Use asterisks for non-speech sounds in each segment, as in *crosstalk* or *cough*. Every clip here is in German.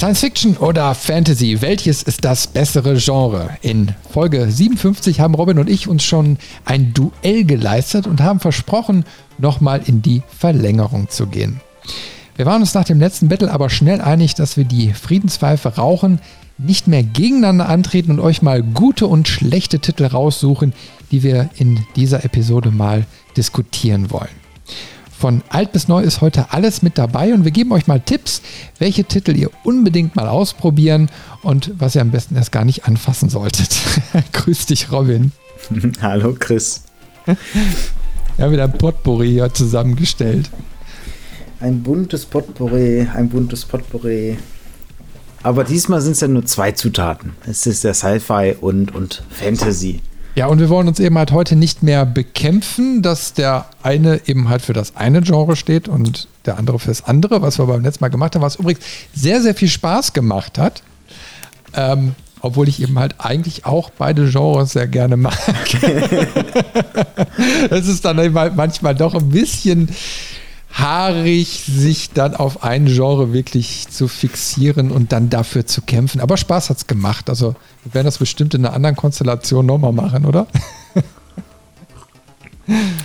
Science Fiction oder Fantasy, welches ist das bessere Genre? In Folge 57 haben Robin und ich uns schon ein Duell geleistet und haben versprochen, nochmal in die Verlängerung zu gehen. Wir waren uns nach dem letzten Battle aber schnell einig, dass wir die Friedenspfeife rauchen, nicht mehr gegeneinander antreten und euch mal gute und schlechte Titel raussuchen, die wir in dieser Episode mal diskutieren wollen. Von alt bis neu ist heute alles mit dabei und wir geben euch mal Tipps, welche Titel ihr unbedingt mal ausprobieren und was ihr am besten erst gar nicht anfassen solltet. *laughs* Grüß dich, Robin. *laughs* Hallo, Chris. Ja, wieder ein Potpourri hier zusammengestellt. Ein buntes Potpourri, ein buntes Potpourri. Aber diesmal sind es ja nur zwei Zutaten. Es ist der Sci-Fi und, und Fantasy. Ja, und wir wollen uns eben halt heute nicht mehr bekämpfen, dass der eine eben halt für das eine Genre steht und der andere fürs andere, was wir beim letzten Mal gemacht haben, was übrigens sehr, sehr viel Spaß gemacht hat. Ähm, obwohl ich eben halt eigentlich auch beide Genres sehr gerne mag. *laughs* *laughs* Es ist dann eben halt manchmal doch ein bisschen haarig, sich dann auf ein Genre wirklich zu fixieren und dann dafür zu kämpfen. Aber Spaß hat es gemacht. Also wir werden das bestimmt in einer anderen Konstellation nochmal machen, oder? *laughs*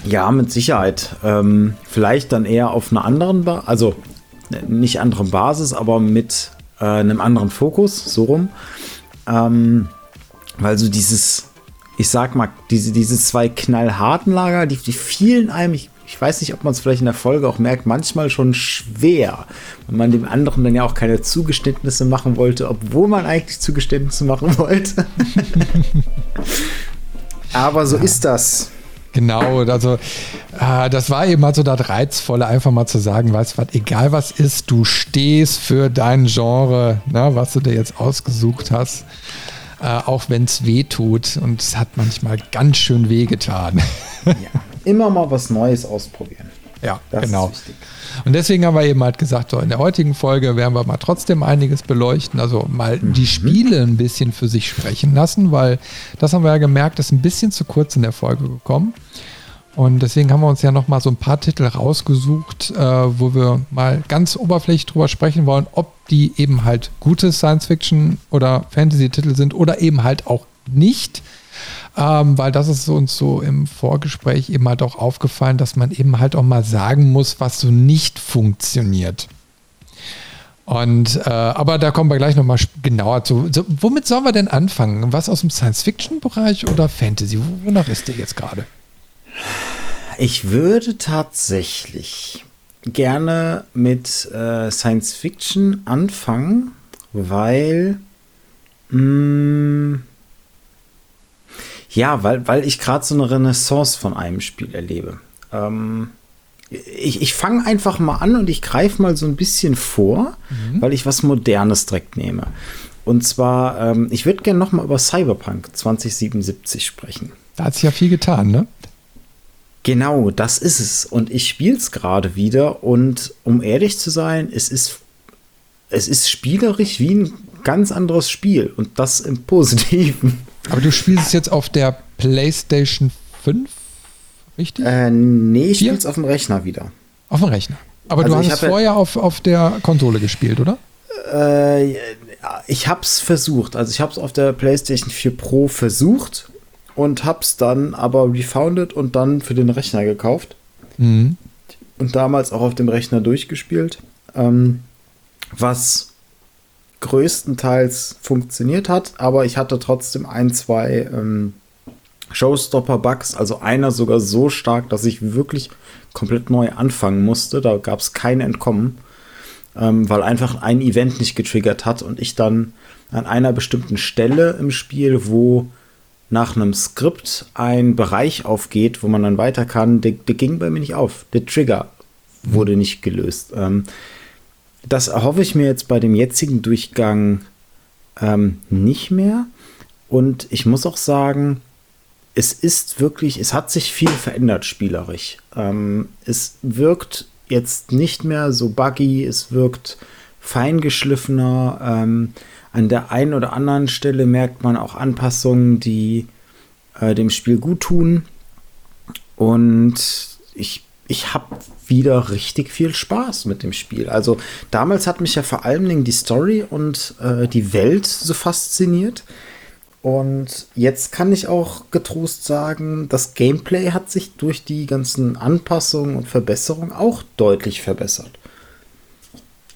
Ja, mit Sicherheit. Ähm, vielleicht dann eher auf einer anderen, ba also nicht anderen Basis, aber mit äh, einem anderen Fokus, so rum. Ähm, weil so dieses, ich sag mal, diese, diese zwei knallharten Lager, die, die fielen einem, ich ich weiß nicht, ob man es vielleicht in der Folge auch merkt, manchmal schon schwer, wenn man dem anderen dann ja auch keine Zugeständnisse machen wollte, obwohl man eigentlich Zugeständnisse machen wollte. *laughs* Aber so ja. ist das. Genau, also äh, das war eben mal so das Reizvolle, einfach mal zu sagen, weißt was, egal was ist, du stehst für dein Genre, ne, was du dir jetzt ausgesucht hast, äh, auch wenn es weh tut und es hat manchmal ganz schön weh getan. Ja *laughs* immer mal was Neues ausprobieren. Ja, das genau. Und deswegen haben wir eben halt gesagt, so in der heutigen Folge werden wir mal trotzdem einiges beleuchten, also mal mhm. die Spiele ein bisschen für sich sprechen lassen, weil das haben wir ja gemerkt, ist ein bisschen zu kurz in der Folge gekommen. Und deswegen haben wir uns ja noch mal so ein paar Titel rausgesucht, äh, wo wir mal ganz oberflächlich drüber sprechen wollen, ob die eben halt gute Science-Fiction oder Fantasy-Titel sind oder eben halt auch nicht ähm, weil das ist uns so im Vorgespräch eben halt auch aufgefallen, dass man eben halt auch mal sagen muss, was so nicht funktioniert. Und äh, aber da kommen wir gleich nochmal genauer zu. So, womit sollen wir denn anfangen? Was aus dem Science-Fiction-Bereich oder Fantasy? Wonach ist der jetzt gerade? Ich würde tatsächlich gerne mit äh, Science Fiction anfangen, weil mh, mm, ja, weil, weil ich gerade so eine Renaissance von einem Spiel erlebe. Ähm, ich, ich fange einfach mal an und ich greife mal so ein bisschen vor, mhm. weil ich was Modernes direkt nehme. Und zwar, ähm, ich würde gerne noch mal über Cyberpunk 2077 sprechen. Da hat sich ja viel getan, ne? Genau, das ist es. Und ich spiele es gerade wieder. Und um ehrlich zu sein, es ist, es ist spielerisch wie ein ganz anderes Spiel. Und das im Positiven. Aber du spielst es jetzt auf der PlayStation 5, richtig? Äh, nee, ich spiele es auf dem Rechner wieder. Auf dem Rechner. Aber also du hast es vorher auf, auf der Konsole gespielt, oder? Äh, ich habe es versucht. Also ich habe es auf der PlayStation 4 Pro versucht und habe es dann aber refounded und dann für den Rechner gekauft. Mhm. Und damals auch auf dem Rechner durchgespielt. Ähm, was größtenteils funktioniert hat, aber ich hatte trotzdem ein, zwei ähm, Showstopper-Bugs, also einer sogar so stark, dass ich wirklich komplett neu anfangen musste. Da gab es kein Entkommen, ähm, weil einfach ein Event nicht getriggert hat und ich dann an einer bestimmten Stelle im Spiel, wo nach einem Skript ein Bereich aufgeht, wo man dann weiter kann, der, der ging bei mir nicht auf. Der Trigger wurde nicht gelöst. Ähm, das erhoffe ich mir jetzt bei dem jetzigen Durchgang ähm, nicht mehr. Und ich muss auch sagen, es ist wirklich, es hat sich viel verändert spielerisch. Ähm, es wirkt jetzt nicht mehr so buggy, es wirkt feingeschliffener. Ähm, an der einen oder anderen Stelle merkt man auch Anpassungen, die äh, dem Spiel gut tun. Und ich, ich habe wieder richtig viel Spaß mit dem Spiel. Also damals hat mich ja vor allen Dingen die Story und äh, die Welt so fasziniert. Und jetzt kann ich auch getrost sagen, das Gameplay hat sich durch die ganzen Anpassungen und Verbesserungen auch deutlich verbessert.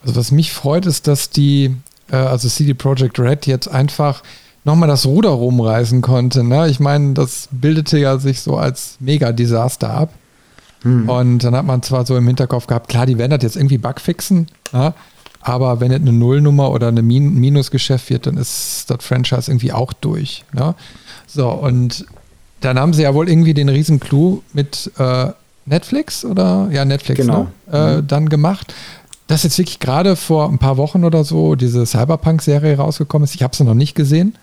Also was mich freut, ist, dass die, äh, also CD Projekt Red jetzt einfach nochmal das Ruder rumreißen konnte. Ne? Ich meine, das bildete ja sich so als Mega-Desaster ab. Hm. Und dann hat man zwar so im Hinterkopf gehabt, klar, die werden das jetzt irgendwie bugfixen, ja? Aber wenn es eine Nullnummer oder eine Min Minusgeschäft wird, dann ist das Franchise irgendwie auch durch. Ne? So, und dann haben sie ja wohl irgendwie den riesen Clou mit äh, Netflix oder ja, Netflix, genau. ne? äh, mhm. dann gemacht. Dass jetzt wirklich gerade vor ein paar Wochen oder so diese Cyberpunk-Serie rausgekommen ist. Ich habe sie noch nicht gesehen,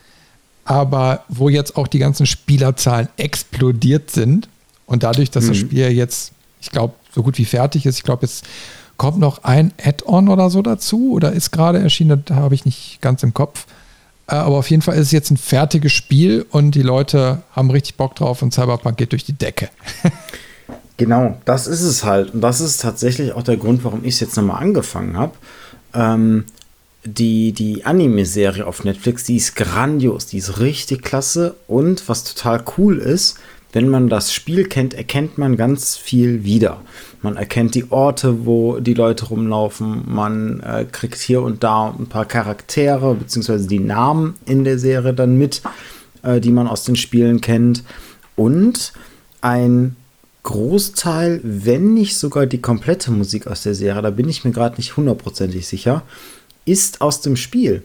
aber wo jetzt auch die ganzen Spielerzahlen explodiert sind und dadurch, dass mhm. das Spiel jetzt, ich glaube, so gut wie fertig ist, ich glaube, jetzt Kommt noch ein Add-on oder so dazu oder ist gerade erschienen? Das habe ich nicht ganz im Kopf. Äh, aber auf jeden Fall ist es jetzt ein fertiges Spiel und die Leute haben richtig Bock drauf und Cyberpunk geht durch die Decke. *laughs* genau, das ist es halt. Und das ist tatsächlich auch der Grund, warum ich es jetzt nochmal angefangen habe. Ähm, die, die Anime-Serie auf Netflix, die ist grandios, die ist richtig klasse und was total cool ist, wenn man das Spiel kennt, erkennt man ganz viel wieder. Man erkennt die Orte, wo die Leute rumlaufen. Man äh, kriegt hier und da ein paar Charaktere bzw. die Namen in der Serie dann mit, äh, die man aus den Spielen kennt. Und ein Großteil, wenn nicht sogar die komplette Musik aus der Serie, da bin ich mir gerade nicht hundertprozentig sicher, ist aus dem Spiel.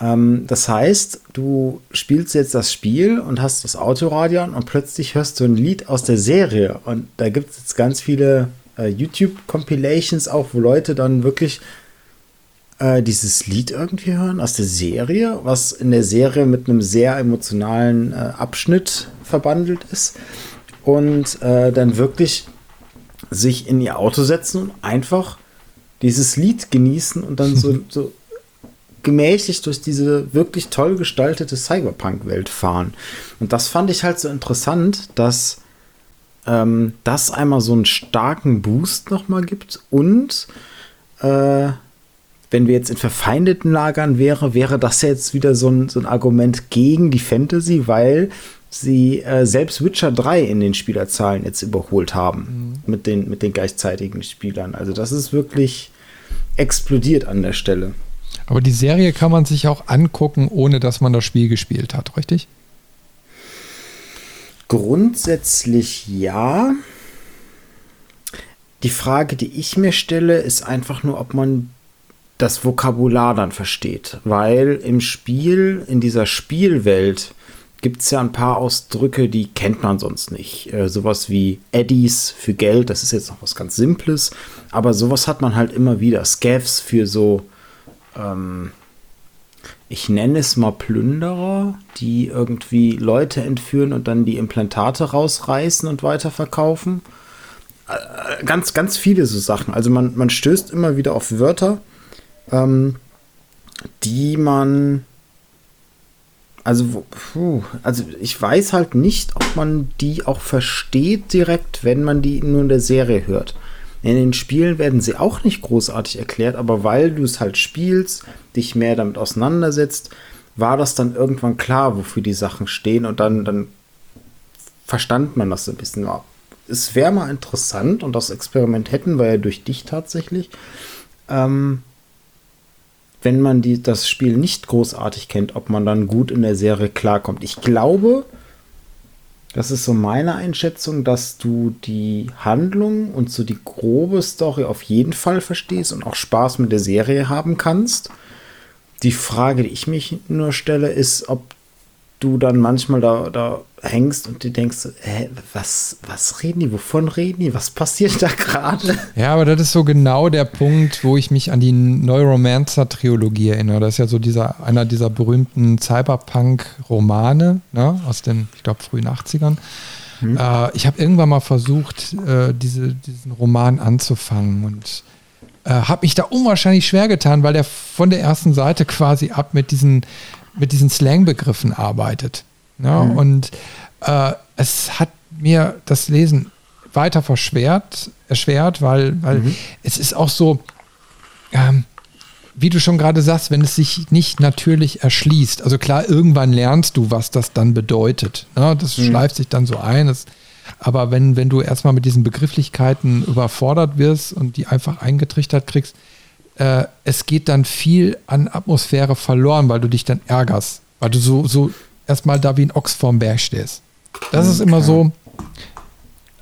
Ähm, das heißt, du spielst jetzt das Spiel und hast das Autoradio an und plötzlich hörst du ein Lied aus der Serie. Und da gibt es jetzt ganz viele äh, YouTube-Compilations auch, wo Leute dann wirklich äh, dieses Lied irgendwie hören aus der Serie, was in der Serie mit einem sehr emotionalen äh, Abschnitt verbandelt ist. Und äh, dann wirklich sich in ihr Auto setzen und einfach dieses Lied genießen und dann so, *laughs* so gemächlich durch diese wirklich toll gestaltete Cyberpunk-Welt fahren. Und das fand ich halt so interessant, dass ähm, das einmal so einen starken Boost nochmal gibt und äh, wenn wir jetzt in verfeindeten Lagern wären, wäre das jetzt wieder so ein, so ein Argument gegen die Fantasy, weil sie äh, selbst Witcher 3 in den Spielerzahlen jetzt überholt haben mhm. mit, den, mit den gleichzeitigen Spielern. Also das ist wirklich explodiert an der Stelle. Aber die Serie kann man sich auch angucken, ohne dass man das Spiel gespielt hat, richtig? Grundsätzlich ja. Die Frage, die ich mir stelle, ist einfach nur, ob man das Vokabular dann versteht. Weil im Spiel, in dieser Spielwelt, gibt es ja ein paar Ausdrücke, die kennt man sonst nicht. Äh, sowas wie Eddies für Geld, das ist jetzt noch was ganz Simples, aber sowas hat man halt immer wieder. Scavs für so ähm, ich nenne es mal Plünderer, die irgendwie Leute entführen und dann die Implantate rausreißen und weiterverkaufen. Äh, ganz, ganz viele so Sachen. Also man, man stößt immer wieder auf Wörter, ähm, die man. Also, puh, also ich weiß halt nicht, ob man die auch versteht direkt, wenn man die nur in der Serie hört. In den Spielen werden sie auch nicht großartig erklärt, aber weil du es halt spielst, dich mehr damit auseinandersetzt, war das dann irgendwann klar, wofür die Sachen stehen und dann, dann verstand man das ein bisschen. Es wäre mal interessant und das Experiment hätten wir ja durch dich tatsächlich, ähm, wenn man die, das Spiel nicht großartig kennt, ob man dann gut in der Serie klarkommt. Ich glaube, das ist so meine Einschätzung, dass du die Handlung und so die grobe Story auf jeden Fall verstehst und auch Spaß mit der Serie haben kannst. Die Frage, die ich mich nur stelle, ist, ob du dann manchmal da, da hängst und du denkst, hä, was, was reden die, wovon reden die, was passiert da gerade? Ja, aber das ist so genau der Punkt, wo ich mich an die Neuromancer-Trilogie erinnere. Das ist ja so dieser, einer dieser berühmten Cyberpunk-Romane ne, aus den, ich glaube, frühen 80ern. Hm. Äh, ich habe irgendwann mal versucht, äh, diese, diesen Roman anzufangen und äh, habe mich da unwahrscheinlich schwer getan, weil der von der ersten Seite quasi ab mit diesen, mit diesen Slang-Begriffen arbeitet. Ja, mhm. Und äh, es hat mir das Lesen weiter verschwert, erschwert, weil, weil mhm. es ist auch so, ähm, wie du schon gerade sagst, wenn es sich nicht natürlich erschließt. Also klar, irgendwann lernst du, was das dann bedeutet. Ne? Das mhm. schleift sich dann so ein. Das, aber wenn, wenn du erstmal mit diesen Begrifflichkeiten überfordert wirst und die einfach eingetrichtert kriegst, äh, es geht dann viel an Atmosphäre verloren, weil du dich dann ärgerst. Weil du so, so erstmal da wie ein Ochs vorm Berg stehst. Das ist immer so,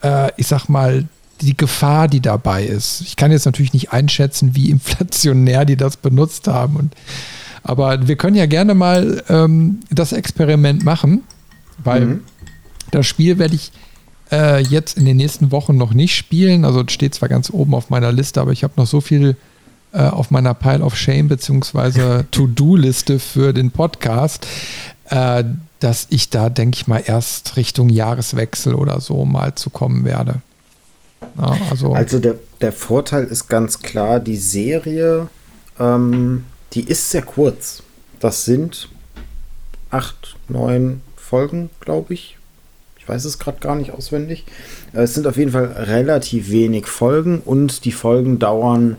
äh, ich sag mal, die Gefahr, die dabei ist. Ich kann jetzt natürlich nicht einschätzen, wie inflationär die das benutzt haben. Und, aber wir können ja gerne mal ähm, das Experiment machen, weil mhm. das Spiel werde ich äh, jetzt in den nächsten Wochen noch nicht spielen. Also es steht zwar ganz oben auf meiner Liste, aber ich habe noch so viel äh, auf meiner Pile of Shame bzw. *laughs* To-Do-Liste für den Podcast, äh, dass ich da, denke ich mal, erst Richtung Jahreswechsel oder so mal zu kommen werde. Ja, also, also der, der Vorteil ist ganz klar, die Serie, ähm, die ist sehr kurz. Das sind acht, neun Folgen, glaube ich. Ich weiß es gerade gar nicht auswendig. Äh, es sind auf jeden Fall relativ wenig Folgen und die Folgen dauern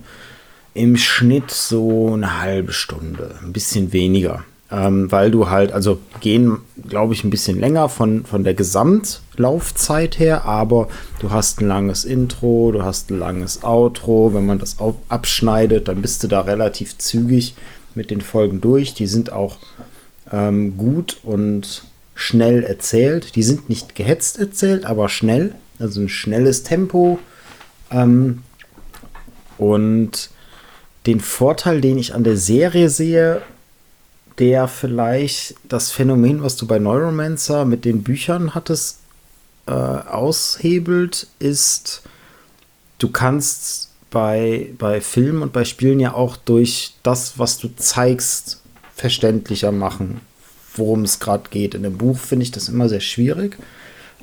im Schnitt so eine halbe Stunde, ein bisschen weniger ähm, weil du halt, also gehen, glaube ich, ein bisschen länger von, von der Gesamtlaufzeit her, aber du hast ein langes Intro, du hast ein langes Outro. Wenn man das auf, abschneidet, dann bist du da relativ zügig mit den Folgen durch. Die sind auch ähm, gut und schnell erzählt. Die sind nicht gehetzt erzählt, aber schnell. Also ein schnelles Tempo. Ähm, und den Vorteil, den ich an der Serie sehe, der vielleicht das Phänomen, was du bei Neuromancer mit den Büchern hattest, äh, aushebelt, ist, du kannst bei, bei Filmen und bei Spielen ja auch durch das, was du zeigst, verständlicher machen, worum es gerade geht. In einem Buch finde ich das immer sehr schwierig.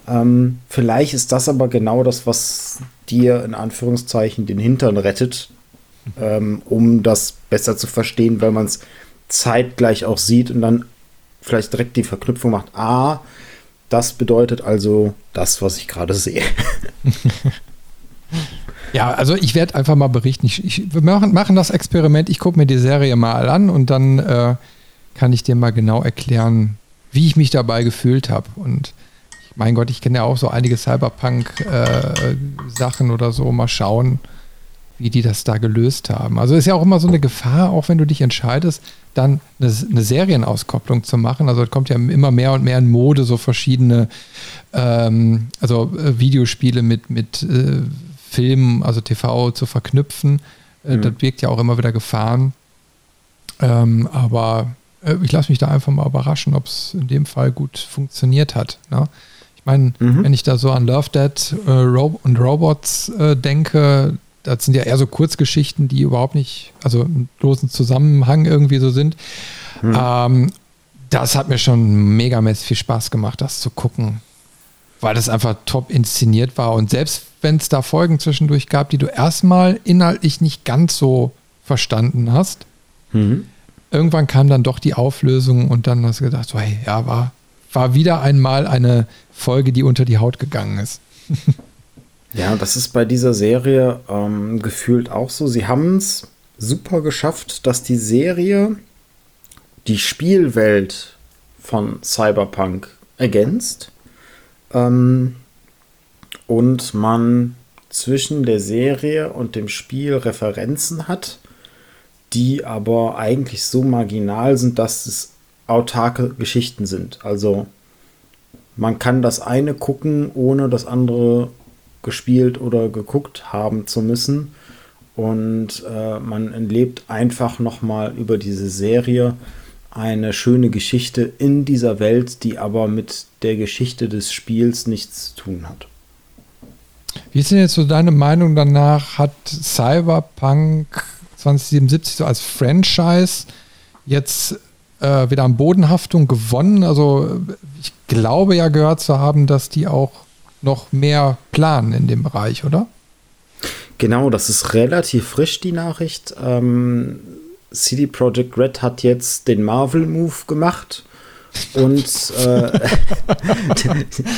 Ähm, vielleicht ist das aber genau das, was dir in Anführungszeichen den Hintern rettet, ähm, um das besser zu verstehen, weil man es zeitgleich auch sieht und dann vielleicht direkt die Verknüpfung macht. Ah, das bedeutet also das, was ich gerade sehe. *laughs* Ja, also ich werde einfach mal berichten. Ich, ich, wir machen, machen das Experiment. Ich gucke mir die Serie mal an und dann äh, kann ich dir mal genau erklären, wie ich mich dabei gefühlt habe. Und mein Gott, ich kenne ja auch so einige Cyberpunk-Sachen äh, oder so. Mal schauen, wie die das da gelöst haben. Also ist ja auch immer so eine Gefahr, auch wenn du dich entscheidest, dann eine, eine Serienauskopplung zu machen. Also es kommt ja immer mehr und mehr in Mode, so verschiedene ähm, also äh, Videospiele mit, mit äh, Filmen, also TV zu verknüpfen. Äh, mhm. Das birgt ja auch immer wieder Gefahren. Ähm, aber äh, ich lasse mich da einfach mal überraschen, ob es in dem Fall gut funktioniert hat. Ne? Ich meine, mhm. wenn ich da so an Love Dead äh, Ro und Robots äh, denke, das sind ja eher so Kurzgeschichten, die überhaupt nicht, also im losen Zusammenhang irgendwie so sind. Hm. Ähm, das hat mir schon megamäßig viel Spaß gemacht, das zu gucken, weil das einfach top inszeniert war. Und selbst wenn es da Folgen zwischendurch gab, die du erstmal inhaltlich nicht ganz so verstanden hast, mhm. irgendwann kam dann doch die Auflösung und dann hast du gedacht, so, hey, ja, war, war wieder einmal eine Folge, die unter die Haut gegangen ist. *laughs* Ja, das ist bei dieser Serie ähm, gefühlt auch so. Sie haben es super geschafft, dass die Serie die Spielwelt von Cyberpunk ergänzt ähm, und man zwischen der Serie und dem Spiel Referenzen hat, die aber eigentlich so marginal sind, dass es autarke Geschichten sind. Also man kann das eine gucken, ohne das andere gespielt oder geguckt haben zu müssen. Und äh, man erlebt einfach nochmal über diese Serie eine schöne Geschichte in dieser Welt, die aber mit der Geschichte des Spiels nichts zu tun hat. Wie ist denn jetzt so deine Meinung danach? Hat Cyberpunk 2077 so als Franchise jetzt äh, wieder an Bodenhaftung gewonnen? Also ich glaube ja gehört zu haben, dass die auch noch mehr planen in dem Bereich, oder? Genau, das ist relativ frisch, die Nachricht. Ähm, CD Projekt Red hat jetzt den Marvel-Move gemacht und äh,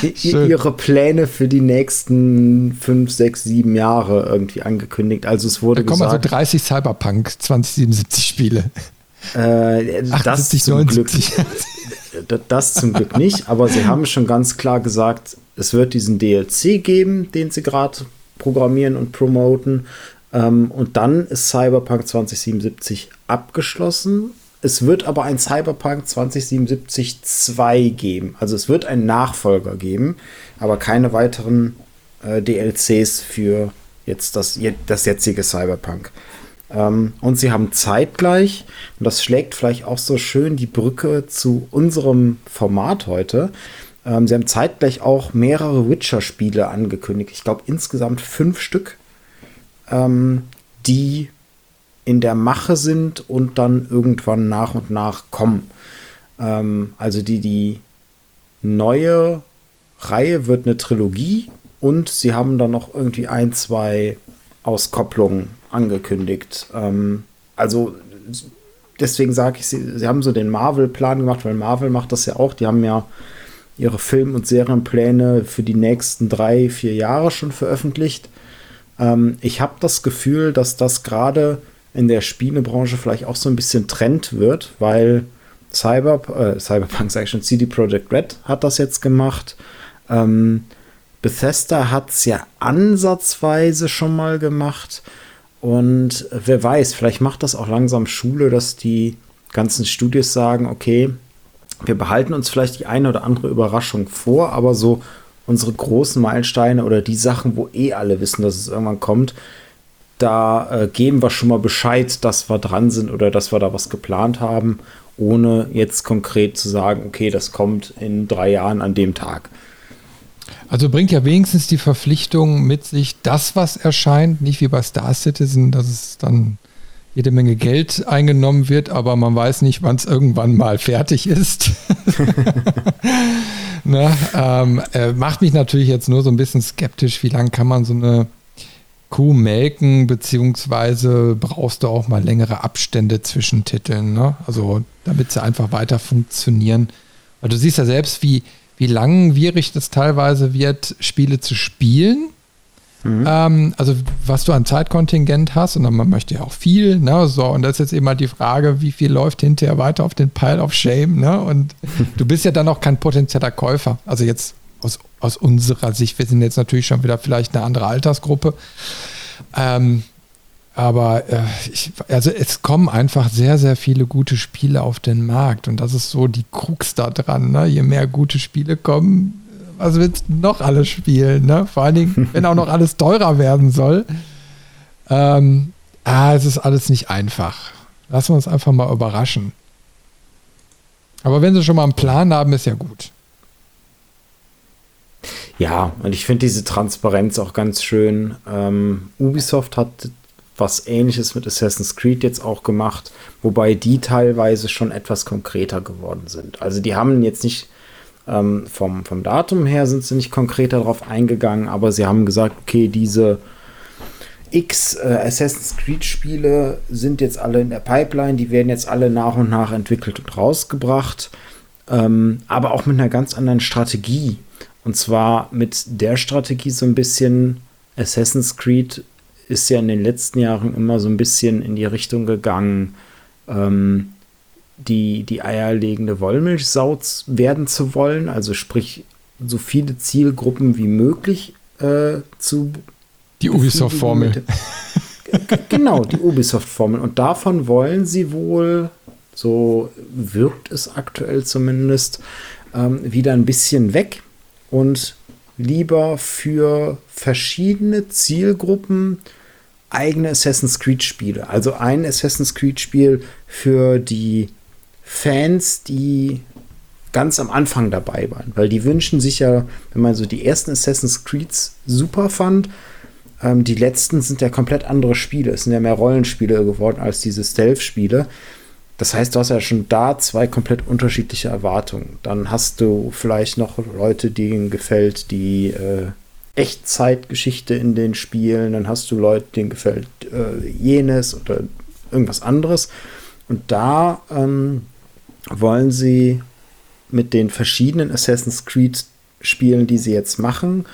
*laughs* *laughs* ihre Pläne für die nächsten fünf, sechs, sieben Jahre irgendwie angekündigt. Also es wurde da kommen gesagt, also 30 Cyberpunk 2077 Spiele. Äh, das, 80, zum Glück, das zum Glück *laughs* nicht, aber sie haben schon ganz klar gesagt, es wird diesen DLC geben, den sie gerade programmieren und promoten. Ähm, und dann ist Cyberpunk 2077 abgeschlossen. Es wird aber ein Cyberpunk 2077 2 geben. Also es wird einen Nachfolger geben, aber keine weiteren äh, DLCs für jetzt das, das jetzige Cyberpunk. Ähm, und sie haben zeitgleich, und das schlägt vielleicht auch so schön die Brücke zu unserem Format heute, ähm, sie haben zeitgleich auch mehrere Witcher-Spiele angekündigt. Ich glaube insgesamt fünf Stück, ähm, die in der Mache sind und dann irgendwann nach und nach kommen. Also die, die neue Reihe wird eine Trilogie und sie haben dann noch irgendwie ein, zwei Auskopplungen angekündigt. Ähm, also deswegen sage ich, sie, sie haben so den Marvel-Plan gemacht, weil Marvel macht das ja auch. Die haben ja ihre Film- und Serienpläne für die nächsten drei, vier Jahre schon veröffentlicht. Ähm, ich habe das Gefühl, dass das gerade in der Spielebranche vielleicht auch so ein bisschen Trend wird, weil Cyber, äh, Cyberpunk, sag ich schon, CD Projekt Red hat das jetzt gemacht. Ähm, Bethesda hat es ja ansatzweise schon mal gemacht. Und wer weiß, vielleicht macht das auch langsam Schule, dass die ganzen Studios sagen, okay, wir behalten uns vielleicht die eine oder andere Überraschung vor, aber so unsere großen Meilensteine oder die Sachen, wo eh alle wissen, dass es irgendwann kommt, da äh, geben wir schon mal Bescheid, dass wir dran sind oder dass wir da was geplant haben, ohne jetzt konkret zu sagen, okay, das kommt in drei Jahren an dem Tag. Also bringt ja wenigstens die Verpflichtung mit sich, das, was erscheint, nicht wie bei Star Citizen, dass es dann jede Menge Geld eingenommen wird, aber man weiß nicht, wann es irgendwann mal fertig ist. *laughs* ne? ähm, äh, macht mich natürlich jetzt nur so ein bisschen skeptisch, wie lange kann man so eine Kuh melken, beziehungsweise brauchst du auch mal längere Abstände zwischen Titeln, ne? also damit sie einfach weiter funktionieren. Weil du siehst ja selbst, wie, wie langwierig das teilweise wird, Spiele zu spielen Mhm. Ähm, also was du an Zeitkontingent hast, und man möchte ja auch viel, ne? So, und das ist jetzt eben mal die Frage, wie viel läuft hinterher weiter auf den Pile of Shame, ne? Und *laughs* du bist ja dann auch kein potenzieller Käufer. Also jetzt aus, aus unserer Sicht, wir sind jetzt natürlich schon wieder vielleicht eine andere Altersgruppe. Ähm, aber äh, ich, also es kommen einfach sehr, sehr viele gute Spiele auf den Markt und das ist so die Krux da dran. Ne? Je mehr gute Spiele kommen, was willst du noch alles spielen? Ne? Vor allen Dingen, *laughs* wenn auch noch alles teurer werden soll. Ähm, ah, es ist alles nicht einfach. Lassen wir uns einfach mal überraschen. Aber wenn sie schon mal einen Plan haben, ist ja gut. Ja, und ich finde diese Transparenz auch ganz schön. Ähm, Ubisoft hat was ähnliches mit Assassin's Creed jetzt auch gemacht, wobei die teilweise schon etwas konkreter geworden sind. Also die haben jetzt nicht ähm, vom, vom Datum her sind sie nicht konkreter darauf eingegangen, aber sie haben gesagt, okay, diese X äh, Assassin's Creed Spiele sind jetzt alle in der Pipeline, die werden jetzt alle nach und nach entwickelt und rausgebracht, ähm, aber auch mit einer ganz anderen Strategie. Und zwar mit der Strategie so ein bisschen, Assassin's Creed ist ja in den letzten Jahren immer so ein bisschen in die Richtung gegangen, ähm, die, die eierlegende Wollmilchsau werden zu wollen, also sprich so viele Zielgruppen wie möglich äh, zu. Die Ubisoft-Formel. genau, die Ubisoft-Formel. Und davon wollen sie wohl, so wirkt es aktuell zumindest, ähm, wieder ein bisschen weg und lieber für verschiedene Zielgruppen eigene Assassin's Creed Spiele. Also ein Assassin's Creed Spiel für die Fans, die ganz am Anfang dabei waren, weil die wünschen sich ja, wenn man so die ersten Assassin's Creeds super fand, ähm, die letzten sind ja komplett andere Spiele. Es sind ja mehr Rollenspiele geworden als diese Stealth-Spiele. Das heißt, du hast ja schon da zwei komplett unterschiedliche Erwartungen. Dann hast du vielleicht noch Leute, denen gefällt die äh, Echtzeitgeschichte in den Spielen. Dann hast du Leute, denen gefällt äh, jenes oder irgendwas anderes. Und da ähm, wollen sie mit den verschiedenen Assassin's Creed Spielen, die sie jetzt machen,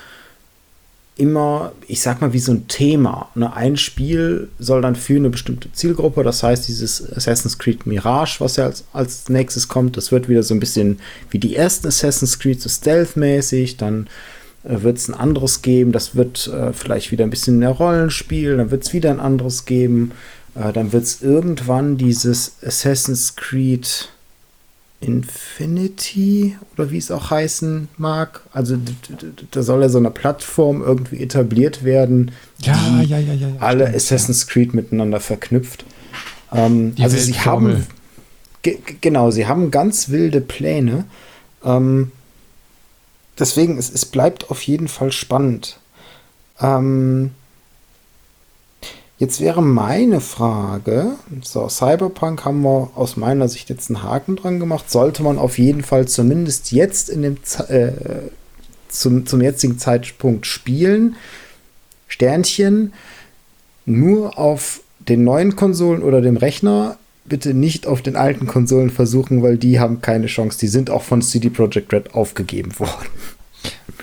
immer, ich sag mal, wie so ein Thema. Ne? Ein Spiel soll dann für eine bestimmte Zielgruppe, das heißt, dieses Assassin's Creed Mirage, was ja als, als nächstes kommt, das wird wieder so ein bisschen wie die ersten Assassin's Creed, so stealth-mäßig, dann äh, wird es ein anderes geben, das wird äh, vielleicht wieder ein bisschen mehr Rollenspiel, dann wird es wieder ein anderes geben, äh, dann wird es irgendwann dieses Assassin's Creed Infinity oder wie es auch heißen mag. Also da soll ja so eine Plattform irgendwie etabliert werden, ja, die ja, ja, ja, alle stimmt, Assassin's Creed miteinander verknüpft. Ähm, also sie haben genau, sie haben ganz wilde Pläne. Ähm, deswegen, es, es bleibt auf jeden Fall spannend. Ähm, Jetzt wäre meine Frage, so, Cyberpunk haben wir aus meiner Sicht jetzt einen Haken dran gemacht. Sollte man auf jeden Fall zumindest jetzt in dem äh, zum, zum jetzigen Zeitpunkt spielen. Sternchen nur auf den neuen Konsolen oder dem Rechner. Bitte nicht auf den alten Konsolen versuchen, weil die haben keine Chance. Die sind auch von CD Projekt Red aufgegeben *laughs* worden.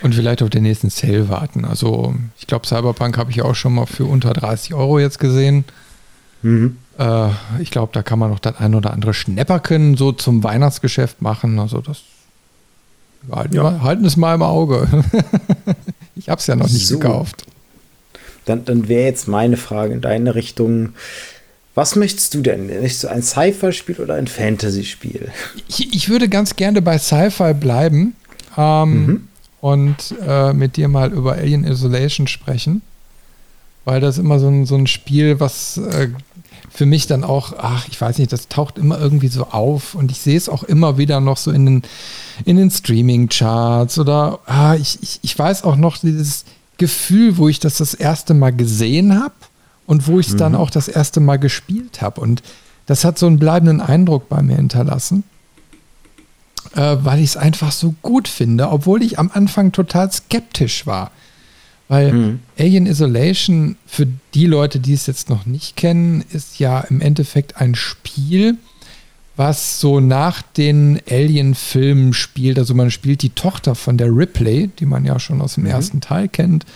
Und vielleicht auf den nächsten Sale warten. Also ich glaube, Cyberpunk habe ich auch schon mal für unter 30 Euro jetzt gesehen. Mhm. Äh, ich glaube, da kann man noch das ein oder andere Schnäpperken so zum Weihnachtsgeschäft machen. Also das halten, ja. wir, halten es mal im Auge. *laughs* ich habe es ja noch nicht so. gekauft. Dann, dann wäre jetzt meine Frage in deine Richtung. Was möchtest du denn? Nicht so ein Sci-Fi-Spiel oder ein Fantasy-Spiel? Ich, ich, würde ganz gerne bei Sci-Fi bleiben. Ähm, mhm und äh, mit dir mal über Alien Isolation sprechen, weil das immer so ein, so ein Spiel, was äh, für mich dann auch, ach, ich weiß nicht, das taucht immer irgendwie so auf und ich sehe es auch immer wieder noch so in den, in den Streaming-Charts oder ah, ich, ich, ich weiß auch noch dieses Gefühl, wo ich das das erste Mal gesehen habe und wo ich es mhm. dann auch das erste Mal gespielt habe und das hat so einen bleibenden Eindruck bei mir hinterlassen äh, weil ich es einfach so gut finde, obwohl ich am Anfang total skeptisch war. Weil mhm. Alien Isolation, für die Leute, die es jetzt noch nicht kennen, ist ja im Endeffekt ein Spiel, was so nach den Alien-Filmen spielt. Also man spielt die Tochter von der Ripley, die man ja schon aus dem mhm. ersten Teil kennt.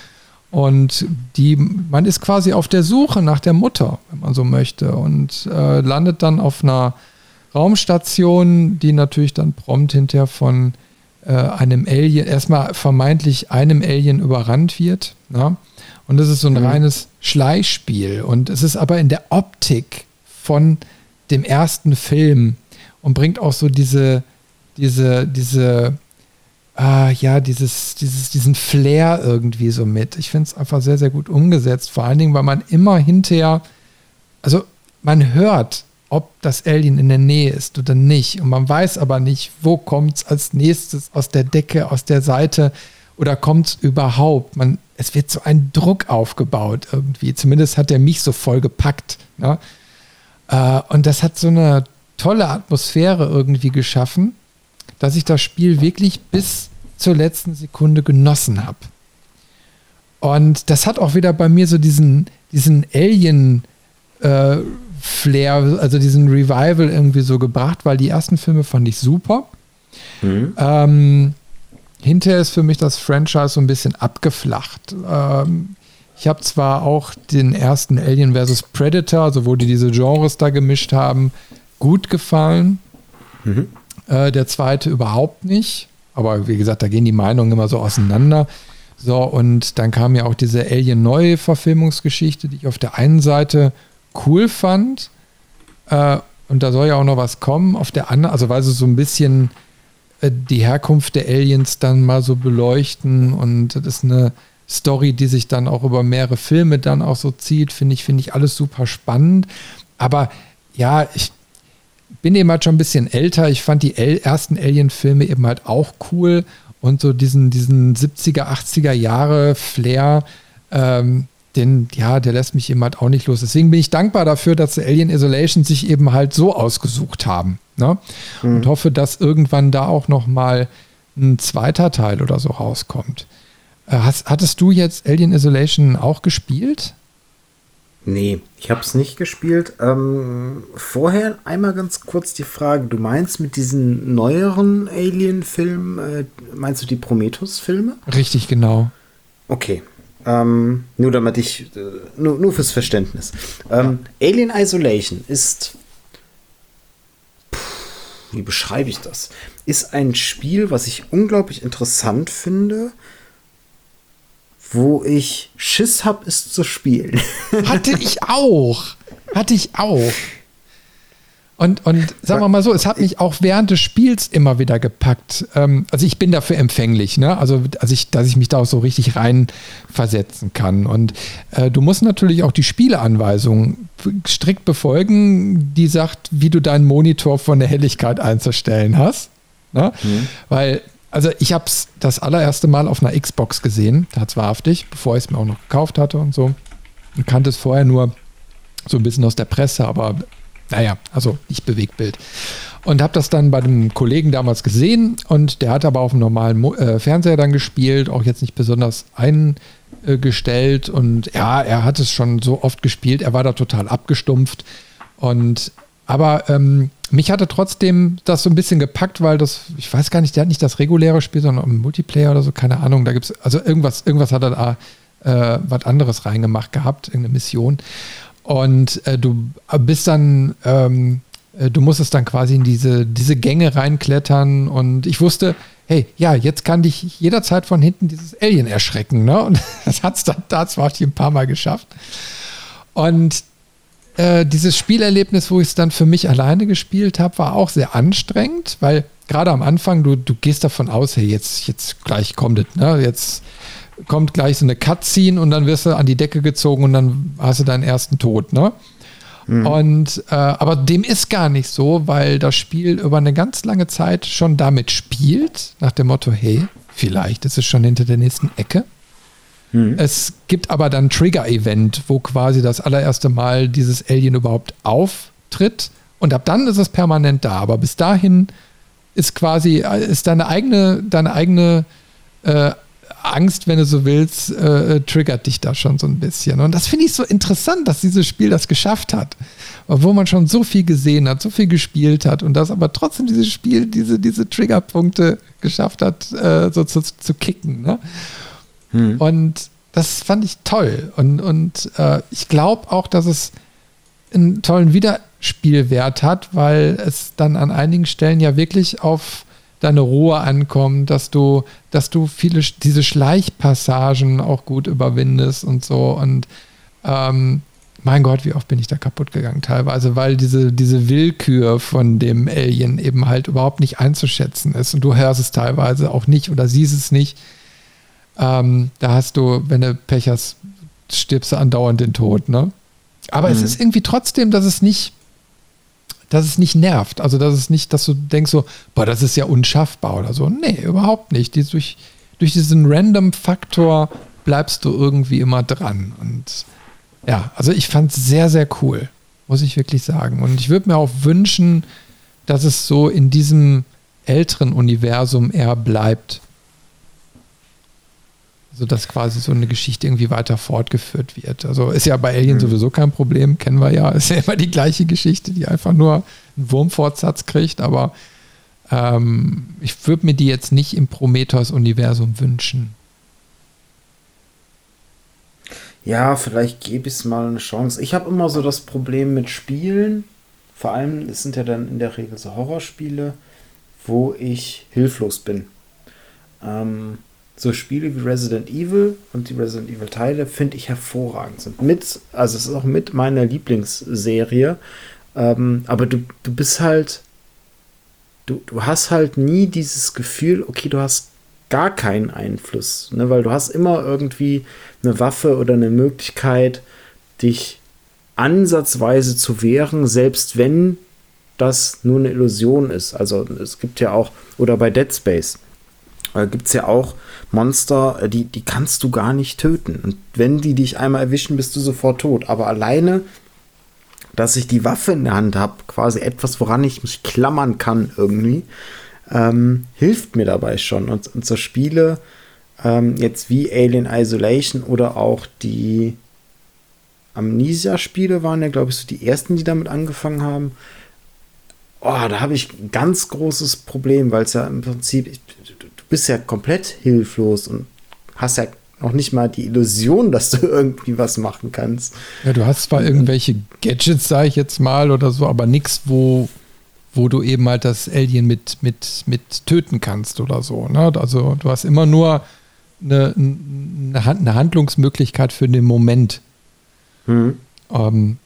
Und die, man ist quasi auf der Suche nach der Mutter, wenn man so möchte, und äh, landet dann auf einer Raumstation, die natürlich dann prompt hinterher von äh, einem Alien, erstmal vermeintlich einem Alien überrannt wird. Na? Und das ist so ein mhm. reines Schleichspiel. Und es ist aber in der Optik von dem ersten Film und bringt auch so diese, diese, diese, ah, ja, dieses, dieses, diesen Flair irgendwie so mit. Ich finde es einfach sehr, sehr gut umgesetzt. Vor allen Dingen, weil man immer hinterher, also man hört ob das Alien in der Nähe ist oder nicht. Und man weiß aber nicht, wo kommt es als nächstes aus der Decke, aus der Seite oder kommt es überhaupt. Man, es wird so ein Druck aufgebaut irgendwie. Zumindest hat er mich so voll gepackt. Ne? Äh, und das hat so eine tolle Atmosphäre irgendwie geschaffen, dass ich das Spiel wirklich bis zur letzten Sekunde genossen habe. Und das hat auch wieder bei mir so diesen, diesen Alien- äh, Flair, also diesen Revival irgendwie so gebracht, weil die ersten Filme fand ich super. Mhm. Ähm, hinterher ist für mich das Franchise so ein bisschen abgeflacht. Ähm, ich habe zwar auch den ersten Alien vs. Predator, also wo die diese Genres da gemischt haben, gut gefallen. Mhm. Äh, der zweite überhaupt nicht. Aber wie gesagt, da gehen die Meinungen immer so auseinander. So, und dann kam ja auch diese Alien-Neue-Verfilmungsgeschichte, die ich auf der einen Seite cool fand. Äh, und da soll ja auch noch was kommen. Auf der anderen, also weil sie so ein bisschen äh, die Herkunft der Aliens dann mal so beleuchten und das ist eine Story, die sich dann auch über mehrere Filme dann auch so zieht, finde ich, finde ich alles super spannend. Aber ja, ich, bin eben halt schon ein bisschen älter. Ich fand die ersten Alien-Filme eben halt auch cool und so diesen, diesen 70er, 80er Jahre Flair, ähm, den, ja, der lässt mich eben halt auch nicht los. Deswegen bin ich dankbar dafür, dass Alien Isolation sich eben halt so ausgesucht haben. Ne? Mhm. Und hoffe, dass irgendwann da auch noch mal ein zweiter Teil oder so rauskommt. Äh, hast, hattest du jetzt Alien Isolation auch gespielt? Nee, ich habe es nicht gespielt. Ähm, vorher einmal ganz kurz die Frage: Du meinst mit diesen neueren Alien-Filmen, äh, meinst du die Prometheus-Filme? Richtig, genau. Okay. Ähm, nur damit ich, äh, nur, nur fürs Verständnis. Ähm, ja. Alien Isolation ist, pff, wie beschreibe ich das? Ist ein Spiel, was ich unglaublich interessant finde, wo ich Schiss habe, es zu spielen. Hatte ich auch. Hatte ich auch. Und, und sagen wir mal so, es hat mich auch während des Spiels immer wieder gepackt. Ähm, also ich bin dafür empfänglich, ne? Also, also ich, dass ich mich da auch so richtig reinversetzen kann. Und äh, du musst natürlich auch die Spieleanweisung strikt befolgen, die sagt, wie du deinen Monitor von der Helligkeit einzustellen hast. Ne? Mhm. Weil also ich habe es das allererste Mal auf einer Xbox gesehen, tatsächlich, bevor ich es mir auch noch gekauft hatte und so. Und kannte es vorher nur so ein bisschen aus der Presse, aber naja, also nicht Bewegtbild. Und habe das dann bei dem Kollegen damals gesehen und der hat aber auf dem normalen äh, Fernseher dann gespielt, auch jetzt nicht besonders eingestellt und ja, er hat es schon so oft gespielt, er war da total abgestumpft und aber ähm, mich hatte trotzdem das so ein bisschen gepackt, weil das, ich weiß gar nicht, der hat nicht das reguläre Spiel, sondern im Multiplayer oder so, keine Ahnung. Da gibt es, also irgendwas, irgendwas hat er da äh, was anderes reingemacht gehabt, irgendeine Mission. Und äh, du bist dann, ähm, äh, du musstest dann quasi in diese, diese Gänge reinklettern und ich wusste, hey, ja, jetzt kann dich jederzeit von hinten dieses Alien erschrecken, ne? Und *laughs* das hat es dann da zwar ein paar Mal geschafft. Und äh, dieses Spielerlebnis, wo ich es dann für mich alleine gespielt habe, war auch sehr anstrengend, weil gerade am Anfang, du, du gehst davon aus, hey, jetzt, jetzt gleich kommt es, ne? Jetzt kommt gleich so eine Cutscene und dann wirst du an die Decke gezogen und dann hast du deinen ersten Tod, ne? Mhm. Und äh, aber dem ist gar nicht so, weil das Spiel über eine ganz lange Zeit schon damit spielt, nach dem Motto, hey, vielleicht ist es schon hinter der nächsten Ecke. Mhm. Es gibt aber dann Trigger-Event, wo quasi das allererste Mal dieses Alien überhaupt auftritt. Und ab dann ist es permanent da. Aber bis dahin ist quasi, ist deine eigene, deine eigene äh, Angst, wenn du so willst, äh, triggert dich da schon so ein bisschen. Und das finde ich so interessant, dass dieses Spiel das geschafft hat. Obwohl man schon so viel gesehen hat, so viel gespielt hat und das aber trotzdem dieses Spiel, diese, diese Triggerpunkte geschafft hat, äh, so zu, zu kicken. Ne? Hm. Und das fand ich toll. Und, und äh, ich glaube auch, dass es einen tollen Wiederspielwert hat, weil es dann an einigen Stellen ja wirklich auf deine Ruhe ankommt, dass du, dass du viele diese Schleichpassagen auch gut überwindest und so. Und ähm, mein Gott, wie oft bin ich da kaputt gegangen teilweise, weil diese, diese Willkür von dem Alien eben halt überhaupt nicht einzuschätzen ist. Und du hörst es teilweise auch nicht oder siehst es nicht. Ähm, da hast du, wenn du Pech hast, stirbst du andauernd den Tod, ne? Aber mhm. es ist irgendwie trotzdem, dass es nicht, dass es nicht nervt. Also, dass es nicht, dass du denkst so, boah, das ist ja unschaffbar oder so. Nee, überhaupt nicht. Die, durch, durch diesen Random-Faktor bleibst du irgendwie immer dran. Und ja, also ich fand es sehr, sehr cool, muss ich wirklich sagen. Und ich würde mir auch wünschen, dass es so in diesem älteren Universum eher bleibt. Also dass quasi so eine Geschichte irgendwie weiter fortgeführt wird. Also ist ja bei Alien mhm. sowieso kein Problem, kennen wir ja. *laughs* Ist ja immer die gleiche Geschichte, die einfach nur einen Wurmfortsatz kriegt, aber ähm, ich würde mir die jetzt nicht im Prometheus-Universum wünschen. Ja, vielleicht gebe ich es mal eine Chance. Ich habe immer so das Problem mit Spielen, vor allem, es sind ja dann in der Regel so Horrorspiele, wo ich hilflos bin. Ähm, so Spiele wie Resident Evil und die Resident Evil Teile finde ich hervorragend. Sind mit, also es ist auch mit meiner Lieblingsserie. Ähm, aber du, du bist halt, du, du hast halt nie dieses Gefühl, okay, du hast gar keinen Einfluss, ne? weil du hast immer irgendwie eine Waffe oder eine Möglichkeit, dich ansatzweise zu wehren, selbst wenn das nur eine Illusion ist. Also es gibt ja auch, oder bei Dead Space äh, gibt es ja auch Monster, äh, die, die kannst du gar nicht töten. Und wenn die dich einmal erwischen, bist du sofort tot. Aber alleine, dass ich die Waffe in der Hand habe, quasi etwas, woran ich mich klammern kann irgendwie, ähm, hilft mir dabei schon. Und, und so Spiele ähm, jetzt wie Alien Isolation oder auch die Amnesia-Spiele waren ja, glaube ich, so die ersten, die damit angefangen haben. Oh, da habe ich ein ganz großes Problem, weil es ja im Prinzip, bist ja komplett hilflos und hast ja noch nicht mal die Illusion, dass du *laughs* irgendwie was machen kannst. Ja, du hast zwar irgendwelche Gadgets, sage ich jetzt mal, oder so, aber nichts, wo, wo du eben halt das Alien mit, mit, mit töten kannst oder so. Ne? Also du hast immer nur eine, eine Handlungsmöglichkeit für den Moment. Mhm. Ähm,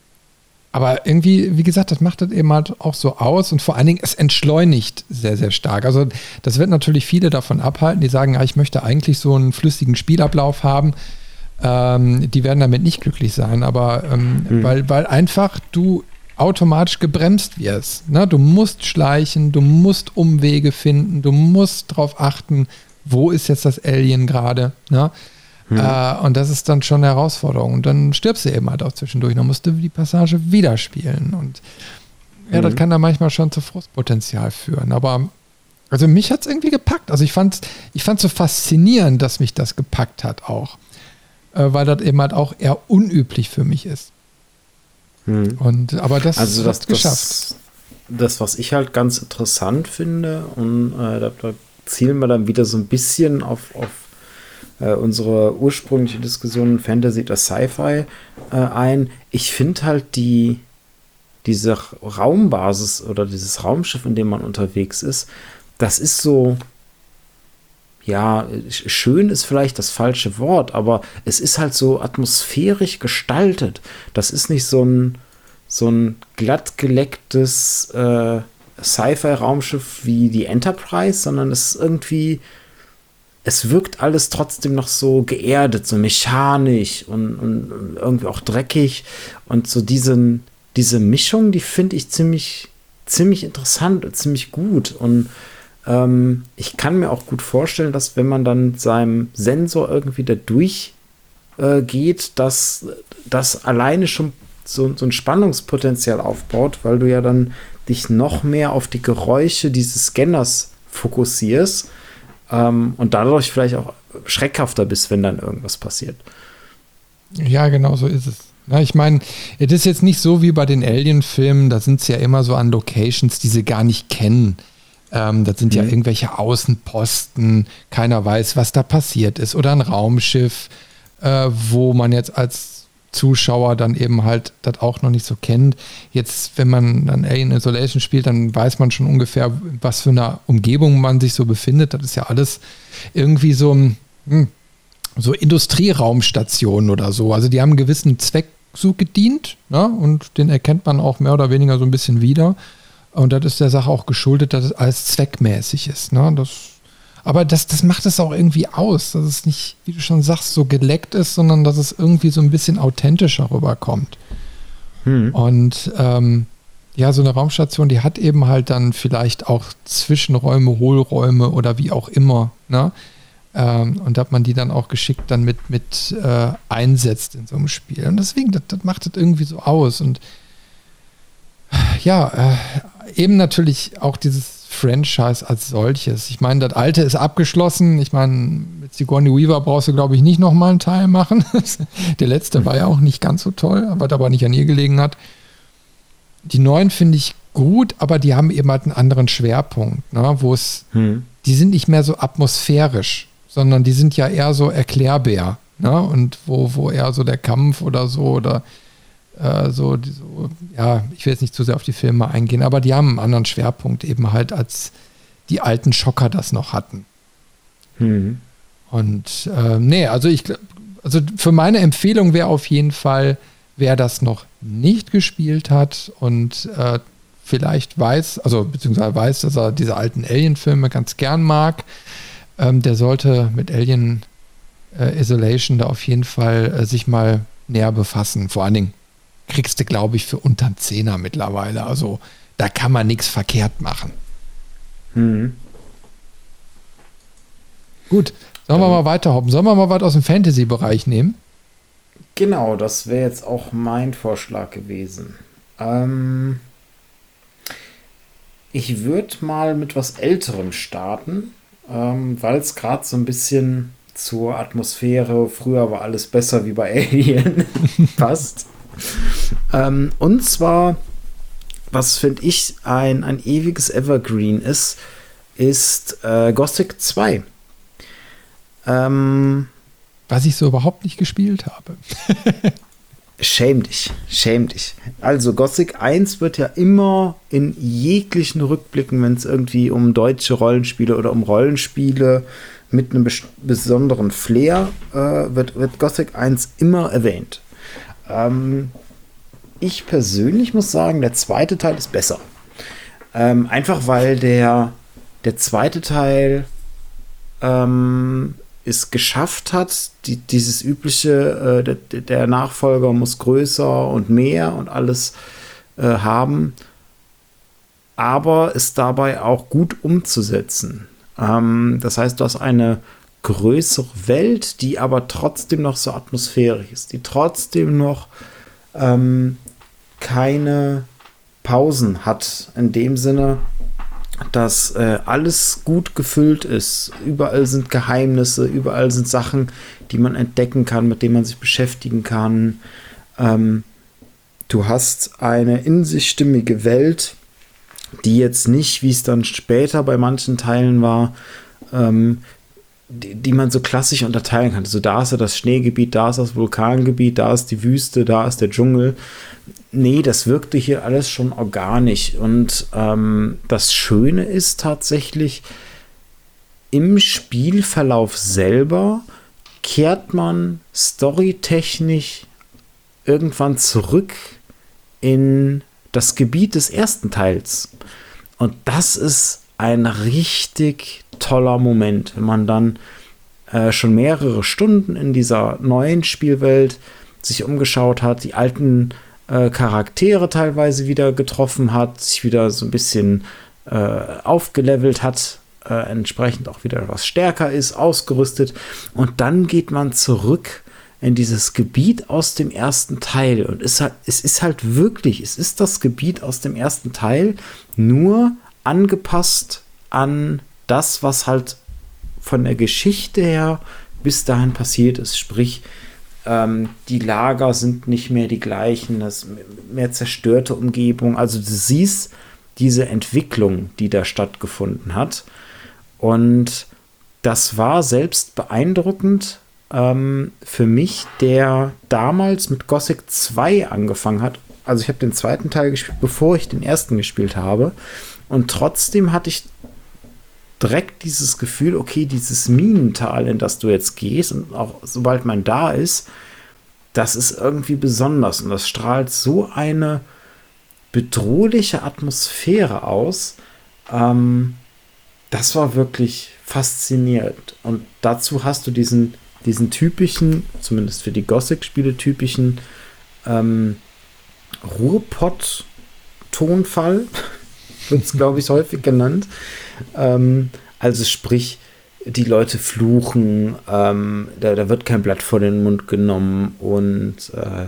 aber irgendwie, wie gesagt, das macht das eben halt auch so aus und vor allen Dingen, es entschleunigt sehr, sehr stark. Also das wird natürlich viele davon abhalten, die sagen, ja, ich möchte eigentlich so einen flüssigen Spielablauf haben. Ähm, die werden damit nicht glücklich sein, aber ähm, mhm. weil, weil einfach du automatisch gebremst wirst. Ne? Du musst schleichen, du musst Umwege finden, du musst darauf achten, wo ist jetzt das Alien gerade. Ne? Mhm. Äh, und das ist dann schon eine Herausforderung. Und dann stirbst du eben halt auch zwischendurch. Dann musst du die Passage wieder spielen. Und ja, mhm. das kann dann manchmal schon zu Frustpotenzial führen. Aber also mich hat es irgendwie gepackt. Also ich fand es ich fand's so faszinierend, dass mich das gepackt hat auch. Äh, weil das eben halt auch eher unüblich für mich ist. Mhm. Und, aber das also das, hat geschafft. Das, das, was ich halt ganz interessant finde, und äh, da, da zielen wir dann wieder so ein bisschen auf, auf äh, unsere ursprüngliche Diskussion Fantasy oder Sci-Fi äh, ein. Ich finde halt die, diese Raumbasis oder dieses Raumschiff, in dem man unterwegs ist, das ist so, ja, schön ist vielleicht das falsche Wort, aber es ist halt so atmosphärisch gestaltet. Das ist nicht so ein, so ein glatt gelecktes äh, Sci-Fi-Raumschiff wie die Enterprise, sondern es ist irgendwie es wirkt alles trotzdem noch so geerdet, so mechanisch und, und irgendwie auch dreckig. Und so diesen, diese Mischung, die finde ich ziemlich, ziemlich interessant und ziemlich gut. Und ähm, ich kann mir auch gut vorstellen, dass wenn man dann seinem Sensor irgendwie da durchgeht, äh, dass das alleine schon so, so ein Spannungspotenzial aufbaut, weil du ja dann dich noch mehr auf die Geräusche dieses Scanners fokussierst ähm, und dadurch vielleicht auch schreckhafter bist, wenn dann irgendwas passiert. Ja, genau so ist es. Ja, ich meine, es ist jetzt nicht so wie bei den Alien-Filmen, da sind es ja immer so an Locations, die sie gar nicht kennen. Ähm, das sind mhm. ja irgendwelche Außenposten, keiner weiß, was da passiert ist. Oder ein Raumschiff, äh, wo man jetzt als Zuschauer dann eben halt das auch noch nicht so kennt. Jetzt, wenn man dann Alien Isolation spielt, dann weiß man schon ungefähr, was für eine Umgebung man sich so befindet. Das ist ja alles irgendwie so ein, hm, so Industrieraumstationen oder so. Also die haben einen gewissen Zweck so gedient ne? und den erkennt man auch mehr oder weniger so ein bisschen wieder. Und das ist der Sache auch geschuldet, dass es alles zweckmäßig ist. Ne? Das aber das, das macht es auch irgendwie aus, dass es nicht, wie du schon sagst, so geleckt ist, sondern dass es irgendwie so ein bisschen authentischer rüberkommt. Hm. Und ähm, ja, so eine Raumstation, die hat eben halt dann vielleicht auch Zwischenräume, Hohlräume oder wie auch immer. Ne? Ähm, und dass man die dann auch geschickt dann mit, mit äh, einsetzt in so einem Spiel. Und deswegen, das, das macht das irgendwie so aus. Und ja, äh, eben natürlich auch dieses Franchise als solches. Ich meine, das alte ist abgeschlossen. Ich meine, mit Sigourney Weaver brauchst du, glaube ich, nicht nochmal einen Teil machen. *laughs* Der letzte war ja auch nicht ganz so toll, aber aber nicht an ihr gelegen hat. Die neuen finde ich gut, aber die haben eben halt einen anderen Schwerpunkt, ne? wo es, hm. die sind nicht mehr so atmosphärisch, sondern die sind ja eher so erklärbar. Ne? Und wo, wo eher so der Kampf oder so oder äh, so, so, ja, ich will jetzt nicht zu sehr auf die Filme eingehen, aber die haben einen anderen Schwerpunkt eben halt, als die alten Schocker das noch hatten. Mhm. Und äh, nee, also ich also für meine Empfehlung wäre auf jeden Fall, wer das noch nicht gespielt hat und äh, vielleicht weiß, also beziehungsweise weiß, dass er diese alten Alien-Filme ganz gern mag, ähm, der sollte mit Alien äh, Isolation da auf jeden Fall äh, sich mal näher befassen. Vor allen Dingen kriegst du, glaube ich, für unter einen Zehner mittlerweile. Also da kann man nichts verkehrt machen. Mhm. Gut, sollen wir mal weiterhoppen? Sollen wir mal was aus dem Fantasy-Bereich nehmen? Genau, das wäre jetzt auch mein Vorschlag gewesen. Ähm, ich würde mal mit was Älterem starten, ähm, weil es gerade so ein bisschen zur Atmosphäre, früher war alles besser wie bei Alien, *laughs* passt. Ähm, und zwar, was finde ich ein, ein ewiges Evergreen ist, ist äh, Gothic 2. Ähm, Was ich so überhaupt nicht gespielt habe. *laughs* Schäm dich, schäm dich. Also Gothic 1 wird ja immer in jeglichen Rückblicken, wenn es irgendwie um deutsche Rollenspiele oder um Rollenspiele mit einem besonderen Flair äh, wird, wird Gothic 1 immer erwähnt. Ähm, ich persönlich muss sagen, der zweite Teil ist besser. Ähm, einfach weil der, der zweite Teil ähm, es geschafft hat, die, dieses übliche, äh, der, der, Nachfolger muss größer und mehr und alles äh, haben, aber es dabei auch gut umzusetzen. Ähm, das heißt, du hast eine größere Welt, die aber trotzdem noch so atmosphärisch ist, die trotzdem noch ähm, keine Pausen hat, in dem Sinne, dass äh, alles gut gefüllt ist. Überall sind Geheimnisse, überall sind Sachen, die man entdecken kann, mit denen man sich beschäftigen kann. Ähm, du hast eine in sich stimmige Welt, die jetzt nicht, wie es dann später bei manchen Teilen war, ähm, die, die, man so klassisch unterteilen kann. So, da ist ja das Schneegebiet, da ist das Vulkangebiet, da ist die Wüste, da ist der Dschungel. Nee, das wirkte hier alles schon organisch. Und ähm, das Schöne ist tatsächlich, im Spielverlauf selber kehrt man storytechnisch irgendwann zurück in das Gebiet des ersten Teils. Und das ist ein richtig toller Moment, wenn man dann äh, schon mehrere Stunden in dieser neuen Spielwelt sich umgeschaut hat, die alten äh, Charaktere teilweise wieder getroffen hat, sich wieder so ein bisschen äh, aufgelevelt hat, äh, entsprechend auch wieder was stärker ist, ausgerüstet. Und dann geht man zurück in dieses Gebiet aus dem ersten Teil. Und es, hat, es ist halt wirklich, es ist das Gebiet aus dem ersten Teil, nur angepasst an das, was halt von der Geschichte her bis dahin passiert ist. Sprich, ähm, die Lager sind nicht mehr die gleichen, das mehr zerstörte Umgebung. Also du siehst diese Entwicklung, die da stattgefunden hat. Und das war selbst beeindruckend ähm, für mich, der damals mit Gothic 2 angefangen hat. Also ich habe den zweiten Teil gespielt, bevor ich den ersten gespielt habe. Und trotzdem hatte ich direkt dieses Gefühl, okay, dieses Minental, in das du jetzt gehst, und auch sobald man da ist, das ist irgendwie besonders und das strahlt so eine bedrohliche Atmosphäre aus. Ähm, das war wirklich faszinierend. Und dazu hast du diesen, diesen typischen, zumindest für die Gothic-Spiele typischen ähm, Ruhrpott-Tonfall, *laughs* wird es, glaube ich, häufig genannt. Ähm, also sprich, die Leute fluchen, ähm, da, da, wird kein Blatt vor den Mund genommen und äh,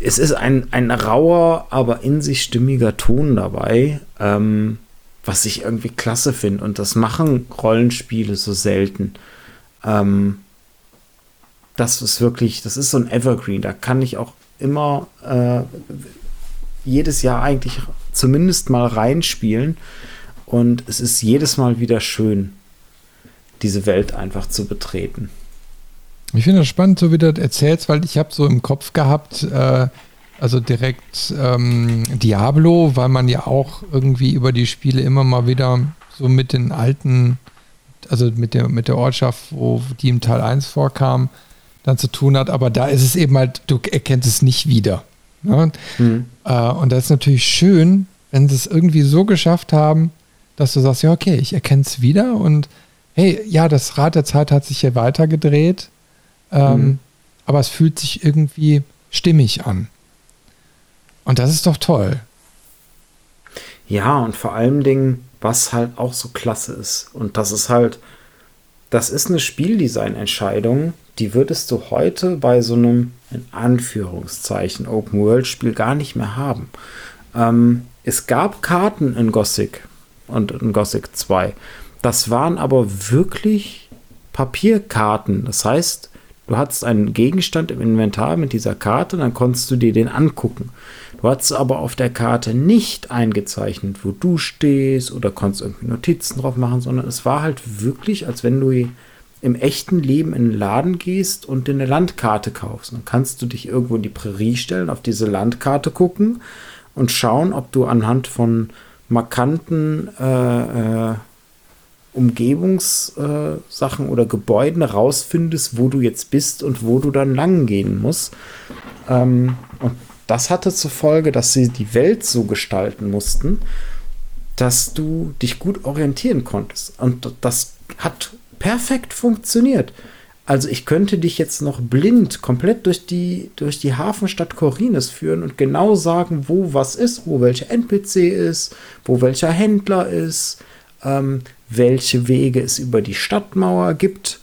es ist ein, ein rauer, aber in sich stimmiger Ton dabei, ähm, was ich irgendwie klasse finde. Und das machen Rollenspiele so selten. Ähm, das ist wirklich, das ist so ein Evergreen. Da kann ich auch immer äh, jedes Jahr eigentlich zumindest mal reinspielen. Und es ist jedes Mal wieder schön, diese Welt einfach zu betreten. Ich finde das spannend, so wie du das erzählst, weil ich habe so im Kopf gehabt, äh, also direkt ähm, Diablo, weil man ja auch irgendwie über die Spiele immer mal wieder so mit den alten, also mit der, mit der Ortschaft, wo die im Teil 1 vorkam, dann zu tun hat. Aber da ist es eben halt, du erkennst es nicht wieder. Ne? Mhm. Äh, und das ist natürlich schön, wenn sie es irgendwie so geschafft haben, dass du sagst, ja, okay, ich erkenne es wieder und hey, ja, das Rad der Zeit hat sich hier weitergedreht, ähm, mhm. aber es fühlt sich irgendwie stimmig an. Und das ist doch toll. Ja, und vor allen Dingen, was halt auch so klasse ist. Und das ist halt, das ist eine Spieldesign-Entscheidung, die würdest du heute bei so einem, in Anführungszeichen, Open-World-Spiel gar nicht mehr haben. Ähm, es gab Karten in Gothic und in Gothic 2. Das waren aber wirklich Papierkarten. Das heißt, du hattest einen Gegenstand im Inventar mit dieser Karte, dann konntest du dir den angucken. Du hattest aber auf der Karte nicht eingezeichnet, wo du stehst oder konntest irgendwie Notizen drauf machen, sondern es war halt wirklich, als wenn du im echten Leben in den Laden gehst und dir eine Landkarte kaufst. Dann kannst du dich irgendwo in die Prärie stellen, auf diese Landkarte gucken und schauen, ob du anhand von markanten äh, äh, Umgebungssachen äh, oder Gebäuden rausfindest, wo du jetzt bist und wo du dann lang gehen musst. Ähm, und das hatte zur Folge, dass sie die Welt so gestalten mussten, dass du dich gut orientieren konntest. Und das hat perfekt funktioniert. Also ich könnte dich jetzt noch blind komplett durch die, durch die Hafenstadt Corines führen und genau sagen, wo was ist, wo welcher NPC ist, wo welcher Händler ist, ähm, welche Wege es über die Stadtmauer gibt.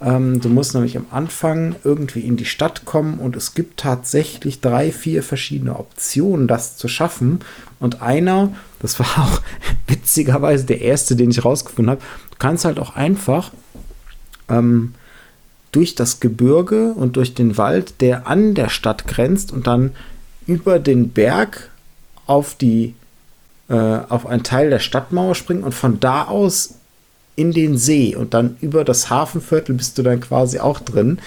Ähm, du musst nämlich am Anfang irgendwie in die Stadt kommen und es gibt tatsächlich drei, vier verschiedene Optionen, das zu schaffen. Und einer, das war auch *laughs* witzigerweise der erste, den ich rausgefunden habe, du kannst halt auch einfach ähm, durch das Gebirge und durch den Wald, der an der Stadt grenzt und dann über den Berg auf die äh, auf einen Teil der Stadtmauer springen und von da aus in den See und dann über das Hafenviertel bist du dann quasi auch drin.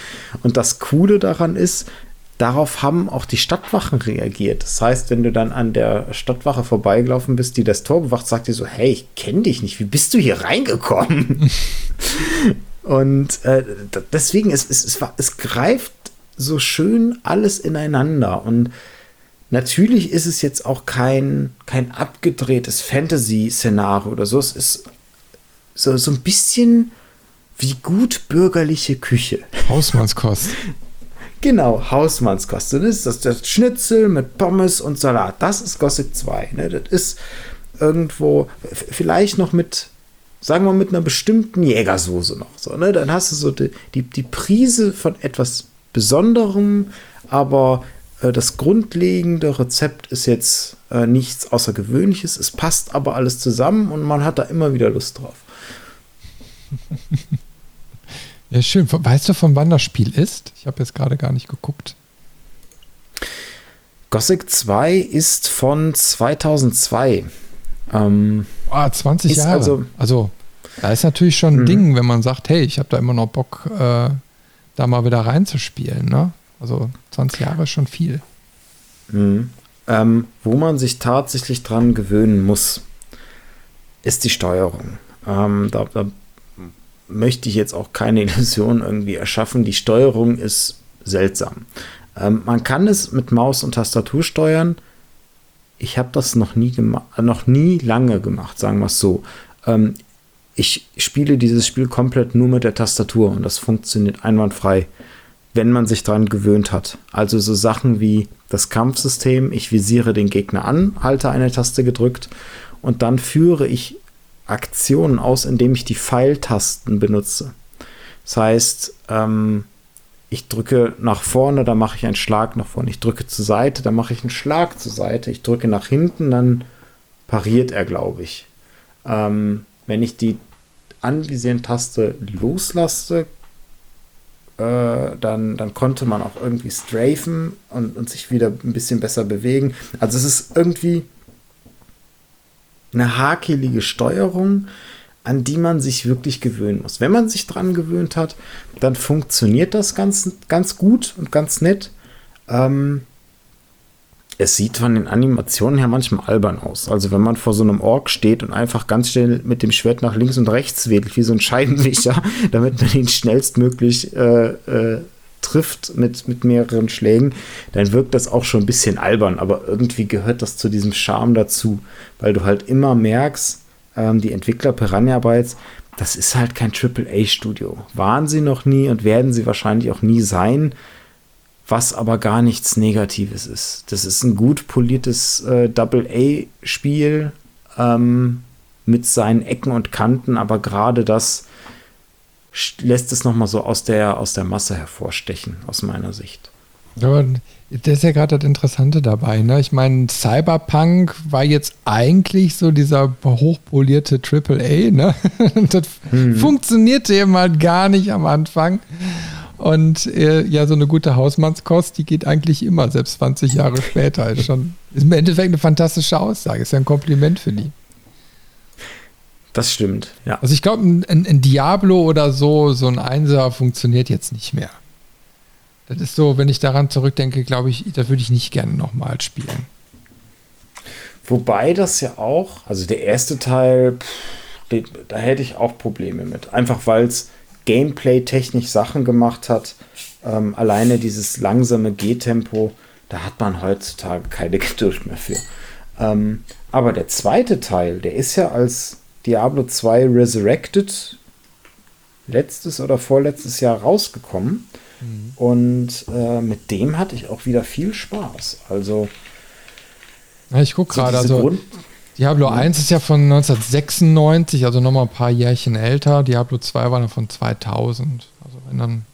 Und das Coole daran ist, darauf haben auch die Stadtwachen reagiert. Das heißt, wenn du dann an der Stadtwache vorbeigelaufen bist, die das Tor bewacht, sagt dir so, hey, ich kenne dich nicht, wie bist du hier reingekommen? *laughs* und äh, deswegen, es, es, es, es greift so schön alles ineinander und Natürlich ist es jetzt auch kein, kein abgedrehtes Fantasy-Szenario oder so. Es ist so, so ein bisschen wie gut bürgerliche Küche. *laughs* Hausmannskost. genau, Hausmannskost. Das ist das, das Schnitzel mit Pommes und Salat. Das ist Gothic 2. Ne? Das ist irgendwo, vielleicht noch mit, sagen wir mit einer bestimmten Jägersoße noch. So, ne? Dann hast du so die, die, die Prise von etwas Besonderem, aber äh, das grundlegende Rezept ist jetzt äh, nichts Außergewöhnliches. Es passt aber alles zusammen und man hat da immer wieder Lust drauf. *laughs* Ja, schön. Weißt du, von wann das Spiel ist? Ich habe jetzt gerade gar nicht geguckt. Gothic 2 ist von 2002. Ähm, ah, 20 Jahre. Also, also, da ist natürlich schon ein mhm. Ding, wenn man sagt, hey, ich habe da immer noch Bock, äh, da mal wieder reinzuspielen. Ne? Also 20 Jahre ist schon viel. Mhm. Ähm, wo man sich tatsächlich dran gewöhnen muss, ist die Steuerung. Ähm, da, da möchte ich jetzt auch keine *laughs* Illusion irgendwie erschaffen. Die Steuerung ist seltsam. Ähm, man kann es mit Maus und Tastatur steuern. Ich habe das noch nie noch nie lange gemacht, sagen wir es so. Ähm, ich spiele dieses Spiel komplett nur mit der Tastatur und das funktioniert einwandfrei, wenn man sich daran gewöhnt hat. Also so Sachen wie das Kampfsystem, ich visiere den Gegner an, halte eine Taste gedrückt und dann führe ich Aktionen aus, indem ich die Pfeiltasten benutze. Das heißt, ähm, ich drücke nach vorne, dann mache ich einen Schlag nach vorne. Ich drücke zur Seite, dann mache ich einen Schlag zur Seite. Ich drücke nach hinten, dann pariert er, glaube ich. Ähm, wenn ich die Anvisieren-Taste loslasse, äh, dann, dann konnte man auch irgendwie strafen und, und sich wieder ein bisschen besser bewegen. Also es ist irgendwie eine hakelige Steuerung, an die man sich wirklich gewöhnen muss. Wenn man sich dran gewöhnt hat, dann funktioniert das ganz, ganz gut und ganz nett. Ähm, es sieht von den Animationen her manchmal albern aus. Also wenn man vor so einem Ork steht und einfach ganz schnell mit dem Schwert nach links und rechts wedelt, wie so ein Scheibenwischer, *laughs* damit man ihn schnellstmöglich äh, äh, trifft mit, mit mehreren Schlägen, dann wirkt das auch schon ein bisschen albern, aber irgendwie gehört das zu diesem Charme dazu, weil du halt immer merkst, ähm, die Entwickler Piranha Bytes, das ist halt kein AAA-Studio. Waren sie noch nie und werden sie wahrscheinlich auch nie sein, was aber gar nichts Negatives ist. Das ist ein gut poliertes äh, Double-A-Spiel, ähm, mit seinen Ecken und Kanten, aber gerade das lässt es nochmal so aus der, aus der Masse hervorstechen, aus meiner Sicht. Aber das ist ja gerade das Interessante dabei. Ne? Ich meine, Cyberpunk war jetzt eigentlich so dieser hochpolierte AAA. Ne? *laughs* das hm. funktionierte eben halt gar nicht am Anfang. Und äh, ja, so eine gute Hausmannskost, die geht eigentlich immer, selbst 20 Jahre später. Ist, schon, ist im Endeffekt eine fantastische Aussage. Ist ja ein Kompliment für die. Das stimmt, ja. Also ich glaube, ein, ein, Diablo oder so, so ein Einser funktioniert jetzt nicht mehr. Das ist so, wenn ich daran zurückdenke, glaube ich, da würde ich nicht gerne nochmal spielen. Wobei das ja auch, also der erste Teil, pff, da hätte ich auch Probleme mit. Einfach weil es Gameplay-technisch Sachen gemacht hat. Ähm, alleine dieses langsame Gehtempo, da hat man heutzutage keine *laughs* Geduld mehr für. Ähm, aber der zweite Teil, der ist ja als Diablo 2 Resurrected letztes oder vorletztes Jahr rausgekommen. Mhm. Und äh, mit dem hatte ich auch wieder viel Spaß. Also. Ja, ich gucke so gerade, also Grund Diablo ja. 1 ist ja von 1996, also nochmal ein paar Jährchen älter. Diablo 2 war dann von 2000. Also wenn dann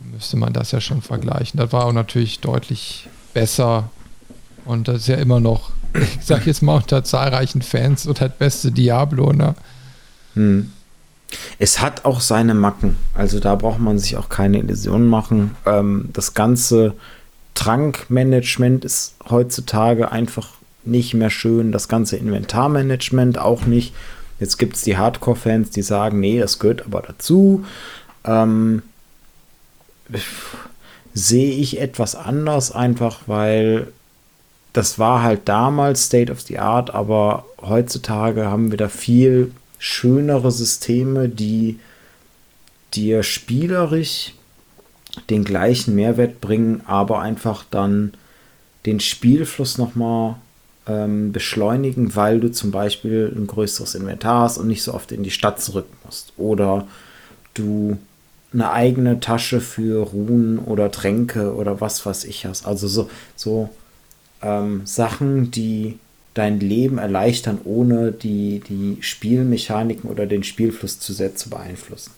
müsste man das ja schon vergleichen. Das war auch natürlich deutlich besser. Und das ist ja immer noch, *laughs* ich sag jetzt mal unter zahlreichen Fans, so das beste Diablo, ne? Hm. Es hat auch seine Macken. Also da braucht man sich auch keine Illusionen machen. Ähm, das ganze Trankmanagement ist heutzutage einfach nicht mehr schön. Das ganze Inventarmanagement auch nicht. Jetzt gibt es die Hardcore-Fans, die sagen, nee, das gehört aber dazu. Ähm, sehe ich etwas anders, einfach weil das war halt damals State of the Art, aber heutzutage haben wir da viel schönere Systeme, die dir spielerisch den gleichen Mehrwert bringen, aber einfach dann den Spielfluss nochmal ähm, beschleunigen, weil du zum Beispiel ein größeres Inventar hast und nicht so oft in die Stadt zurück musst. Oder du eine eigene Tasche für Ruhen oder Tränke oder was weiß ich hast. Also so, so ähm, Sachen, die dein Leben erleichtern, ohne die, die Spielmechaniken oder den Spielfluss zu sehr zu beeinflussen.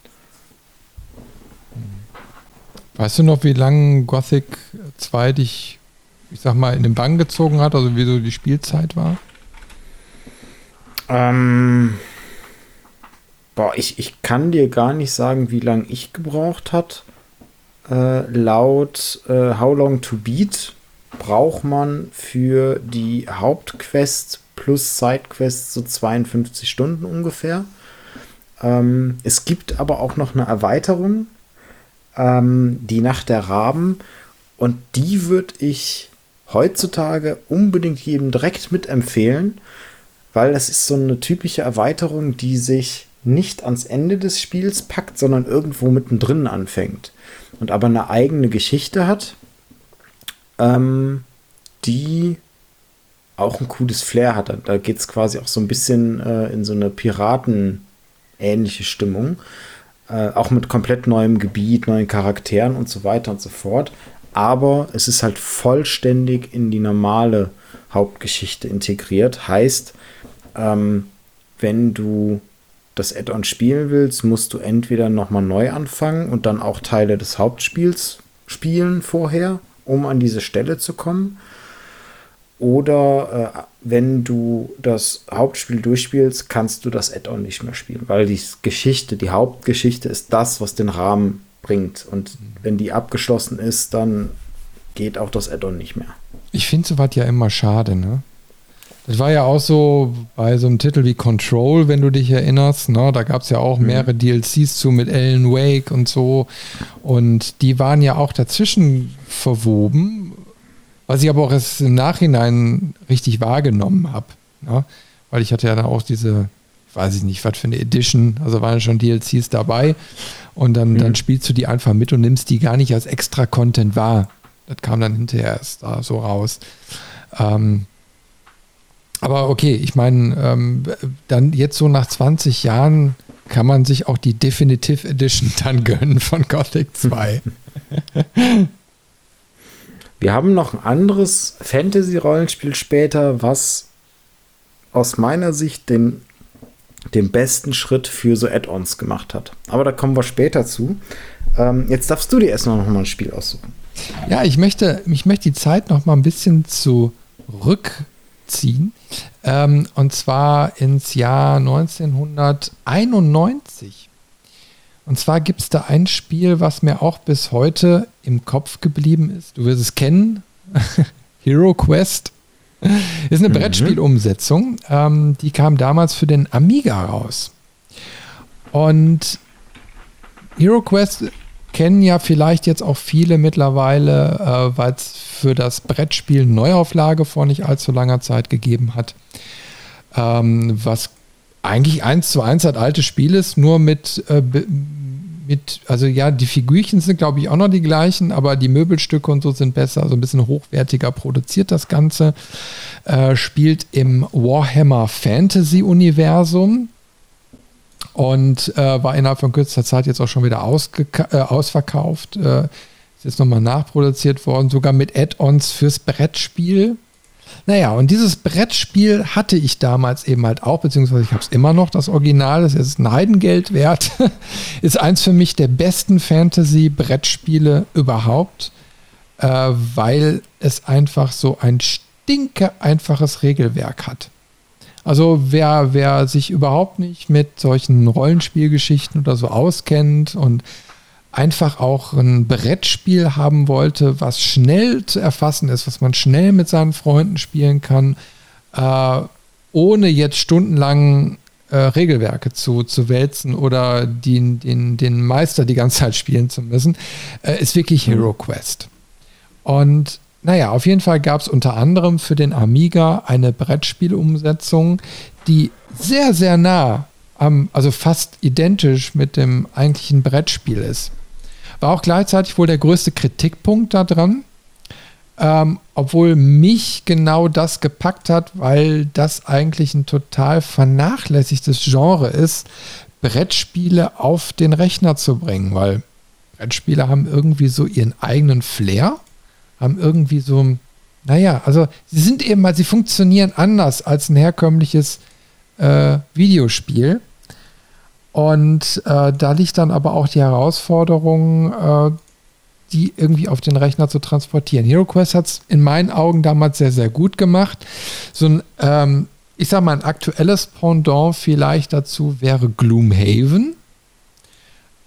Weißt du noch, wie lange Gothic 2 dich, ich sag mal, in den Bann gezogen hat, also wie so die Spielzeit war? Ähm, boah, ich, ich kann dir gar nicht sagen, wie lange ich gebraucht hat. Äh, laut äh, How Long to Beat braucht man für die Hauptquest plus Sidequest so 52 Stunden ungefähr. Ähm, es gibt aber auch noch eine Erweiterung, ähm, die Nacht der Raben. Und die würde ich heutzutage unbedingt jedem direkt mitempfehlen, weil das ist so eine typische Erweiterung, die sich nicht ans Ende des Spiels packt, sondern irgendwo mittendrin anfängt und aber eine eigene Geschichte hat ähm, die auch ein cooles Flair hat. Da geht es quasi auch so ein bisschen äh, in so eine Piraten-ähnliche Stimmung. Äh, auch mit komplett neuem Gebiet, neuen Charakteren und so weiter und so fort. Aber es ist halt vollständig in die normale Hauptgeschichte integriert. Heißt, ähm, wenn du das Add-on spielen willst, musst du entweder nochmal neu anfangen und dann auch Teile des Hauptspiels spielen vorher um an diese Stelle zu kommen. Oder äh, wenn du das Hauptspiel durchspielst, kannst du das Add-on nicht mehr spielen, weil die Geschichte, die Hauptgeschichte ist das, was den Rahmen bringt. Und wenn die abgeschlossen ist, dann geht auch das Add-on nicht mehr. Ich finde sowas ja immer schade, ne? Das war ja auch so bei so einem Titel wie Control, wenn du dich erinnerst. Ne? Da gab es ja auch mhm. mehrere DLCs zu mit Alan Wake und so. Und die waren ja auch dazwischen verwoben, was ich aber auch erst im Nachhinein richtig wahrgenommen habe. Ne? Weil ich hatte ja dann auch diese, weiß ich nicht, was für eine Edition, also waren schon DLCs dabei. Und dann, mhm. dann spielst du die einfach mit und nimmst die gar nicht als extra Content wahr. Das kam dann hinterher erst da so raus. Ähm, aber okay, ich meine, ähm, dann jetzt so nach 20 Jahren kann man sich auch die Definitive Edition dann *laughs* gönnen von Gothic 2. *laughs* Wir haben noch ein anderes Fantasy-Rollenspiel später, was aus meiner Sicht den, den besten Schritt für so Add-ons gemacht hat. Aber da kommen wir später zu. Ähm, jetzt darfst du dir erstmal noch mal ein Spiel aussuchen. Ja, ich möchte, ich möchte die Zeit noch mal ein bisschen zurückziehen. Ähm, und zwar ins Jahr 1991. Und zwar gibt es da ein Spiel, was mir auch bis heute im Kopf geblieben ist. Du wirst es kennen. *laughs* Hero Quest. Ist eine mhm. Brettspielumsetzung. Ähm, die kam damals für den Amiga raus. Und Hero Quest kennen ja vielleicht jetzt auch viele mittlerweile, äh, weil es für das Brettspiel Neuauflage vor nicht allzu langer Zeit gegeben hat. Ähm, was eigentlich eins zu eins ein altes Spiel ist, nur mit, äh, mit, also ja, die Figürchen sind, glaube ich, auch noch die gleichen, aber die Möbelstücke und so sind besser, also ein bisschen hochwertiger produziert das Ganze. Äh, spielt im Warhammer Fantasy Universum und äh, war innerhalb von kürzester Zeit jetzt auch schon wieder äh, ausverkauft. Äh, ist jetzt nochmal nachproduziert worden, sogar mit Add-ons fürs Brettspiel. Naja, und dieses Brettspiel hatte ich damals eben halt auch, beziehungsweise ich habe es immer noch, das Original, das ist ein Heidengeld wert. *laughs* ist eins für mich der besten Fantasy-Brettspiele überhaupt, äh, weil es einfach so ein stinke einfaches Regelwerk hat. Also wer, wer sich überhaupt nicht mit solchen Rollenspielgeschichten oder so auskennt und einfach auch ein Brettspiel haben wollte, was schnell zu erfassen ist, was man schnell mit seinen Freunden spielen kann, äh, ohne jetzt stundenlang äh, Regelwerke zu, zu wälzen oder den, den, den Meister die ganze Zeit spielen zu müssen, äh, ist wirklich. Hero Quest. Und naja, auf jeden Fall gab es unter anderem für den Amiga eine Brettspielumsetzung, die sehr, sehr nah am, also fast identisch mit dem eigentlichen Brettspiel ist. War auch gleichzeitig wohl der größte Kritikpunkt daran, ähm, obwohl mich genau das gepackt hat, weil das eigentlich ein total vernachlässigtes Genre ist, Brettspiele auf den Rechner zu bringen, weil Brettspiele haben irgendwie so ihren eigenen Flair, haben irgendwie so, naja, also sie sind eben mal, sie funktionieren anders als ein herkömmliches äh, Videospiel. Und äh, da liegt dann aber auch die Herausforderung, äh, die irgendwie auf den Rechner zu transportieren. HeroQuest hat es in meinen Augen damals sehr, sehr gut gemacht. So ein, ähm, ich sag mal, ein aktuelles Pendant vielleicht dazu wäre Gloomhaven.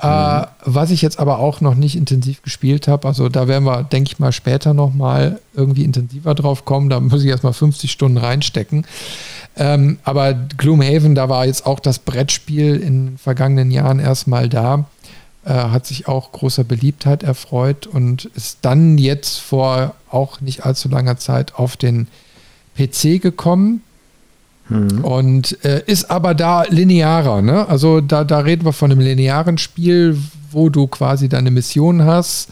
Mhm. Äh, was ich jetzt aber auch noch nicht intensiv gespielt habe, also da werden wir, denke ich mal, später nochmal irgendwie intensiver drauf kommen. Da muss ich erstmal 50 Stunden reinstecken. Ähm, aber Gloomhaven, da war jetzt auch das Brettspiel in den vergangenen Jahren erstmal da. Äh, hat sich auch großer Beliebtheit erfreut und ist dann jetzt vor auch nicht allzu langer Zeit auf den PC gekommen. Und äh, ist aber da linearer. Ne? Also da, da reden wir von einem linearen Spiel, wo du quasi deine Mission hast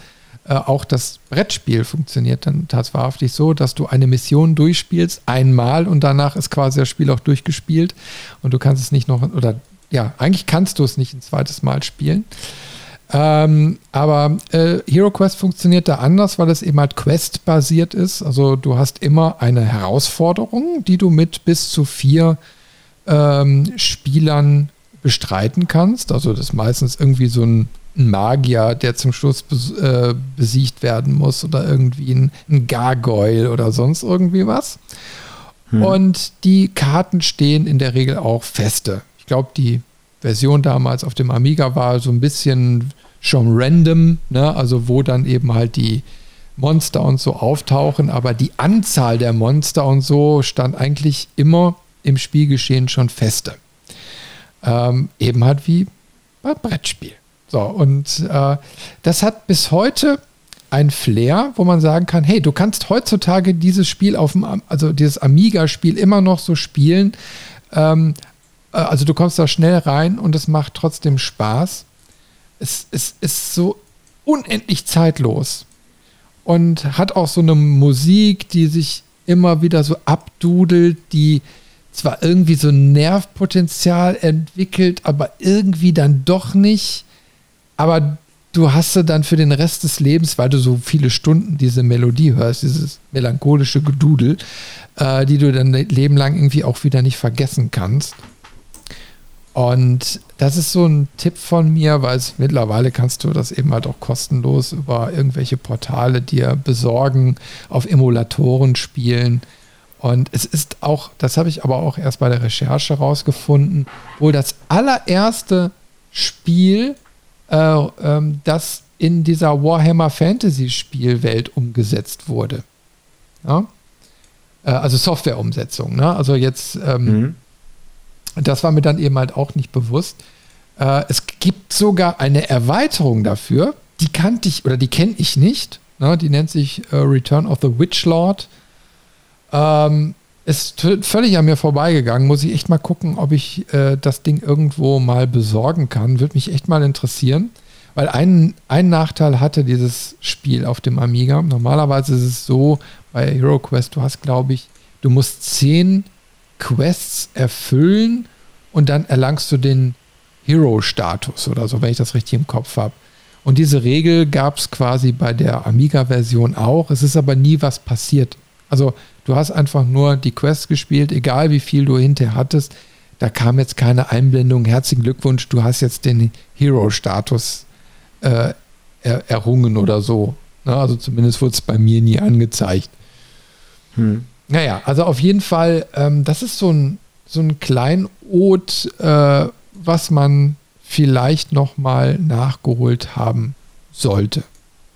äh, auch das Brettspiel funktioniert dann tatsächlich so, dass du eine Mission durchspielst einmal und danach ist quasi das Spiel auch durchgespielt und du kannst es nicht noch, oder ja, eigentlich kannst du es nicht ein zweites Mal spielen. Ähm, aber äh, Hero Quest funktioniert da anders, weil es eben halt Quest-basiert ist. Also du hast immer eine Herausforderung, die du mit bis zu vier ähm, Spielern bestreiten kannst. Also das ist meistens irgendwie so ein ein Magier, der zum Schluss bes äh, besiegt werden muss oder irgendwie ein, ein Gargoyle oder sonst irgendwie was. Hm. Und die Karten stehen in der Regel auch feste. Ich glaube, die Version damals auf dem Amiga war so ein bisschen schon random, ne? also wo dann eben halt die Monster und so auftauchen, aber die Anzahl der Monster und so stand eigentlich immer im Spielgeschehen schon feste. Ähm, eben halt wie beim Brettspiel. So, und äh, das hat bis heute ein Flair, wo man sagen kann, hey, du kannst heutzutage dieses Spiel auf dem, also dieses Amiga-Spiel immer noch so spielen. Ähm, äh, also du kommst da schnell rein und es macht trotzdem Spaß. Es, es ist so unendlich zeitlos und hat auch so eine Musik, die sich immer wieder so abdudelt, die zwar irgendwie so Nervpotenzial entwickelt, aber irgendwie dann doch nicht aber du hast sie dann für den Rest des Lebens, weil du so viele Stunden diese Melodie hörst, dieses melancholische Gedudel, äh, die du dann Leben lang irgendwie auch wieder nicht vergessen kannst. Und das ist so ein Tipp von mir, weil es mittlerweile kannst du das eben halt auch kostenlos über irgendwelche Portale dir besorgen, auf Emulatoren spielen. Und es ist auch, das habe ich aber auch erst bei der Recherche rausgefunden, wohl das allererste Spiel, äh, ähm, das in dieser Warhammer Fantasy Spielwelt umgesetzt wurde. Ja? Äh, also Softwareumsetzung. Ne? Also jetzt, ähm, mhm. Das war mir dann eben halt auch nicht bewusst. Äh, es gibt sogar eine Erweiterung dafür, die kannte ich oder die kenne ich nicht. Ne? Die nennt sich äh, Return of the Witch Lord. Ähm, ist völlig an mir vorbeigegangen. Muss ich echt mal gucken, ob ich äh, das Ding irgendwo mal besorgen kann. Würde mich echt mal interessieren. Weil ein, ein Nachteil hatte dieses Spiel auf dem Amiga. Normalerweise ist es so bei Hero Quest, du hast, glaube ich, du musst zehn Quests erfüllen und dann erlangst du den Hero-Status oder so, wenn ich das richtig im Kopf habe. Und diese Regel gab es quasi bei der Amiga-Version auch. Es ist aber nie was passiert. Also du hast einfach nur die Quest gespielt, egal wie viel du hinterher hattest. Da kam jetzt keine Einblendung. Herzlichen Glückwunsch, du hast jetzt den Hero-Status äh, er, errungen oder so. Na, ne, also zumindest wurde es bei mir nie angezeigt. Hm. Naja, also auf jeden Fall, ähm, das ist so ein, so ein Kleinod, äh, was man vielleicht nochmal nachgeholt haben sollte.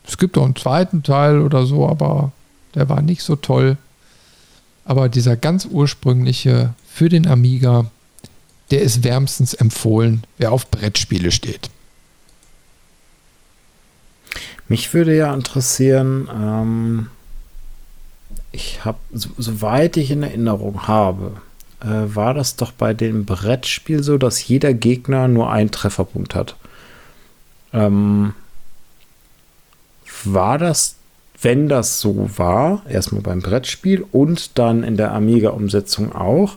Es gibt auch einen zweiten Teil oder so, aber der war nicht so toll. Aber dieser ganz ursprüngliche für den Amiga, der ist wärmstens empfohlen, wer auf Brettspiele steht. Mich würde ja interessieren, ähm, ich habe, so, soweit ich in Erinnerung habe, äh, war das doch bei dem Brettspiel so, dass jeder Gegner nur einen Trefferpunkt hat. Ähm, war das wenn das so war, erstmal beim Brettspiel und dann in der Amiga-Umsetzung auch,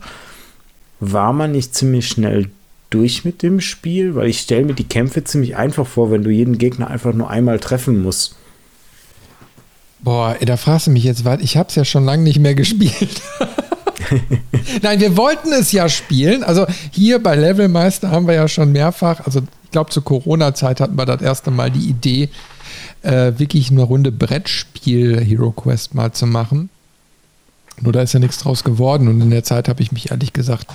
war man nicht ziemlich schnell durch mit dem Spiel? Weil ich stelle mir die Kämpfe ziemlich einfach vor, wenn du jeden Gegner einfach nur einmal treffen musst. Boah, da fragst du mich jetzt weit. Ich habe es ja schon lange nicht mehr gespielt. *laughs* Nein, wir wollten es ja spielen. Also hier bei Levelmeister haben wir ja schon mehrfach, also ich glaube zur Corona-Zeit hatten wir das erste Mal die Idee, äh, wirklich eine Runde Brettspiel Hero Quest mal zu machen. Nur da ist ja nichts draus geworden und in der Zeit habe ich mich ehrlich gesagt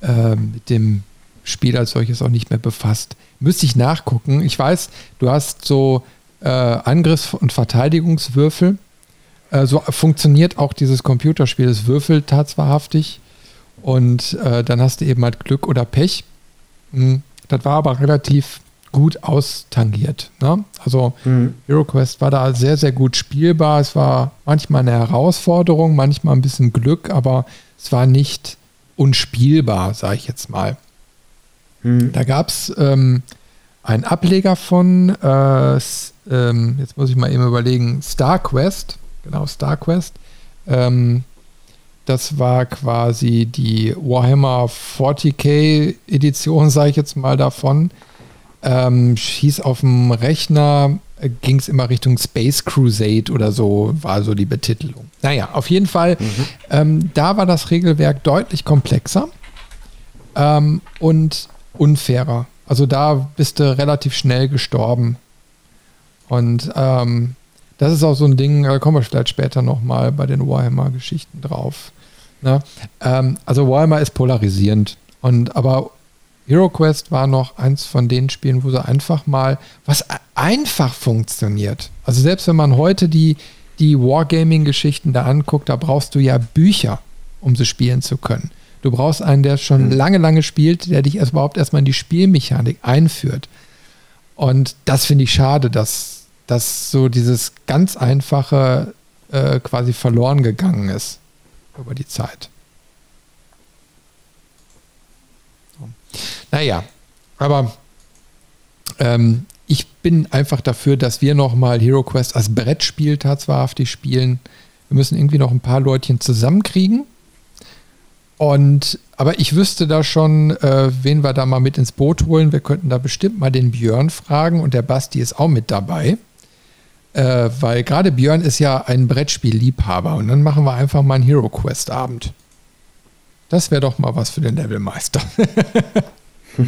äh, mit dem Spiel als solches auch nicht mehr befasst. Müsste ich nachgucken. Ich weiß, du hast so äh, Angriffs- und Verteidigungswürfel. Äh, so funktioniert auch dieses Computerspiel. Es würfelt tatsächlich und äh, dann hast du eben halt Glück oder Pech. Hm. Das war aber relativ gut austangiert. Ne? Also mhm. HeroQuest war da sehr, sehr gut spielbar. Es war manchmal eine Herausforderung, manchmal ein bisschen Glück, aber es war nicht unspielbar, sage ich jetzt mal. Mhm. Da gab es ähm, einen Ableger von, äh, ähm, jetzt muss ich mal eben überlegen, StarQuest, genau, StarQuest. Ähm, das war quasi die Warhammer 40k Edition, sage ich jetzt mal davon ähm, hieß auf dem Rechner, äh, ging es immer Richtung Space Crusade oder so, war so die Betitelung. Naja, auf jeden Fall, mhm. ähm, da war das Regelwerk deutlich komplexer ähm, und unfairer. Also da bist du relativ schnell gestorben. Und ähm, das ist auch so ein Ding, da kommen wir vielleicht später nochmal bei den Warhammer-Geschichten drauf. Ne? Ähm, also Warhammer ist polarisierend. Und aber HeroQuest war noch eins von den Spielen, wo so einfach mal was einfach funktioniert. Also selbst wenn man heute die, die Wargaming-Geschichten da anguckt, da brauchst du ja Bücher, um sie spielen zu können. Du brauchst einen, der schon mhm. lange, lange spielt, der dich erst überhaupt erstmal in die Spielmechanik einführt. Und das finde ich schade, dass, dass so dieses ganz einfache äh, quasi verloren gegangen ist über die Zeit. Naja, aber ähm, ich bin einfach dafür, dass wir nochmal Hero Quest als Brettspiel tatsächlich spielen. Wir müssen irgendwie noch ein paar Leutchen zusammenkriegen. Und aber ich wüsste da schon, äh, wen wir da mal mit ins Boot holen. Wir könnten da bestimmt mal den Björn fragen und der Basti ist auch mit dabei. Äh, weil gerade Björn ist ja ein Brettspielliebhaber und dann machen wir einfach mal einen Hero Quest Abend. Das wäre doch mal was für den Levelmeister. *laughs*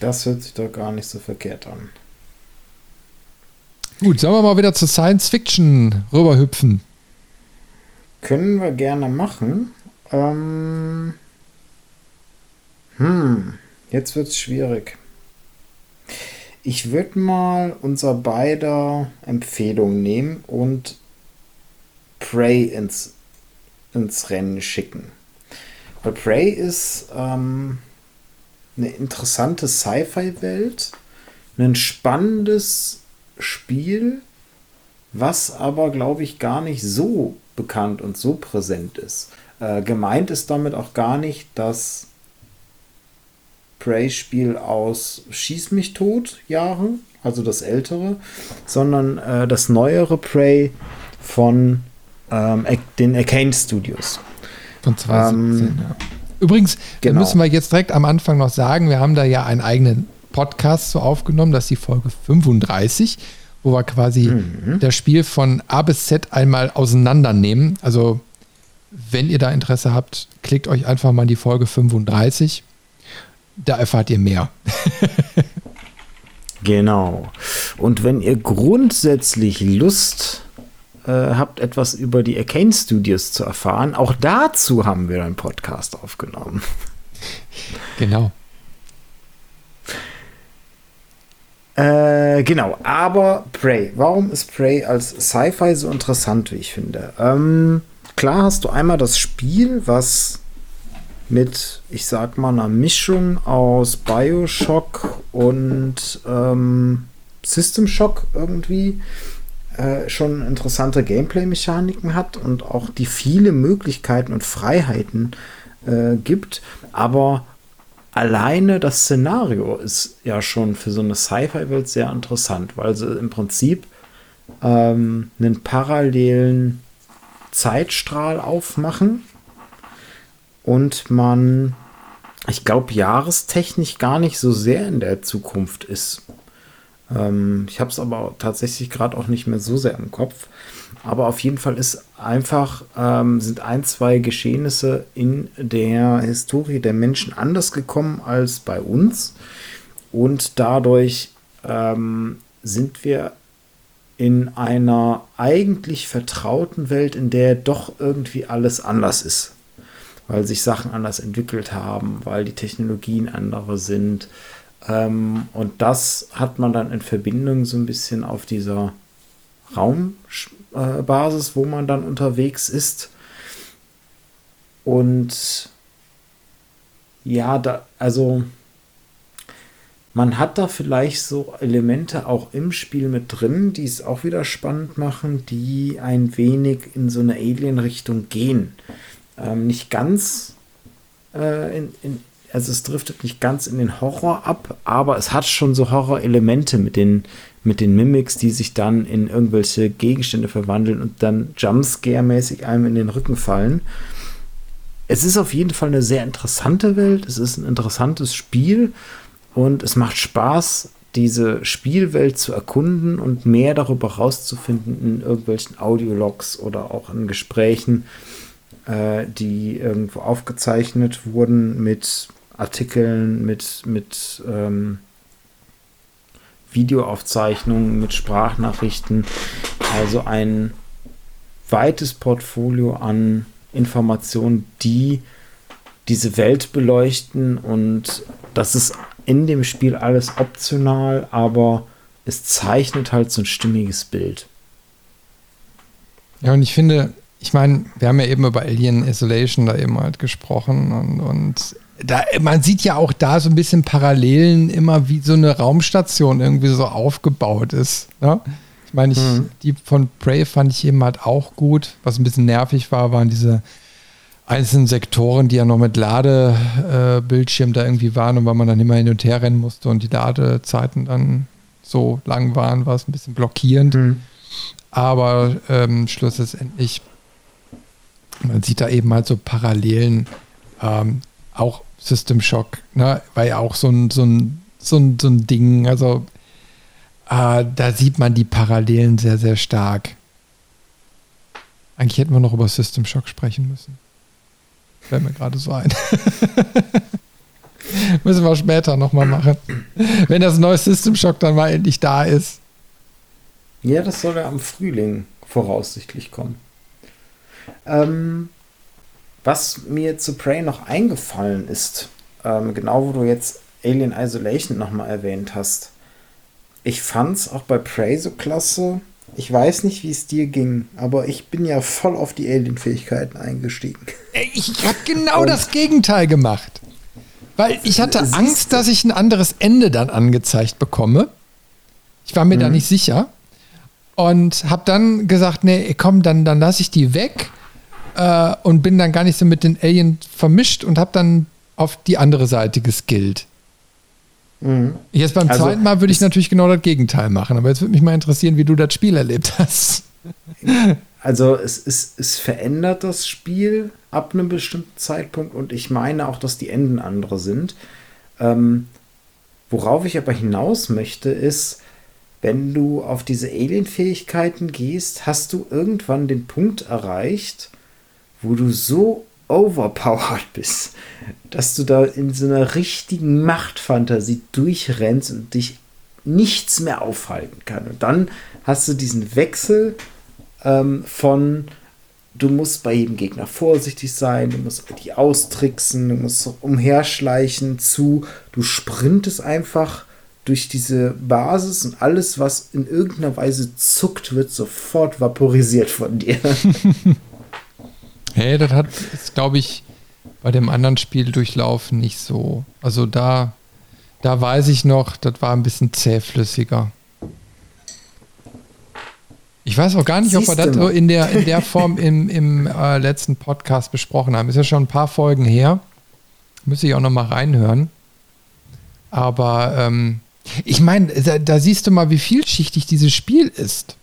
das hört sich doch gar nicht so verkehrt an. Gut, sollen wir mal wieder zur Science Fiction rüberhüpfen? Können wir gerne machen. Ähm hm, jetzt wird es schwierig. Ich würde mal unser beider Empfehlung nehmen und Prey ins, ins Rennen schicken. Weil Prey ist ähm, eine interessante Sci-Fi-Welt, ein spannendes Spiel, was aber, glaube ich, gar nicht so bekannt und so präsent ist. Äh, gemeint ist damit auch gar nicht das Prey-Spiel aus Schieß mich tot Jahren, also das ältere, sondern äh, das neuere Prey von ähm, den Arcane Studios. Von 2017, ähm, ja. Übrigens, genau. müssen wir jetzt direkt am Anfang noch sagen, wir haben da ja einen eigenen Podcast so aufgenommen, das ist die Folge 35 wo wir quasi mhm. das Spiel von A bis Z einmal auseinandernehmen. Also, wenn ihr da Interesse habt, klickt euch einfach mal in die Folge 35. Da erfahrt ihr mehr. *laughs* genau. Und wenn ihr grundsätzlich Lust äh, habt, etwas über die Arcane Studios zu erfahren, auch dazu haben wir einen Podcast aufgenommen. *laughs* Genau. Äh, genau, aber Prey. Warum ist Prey als Sci-Fi so interessant, wie ich finde? Ähm, klar hast du einmal das Spiel, was mit, ich sag mal, einer Mischung aus Bioshock und ähm, System Shock irgendwie äh, schon interessante Gameplay-Mechaniken hat und auch die viele Möglichkeiten und Freiheiten äh, gibt, aber alleine das Szenario ist ja schon für so eine Sci-Fi-Welt sehr interessant, weil sie im Prinzip ähm, einen parallelen Zeitstrahl aufmachen und man, ich glaube, jahrestechnisch gar nicht so sehr in der Zukunft ist. Ähm, ich habe es aber tatsächlich gerade auch nicht mehr so sehr im Kopf. Aber auf jeden Fall ist einfach, ähm, sind ein, zwei Geschehnisse in der Historie der Menschen anders gekommen als bei uns. Und dadurch ähm, sind wir in einer eigentlich vertrauten Welt, in der doch irgendwie alles anders ist. Weil sich Sachen anders entwickelt haben, weil die Technologien andere sind. Ähm, und das hat man dann in Verbindung so ein bisschen auf dieser Raum, äh, wo man dann unterwegs ist. Und ja, da, also man hat da vielleicht so Elemente auch im Spiel mit drin, die es auch wieder spannend machen, die ein wenig in so eine Alien-Richtung gehen. Ähm, nicht ganz äh, in, in, also es driftet nicht ganz in den Horror ab, aber es hat schon so Horror-Elemente mit den mit den Mimics, die sich dann in irgendwelche Gegenstände verwandeln und dann Jumpscare-mäßig einem in den Rücken fallen. Es ist auf jeden Fall eine sehr interessante Welt. Es ist ein interessantes Spiel und es macht Spaß, diese Spielwelt zu erkunden und mehr darüber rauszufinden in irgendwelchen Audiologs oder auch in Gesprächen, äh, die irgendwo aufgezeichnet wurden mit Artikeln, mit, mit ähm, Videoaufzeichnungen, mit Sprachnachrichten. Also ein weites Portfolio an Informationen, die diese Welt beleuchten und das ist in dem Spiel alles optional, aber es zeichnet halt so ein stimmiges Bild. Ja, und ich finde, ich meine, wir haben ja eben über Alien Isolation da eben halt gesprochen und, und da, man sieht ja auch da so ein bisschen Parallelen immer, wie so eine Raumstation irgendwie so aufgebaut ist. Ne? Ich meine, mhm. die von Prey fand ich eben halt auch gut. Was ein bisschen nervig war, waren diese einzelnen Sektoren, die ja noch mit Ladebildschirm äh, da irgendwie waren und weil man dann immer hin und her rennen musste und die Ladezeiten dann so lang waren, war es ein bisschen blockierend. Mhm. Aber ähm, schlussendlich man sieht da eben halt so Parallelen, ähm, auch System Shock, ne, war ja auch so ein, so ein, so ein, so ein Ding, also äh, da sieht man die Parallelen sehr, sehr stark. Eigentlich hätten wir noch über System Shock sprechen müssen. Fällt mir gerade so ein. *laughs* Müssen wir später nochmal machen. Wenn das neue System Shock dann mal endlich da ist. Ja, das soll ja am Frühling voraussichtlich kommen. Ähm, was mir zu Prey noch eingefallen ist, ähm, genau wo du jetzt Alien Isolation nochmal erwähnt hast. Ich fand es auch bei Prey so klasse. Ich weiß nicht, wie es dir ging, aber ich bin ja voll auf die Alien-Fähigkeiten eingestiegen. Ich habe genau das Gegenteil gemacht. Weil ich hatte Angst, dass ich ein anderes Ende dann angezeigt bekomme. Ich war mir mhm. da nicht sicher. Und habe dann gesagt, nee, komm, dann, dann lasse ich die weg. Äh, und bin dann gar nicht so mit den Aliens vermischt und habe dann auf die andere Seite geskillt. Mhm. Jetzt beim also, zweiten Mal würde ich natürlich genau das Gegenteil machen. Aber jetzt würde mich mal interessieren, wie du das Spiel erlebt hast. *laughs* Also es, es, es verändert das Spiel ab einem bestimmten Zeitpunkt und ich meine auch, dass die Enden andere sind. Ähm, worauf ich aber hinaus möchte, ist, wenn du auf diese Alien-Fähigkeiten gehst, hast du irgendwann den Punkt erreicht, wo du so overpowered bist, dass du da in so einer richtigen Machtfantasie durchrennst und dich nichts mehr aufhalten kann. Und dann hast du diesen Wechsel ähm, von du musst bei jedem Gegner vorsichtig sein, du musst die austricksen, du musst umherschleichen zu, du sprintest einfach durch diese Basis und alles, was in irgendeiner Weise zuckt, wird sofort vaporisiert von dir. *laughs* hey, das hat, glaube ich, bei dem anderen Spiel durchlaufen nicht so. Also da, da weiß ich noch, das war ein bisschen zähflüssiger. Ich weiß auch gar nicht, Siehst ob wir das so in der, in der Form im, im äh, letzten Podcast besprochen haben. Ist ja schon ein paar Folgen her. Müsste ich auch noch mal reinhören. Aber ähm, ich meine, da, da, siehst du mal, wie vielschichtig dieses Spiel ist.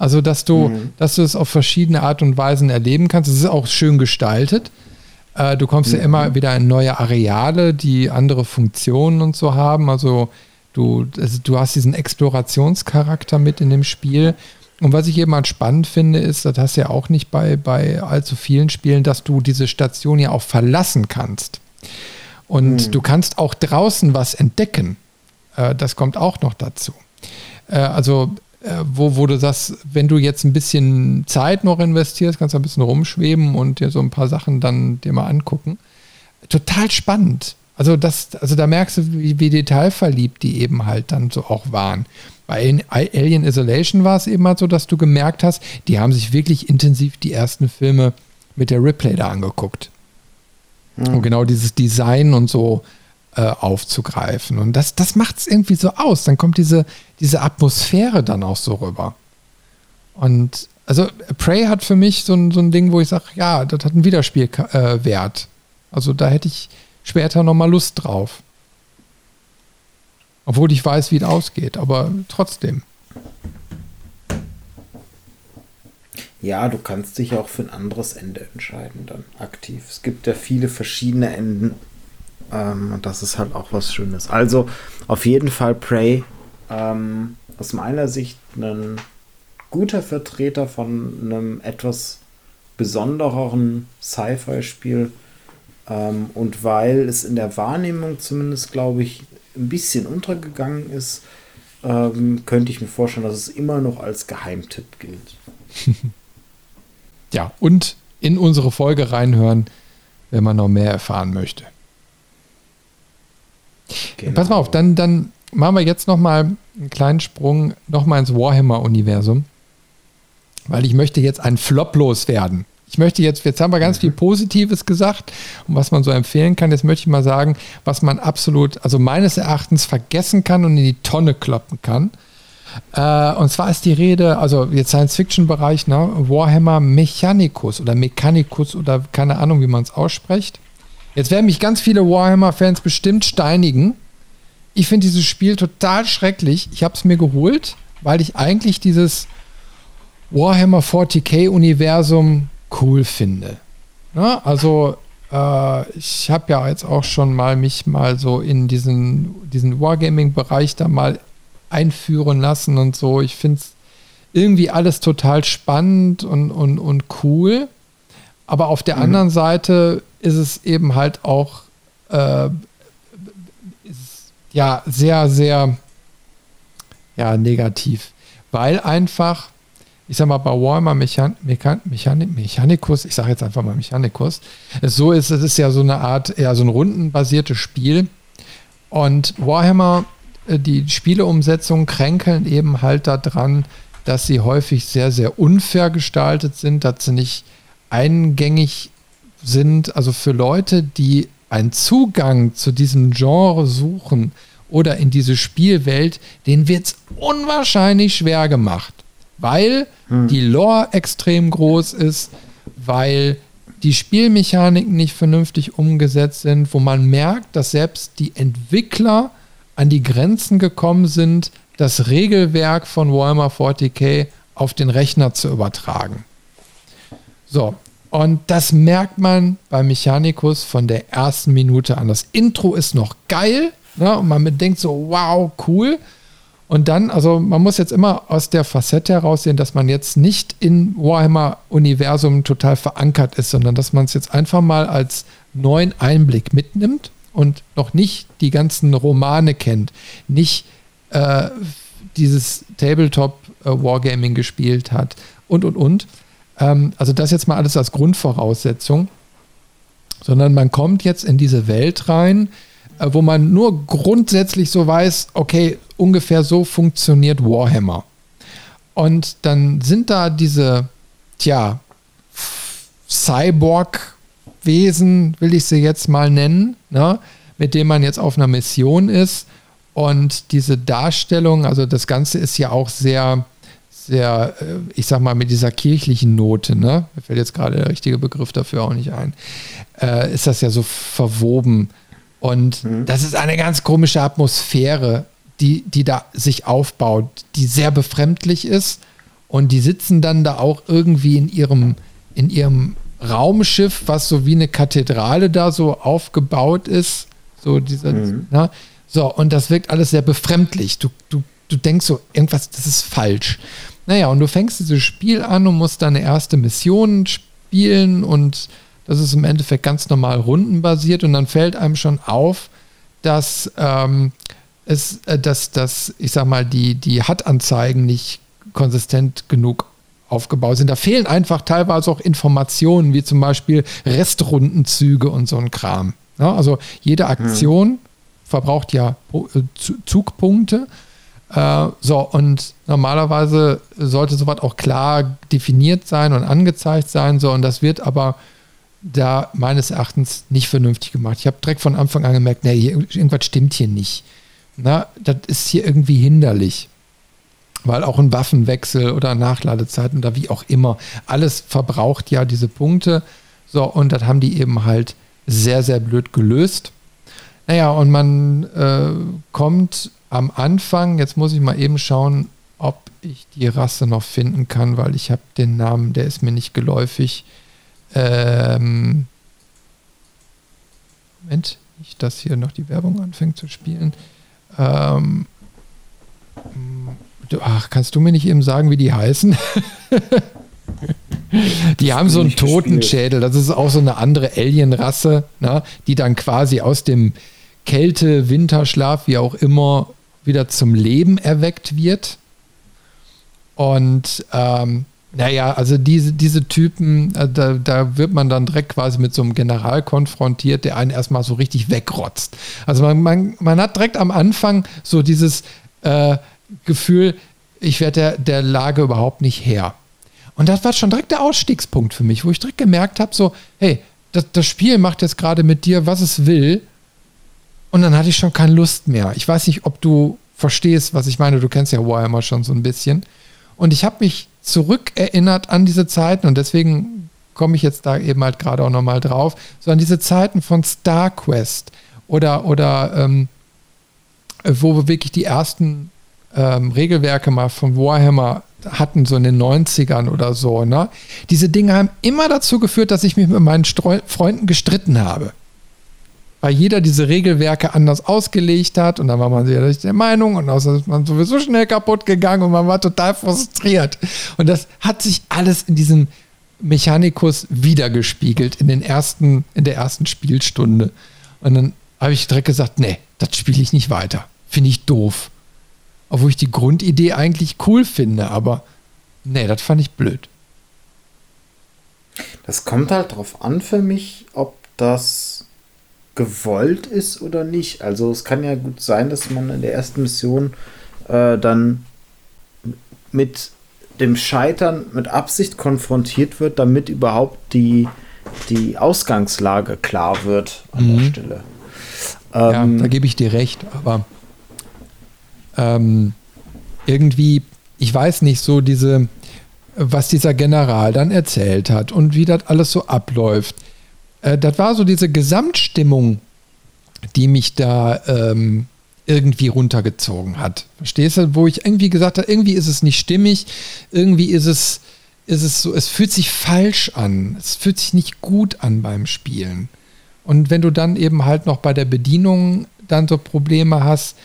Also, dass du, mhm. dass du es auf verschiedene Art und Weisen erleben kannst. Es ist auch schön gestaltet. Äh, du kommst mhm. ja immer wieder in neue Areale, die andere Funktionen und so haben. Also, du, also, du hast diesen Explorationscharakter mit in dem Spiel. Und was ich eben halt spannend finde, ist, das hast du ja auch nicht bei, bei allzu vielen Spielen, dass du diese Station ja auch verlassen kannst. Und hm. du kannst auch draußen was entdecken. Äh, das kommt auch noch dazu. Äh, also, wo, wo du sagst, wenn du jetzt ein bisschen Zeit noch investierst, kannst du ein bisschen rumschweben und dir so ein paar Sachen dann dir mal angucken. Total spannend. Also, das, also da merkst du, wie, wie detailverliebt die eben halt dann so auch waren. Bei Alien Isolation war es eben halt so, dass du gemerkt hast, die haben sich wirklich intensiv die ersten Filme mit der Ripley da angeguckt. Mhm. Und genau dieses Design und so äh, aufzugreifen. Und das, das macht es irgendwie so aus. Dann kommt diese, diese Atmosphäre dann auch so rüber. Und also Prey hat für mich so ein, so ein Ding, wo ich sage, ja, das hat einen Wiederspielwert. Äh, also da hätte ich später nochmal Lust drauf. Obwohl ich weiß, wie es ausgeht, aber trotzdem. Ja, du kannst dich auch für ein anderes Ende entscheiden, dann aktiv. Es gibt ja viele verschiedene Enden. Ähm, und das ist halt auch was Schönes. Also auf jeden Fall Prey. Ähm, aus meiner Sicht ein guter Vertreter von einem etwas besondereren Sci-Fi-Spiel. Ähm, und weil es in der Wahrnehmung zumindest, glaube ich, ein bisschen untergegangen ist, ähm, könnte ich mir vorstellen, dass es immer noch als Geheimtipp gilt. *laughs* ja, und in unsere Folge reinhören, wenn man noch mehr erfahren möchte. Genau. Pass mal auf, dann, dann machen wir jetzt noch mal einen kleinen Sprung noch mal ins Warhammer-Universum, weil ich möchte jetzt ein Flop loswerden ich möchte jetzt, jetzt haben wir ganz viel Positives gesagt und was man so empfehlen kann. Jetzt möchte ich mal sagen, was man absolut, also meines Erachtens vergessen kann und in die Tonne kloppen kann. Äh, und zwar ist die Rede, also jetzt Science-Fiction-Bereich, ne, Warhammer Mechanicus oder Mechanicus oder keine Ahnung, wie man es ausspricht. Jetzt werden mich ganz viele Warhammer-Fans bestimmt steinigen. Ich finde dieses Spiel total schrecklich. Ich habe es mir geholt, weil ich eigentlich dieses Warhammer 40k-Universum cool finde. Ne? Also äh, ich habe ja jetzt auch schon mal mich mal so in diesen, diesen Wargaming-Bereich da mal einführen lassen und so. Ich finde es irgendwie alles total spannend und, und, und cool. Aber auf der mhm. anderen Seite ist es eben halt auch äh, ist, ja sehr, sehr ja, negativ. Weil einfach, ich sag mal, bei Warhammer Mechan Mechan Mechan Mechanicus, ich sage jetzt einfach mal Mechanicus, es so ist, es ist ja so eine Art, eher so ein rundenbasiertes Spiel. Und Warhammer, äh, die Spieleumsetzungen kränkeln eben halt daran, dass sie häufig sehr, sehr unfair gestaltet sind, dass sie nicht eingängig sind. Also für Leute, die einen Zugang zu diesem Genre suchen oder in diese Spielwelt, denen wird es unwahrscheinlich schwer gemacht, weil hm. die Lore extrem groß ist, weil die Spielmechaniken nicht vernünftig umgesetzt sind, wo man merkt, dass selbst die Entwickler an die Grenzen gekommen sind, das Regelwerk von Warhammer 40k auf den Rechner zu übertragen. So, und das merkt man bei Mechanicus von der ersten Minute an. Das Intro ist noch geil ne? und man denkt so, wow, cool. Und dann, also man muss jetzt immer aus der Facette heraussehen, dass man jetzt nicht in Warhammer-Universum total verankert ist, sondern dass man es jetzt einfach mal als neuen Einblick mitnimmt und noch nicht die ganzen Romane kennt, nicht äh, dieses Tabletop-Wargaming äh, gespielt hat und, und, und. Ähm, also das jetzt mal alles als Grundvoraussetzung, sondern man kommt jetzt in diese Welt rein, äh, wo man nur grundsätzlich so weiß, okay, ungefähr so funktioniert Warhammer. Und dann sind da diese, tja, Cyborg-Wesen, will ich sie jetzt mal nennen, ne, mit denen man jetzt auf einer Mission ist und diese Darstellung, also das Ganze ist ja auch sehr, sehr, äh, ich sag mal, mit dieser kirchlichen Note, ne? Mir fällt jetzt gerade der richtige Begriff dafür auch nicht ein. Äh, ist das ja so verwoben. Und mhm. das ist eine ganz komische Atmosphäre, die, die da sich aufbaut, die sehr befremdlich ist. Und die sitzen dann da auch irgendwie in ihrem, in ihrem Raumschiff, was so wie eine Kathedrale da so aufgebaut ist. So dieser, mhm. ne? So, und das wirkt alles sehr befremdlich. Du, du, du denkst so, irgendwas, das ist falsch. Naja, und du fängst dieses Spiel an und musst deine erste Mission spielen und das ist im Endeffekt ganz normal rundenbasiert und dann fällt einem schon auf, dass ähm, es, äh, dass, dass, ich sag mal, die, die HUD-Anzeigen nicht konsistent genug aufgebaut sind. Da fehlen einfach teilweise auch Informationen, wie zum Beispiel Restrundenzüge und so ein Kram. Ja, also jede Aktion hm verbraucht ja äh, Zugpunkte. Äh, so, und normalerweise sollte sowas auch klar definiert sein und angezeigt sein. So, und das wird aber da meines Erachtens nicht vernünftig gemacht. Ich habe direkt von Anfang an gemerkt, nee, hier, irgendwas stimmt hier nicht. Na, das ist hier irgendwie hinderlich. Weil auch ein Waffenwechsel oder Nachladezeiten oder wie auch immer, alles verbraucht ja diese Punkte. So, und das haben die eben halt sehr, sehr blöd gelöst. Naja, und man äh, kommt am Anfang, jetzt muss ich mal eben schauen, ob ich die Rasse noch finden kann, weil ich habe den Namen, der ist mir nicht geläufig. Ähm, Moment, nicht, dass hier noch die Werbung anfängt zu spielen. Ähm, ach, kannst du mir nicht eben sagen, wie die heißen? *laughs* die haben so einen Totenschädel. Das ist auch so eine andere Alien-Rasse, ne, die dann quasi aus dem Kälte, Winterschlaf, wie auch immer, wieder zum Leben erweckt wird. Und ähm, naja, also diese, diese Typen, äh, da, da wird man dann direkt quasi mit so einem General konfrontiert, der einen erstmal so richtig wegrotzt. Also man, man, man hat direkt am Anfang so dieses äh, Gefühl, ich werde der, der Lage überhaupt nicht her. Und das war schon direkt der Ausstiegspunkt für mich, wo ich direkt gemerkt habe, so, hey, das, das Spiel macht jetzt gerade mit dir, was es will. Und dann hatte ich schon keine Lust mehr. Ich weiß nicht, ob du verstehst, was ich meine. Du kennst ja Warhammer schon so ein bisschen. Und ich habe mich zurückerinnert an diese Zeiten und deswegen komme ich jetzt da eben halt gerade auch nochmal drauf, so an diese Zeiten von StarQuest oder, oder ähm, wo wir wirklich die ersten ähm, Regelwerke mal von Warhammer hatten, so in den 90ern oder so, ne? Diese Dinge haben immer dazu geführt, dass ich mich mit meinen Streu Freunden gestritten habe. Weil jeder diese Regelwerke anders ausgelegt hat und dann war man sich der Meinung und außer ist man sowieso schnell kaputt gegangen und man war total frustriert. Und das hat sich alles in diesem Mechanikus wiedergespiegelt in den ersten, in der ersten Spielstunde. Und dann habe ich direkt gesagt, nee, das spiele ich nicht weiter. Finde ich doof. Obwohl ich die Grundidee eigentlich cool finde, aber nee, das fand ich blöd. Das kommt halt drauf an für mich, ob das gewollt ist oder nicht. Also es kann ja gut sein, dass man in der ersten Mission äh, dann mit dem Scheitern mit Absicht konfrontiert wird, damit überhaupt die, die Ausgangslage klar wird an mhm. der Stelle. Ähm, ja, da gebe ich dir recht, aber ähm, irgendwie, ich weiß nicht, so diese, was dieser General dann erzählt hat und wie das alles so abläuft. Äh, das war so diese Gesamtstimmung, die mich da ähm, irgendwie runtergezogen hat. Verstehst du? Wo ich irgendwie gesagt habe, irgendwie ist es nicht stimmig, irgendwie ist es, ist es so, es fühlt sich falsch an, es fühlt sich nicht gut an beim Spielen. Und wenn du dann eben halt noch bei der Bedienung dann so Probleme hast,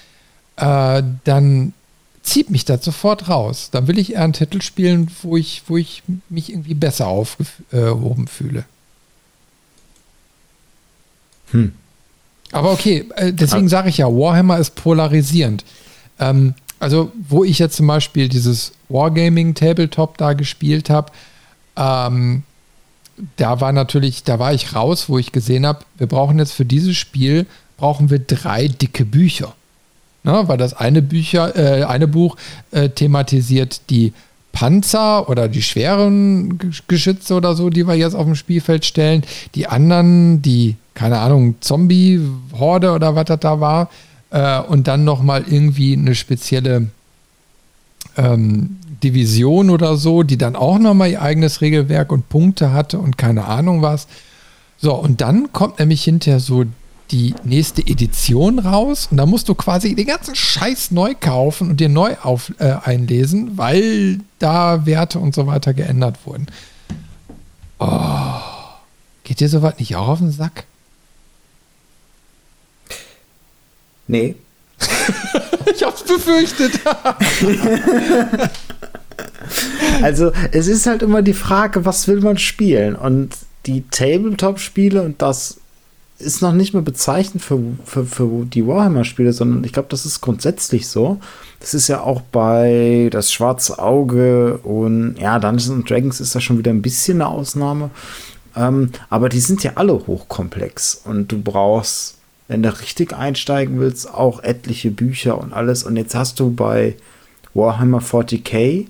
äh, dann zieht mich das sofort raus. Dann will ich eher einen Titel spielen, wo ich, wo ich mich irgendwie besser aufgehoben fühle. Hm. Aber okay, äh, deswegen sage ich ja, Warhammer ist polarisierend. Ähm, also, wo ich jetzt zum Beispiel dieses Wargaming Tabletop da gespielt habe, ähm, da war natürlich, da war ich raus, wo ich gesehen habe, wir brauchen jetzt für dieses Spiel brauchen wir drei dicke Bücher. Ne, weil das eine Bücher, äh, eine Buch äh, thematisiert die Panzer oder die schweren Geschütze oder so, die wir jetzt auf dem Spielfeld stellen. Die anderen, die, keine Ahnung, Zombie-Horde oder was das da war. Äh, und dann nochmal irgendwie eine spezielle ähm, Division oder so, die dann auch nochmal ihr eigenes Regelwerk und Punkte hatte und keine Ahnung was. So, und dann kommt nämlich hinterher so die nächste Edition raus und da musst du quasi den ganzen Scheiß neu kaufen und dir neu auf, äh, einlesen, weil da Werte und so weiter geändert wurden. Oh, geht dir sowas nicht auch auf den Sack? Nee. *laughs* ich hab's befürchtet. *laughs* also, es ist halt immer die Frage, was will man spielen? Und die Tabletop-Spiele und das ist noch nicht mehr bezeichnend für, für, für die Warhammer-Spiele, sondern ich glaube, das ist grundsätzlich so. Das ist ja auch bei das Schwarze Auge und ja, Dungeons Dragons ist da schon wieder ein bisschen eine Ausnahme. Ähm, aber die sind ja alle hochkomplex und du brauchst, wenn du richtig einsteigen willst, auch etliche Bücher und alles. Und jetzt hast du bei Warhammer 40k,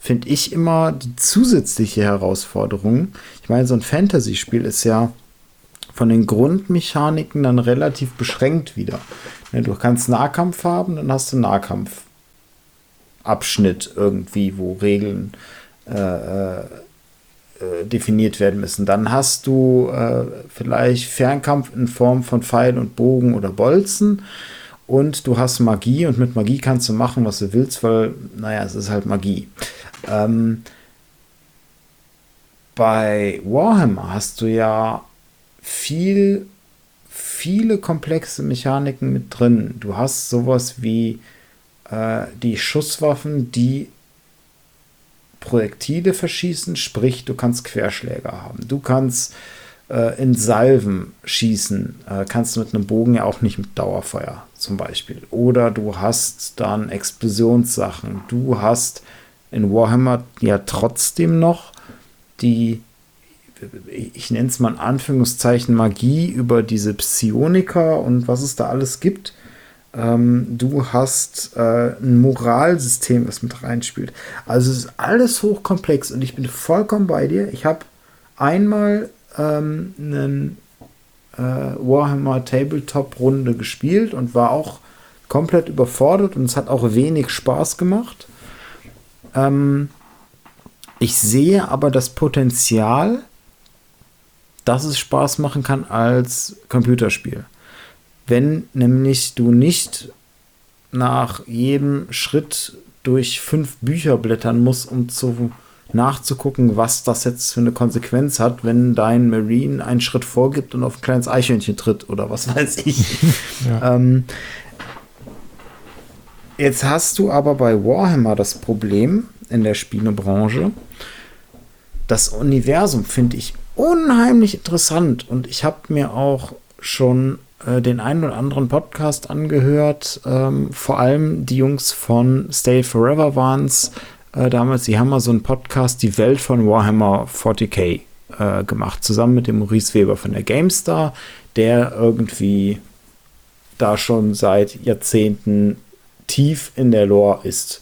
finde ich immer die zusätzliche Herausforderung. Ich meine, so ein Fantasy-Spiel ist ja von den Grundmechaniken dann relativ beschränkt wieder. Ne, du kannst Nahkampf haben, dann hast du Nahkampfabschnitt irgendwie, wo Regeln äh, äh, äh, definiert werden müssen. Dann hast du äh, vielleicht Fernkampf in Form von Pfeil und Bogen oder Bolzen. Und du hast Magie und mit Magie kannst du machen, was du willst, weil, naja, es ist halt Magie. Ähm, bei Warhammer hast du ja viel, viele komplexe Mechaniken mit drin. Du hast sowas wie äh, die Schusswaffen, die Projektile verschießen, sprich, du kannst Querschläger haben. Du kannst äh, in Salven schießen, äh, kannst mit einem Bogen ja auch nicht mit Dauerfeuer zum Beispiel. Oder du hast dann Explosionssachen. Du hast in Warhammer ja trotzdem noch die ich nenne es mal in Anführungszeichen Magie über diese Psioniker und was es da alles gibt. Ähm, du hast äh, ein Moralsystem, was mit reinspielt. Also es ist alles hochkomplex und ich bin vollkommen bei dir. Ich habe einmal ähm, einen äh, Warhammer Tabletop Runde gespielt und war auch komplett überfordert und es hat auch wenig Spaß gemacht. Ähm, ich sehe aber das Potenzial, dass es Spaß machen kann als Computerspiel. Wenn nämlich du nicht nach jedem Schritt durch fünf Bücher blättern muss, um zu nachzugucken, was das jetzt für eine Konsequenz hat, wenn dein Marine einen Schritt vorgibt und auf ein kleines Eichhörnchen tritt oder was *laughs* weiß ich. *laughs* ja. ähm, jetzt hast du aber bei Warhammer das Problem in der Spielebranche. Das Universum finde ich unheimlich interessant und ich habe mir auch schon äh, den einen oder anderen Podcast angehört. Ähm, vor allem die Jungs von Stay Forever waren es äh, damals. Die haben mal so einen Podcast, die Welt von Warhammer 40k äh, gemacht, zusammen mit dem Maurice Weber von der GameStar, der irgendwie da schon seit Jahrzehnten tief in der Lore ist.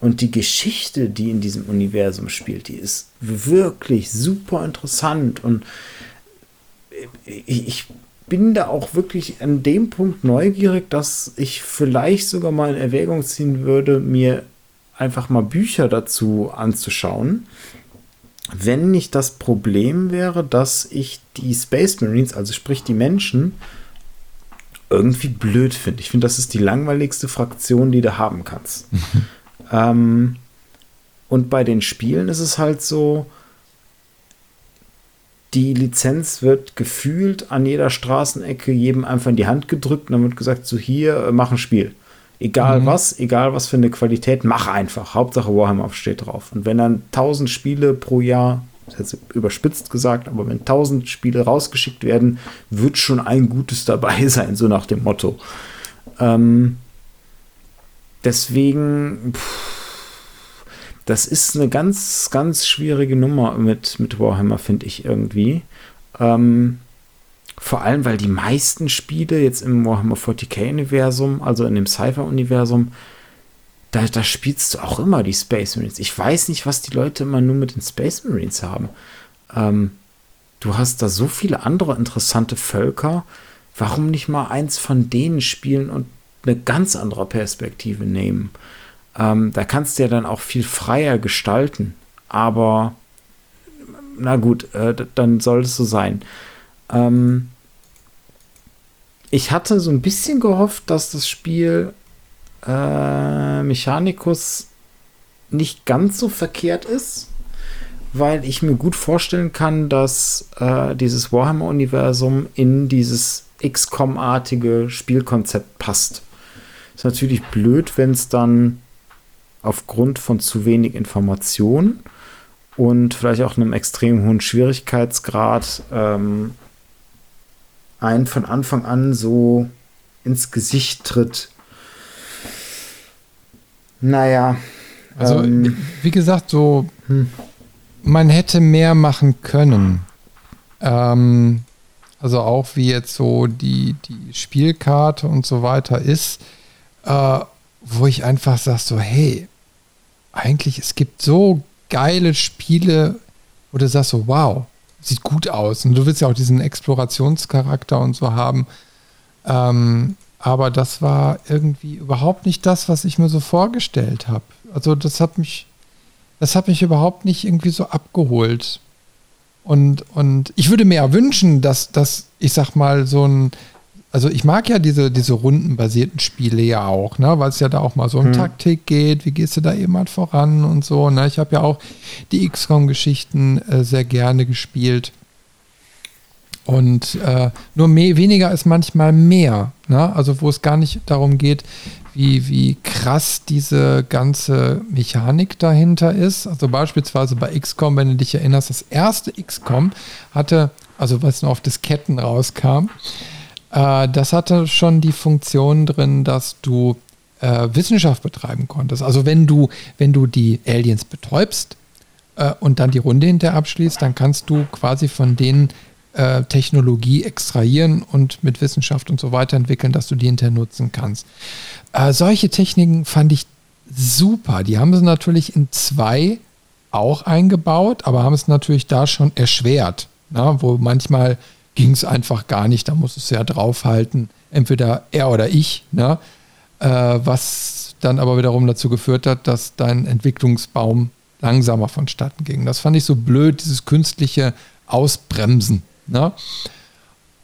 Und die Geschichte, die in diesem Universum spielt, die ist wirklich super interessant. Und ich bin da auch wirklich an dem Punkt neugierig, dass ich vielleicht sogar mal in Erwägung ziehen würde, mir einfach mal Bücher dazu anzuschauen. Wenn nicht das Problem wäre, dass ich die Space Marines, also sprich die Menschen, irgendwie blöd finde. Ich finde, das ist die langweiligste Fraktion, die du haben kannst. *laughs* ähm, und bei den Spielen ist es halt so, die Lizenz wird gefühlt an jeder Straßenecke jedem einfach in die Hand gedrückt und dann wird gesagt, so hier, äh, mach ein Spiel. Egal mhm. was, egal was für eine Qualität, mach einfach. Hauptsache Warhammer steht drauf. Und wenn dann 1000 Spiele pro Jahr, das ist jetzt überspitzt gesagt, aber wenn 1000 Spiele rausgeschickt werden, wird schon ein gutes dabei *laughs* sein, so nach dem Motto. Ähm, deswegen, pff, das ist eine ganz, ganz schwierige Nummer mit, mit Warhammer, finde ich irgendwie. Ähm, vor allem, weil die meisten Spiele jetzt im Warhammer 40k-Universum, also in dem Cypher-Universum, da, da spielst du auch immer die Space Marines. Ich weiß nicht, was die Leute immer nur mit den Space Marines haben. Ähm, du hast da so viele andere interessante Völker. Warum nicht mal eins von denen spielen und eine ganz andere Perspektive nehmen? Ähm, da kannst du ja dann auch viel freier gestalten. Aber na gut, äh, dann soll es so sein. Ähm, ich hatte so ein bisschen gehofft, dass das Spiel äh, Mechanicus nicht ganz so verkehrt ist, weil ich mir gut vorstellen kann, dass äh, dieses Warhammer-Universum in dieses XCOM-artige Spielkonzept passt. Ist natürlich blöd, wenn es dann aufgrund von zu wenig Informationen und vielleicht auch einem extrem hohen Schwierigkeitsgrad ähm, einen von Anfang an so ins Gesicht tritt. Naja. Also, ähm, wie gesagt, so, hm. man hätte mehr machen können. Ähm, also auch wie jetzt so die, die Spielkarte und so weiter ist, äh, wo ich einfach sage so, hey, eigentlich, es gibt so geile Spiele, wo du sagst so, wow, sieht gut aus. Und du willst ja auch diesen Explorationscharakter und so haben. Ähm, aber das war irgendwie überhaupt nicht das, was ich mir so vorgestellt habe. Also das hat mich, das hat mich überhaupt nicht irgendwie so abgeholt. Und, und ich würde mir ja wünschen, dass, dass ich sag mal, so ein, also ich mag ja diese, diese rundenbasierten Spiele ja auch, ne, weil es ja da auch mal so um hm. Taktik geht, wie gehst du da eben halt voran und so. Ne? Ich habe ja auch die XCOM-Geschichten äh, sehr gerne gespielt. Und äh, nur mehr, weniger ist manchmal mehr. Ne? Also wo es gar nicht darum geht, wie, wie krass diese ganze Mechanik dahinter ist. Also beispielsweise bei XCOM, wenn du dich erinnerst, das erste XCOM hatte, also was noch auf Disketten rauskam, äh, das hatte schon die Funktion drin, dass du äh, Wissenschaft betreiben konntest. Also wenn du, wenn du die Aliens betäubst äh, und dann die Runde hinterher abschließt, dann kannst du quasi von denen äh, Technologie extrahieren und mit Wissenschaft und so weiter entwickeln, dass du die hinterher nutzen kannst. Äh, solche Techniken fand ich super. Die haben sie natürlich in zwei auch eingebaut, aber haben es natürlich da schon erschwert, na, ne? wo manchmal ging es einfach gar nicht. Da musstest du ja draufhalten, entweder er oder ich, ne? Äh, was dann aber wiederum dazu geführt hat, dass dein Entwicklungsbaum langsamer vonstatten ging. Das fand ich so blöd, dieses künstliche Ausbremsen. Ne?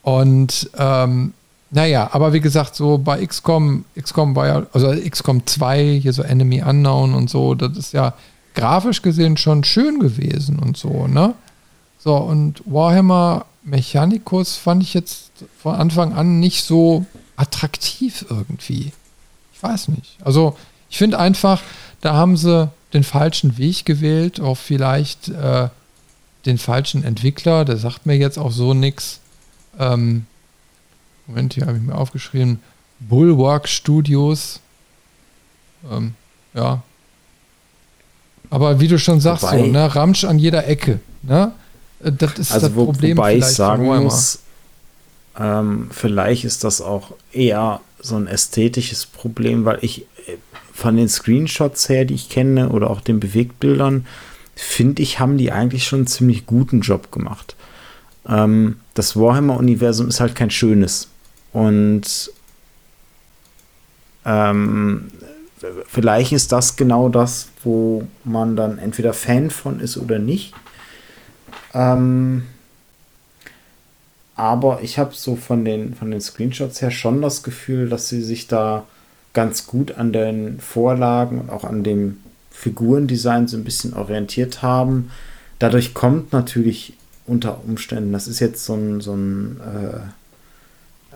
Und ähm, Naja, aber wie gesagt, so bei XCOM, XCOM war ja, also XCOM 2, hier so Enemy Unknown und so, das ist ja grafisch gesehen schon schön gewesen und so, ne? So, und Warhammer Mechanicus fand ich jetzt von Anfang an nicht so attraktiv irgendwie. Ich weiß nicht. Also, ich finde einfach, da haben sie den falschen Weg gewählt, auch vielleicht äh, den falschen Entwickler, der sagt mir jetzt auch so nichts. Ähm, Moment, hier habe ich mir aufgeschrieben. Bulwark Studios. Ähm, ja. Aber wie du schon sagst, wobei, so, ne, Ramsch an jeder Ecke. Ne? Äh, das ist also das wo, Problem. Wobei ich sagen muss, ähm, vielleicht ist das auch eher so ein ästhetisches Problem, weil ich äh, von den Screenshots her, die ich kenne, oder auch den Bewegtbildern, finde ich, haben die eigentlich schon einen ziemlich guten Job gemacht. Ähm, das Warhammer-Universum ist halt kein schönes. Und ähm, vielleicht ist das genau das, wo man dann entweder Fan von ist oder nicht. Ähm, aber ich habe so von den, von den Screenshots her schon das Gefühl, dass sie sich da ganz gut an den Vorlagen und auch an dem Figurendesign so ein bisschen orientiert haben. Dadurch kommt natürlich unter Umständen, das ist jetzt so ein, so ein äh,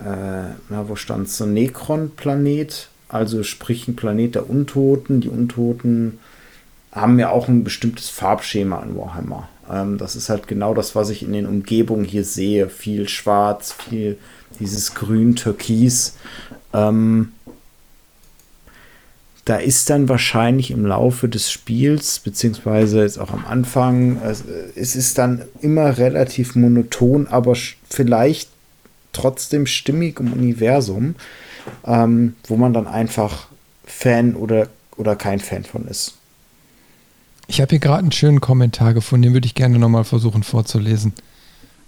äh, na, wo stand so ein Necron-Planet, also sprich ein Planet der Untoten. Die Untoten haben ja auch ein bestimmtes Farbschema an Warhammer. Ähm, das ist halt genau das, was ich in den Umgebungen hier sehe. Viel Schwarz, viel dieses Grün, Türkis. Ähm, da ist dann wahrscheinlich im Laufe des Spiels, beziehungsweise jetzt auch am Anfang, es ist dann immer relativ monoton, aber vielleicht trotzdem stimmig im Universum, ähm, wo man dann einfach Fan oder, oder kein Fan von ist. Ich habe hier gerade einen schönen Kommentar gefunden, den würde ich gerne nochmal versuchen vorzulesen.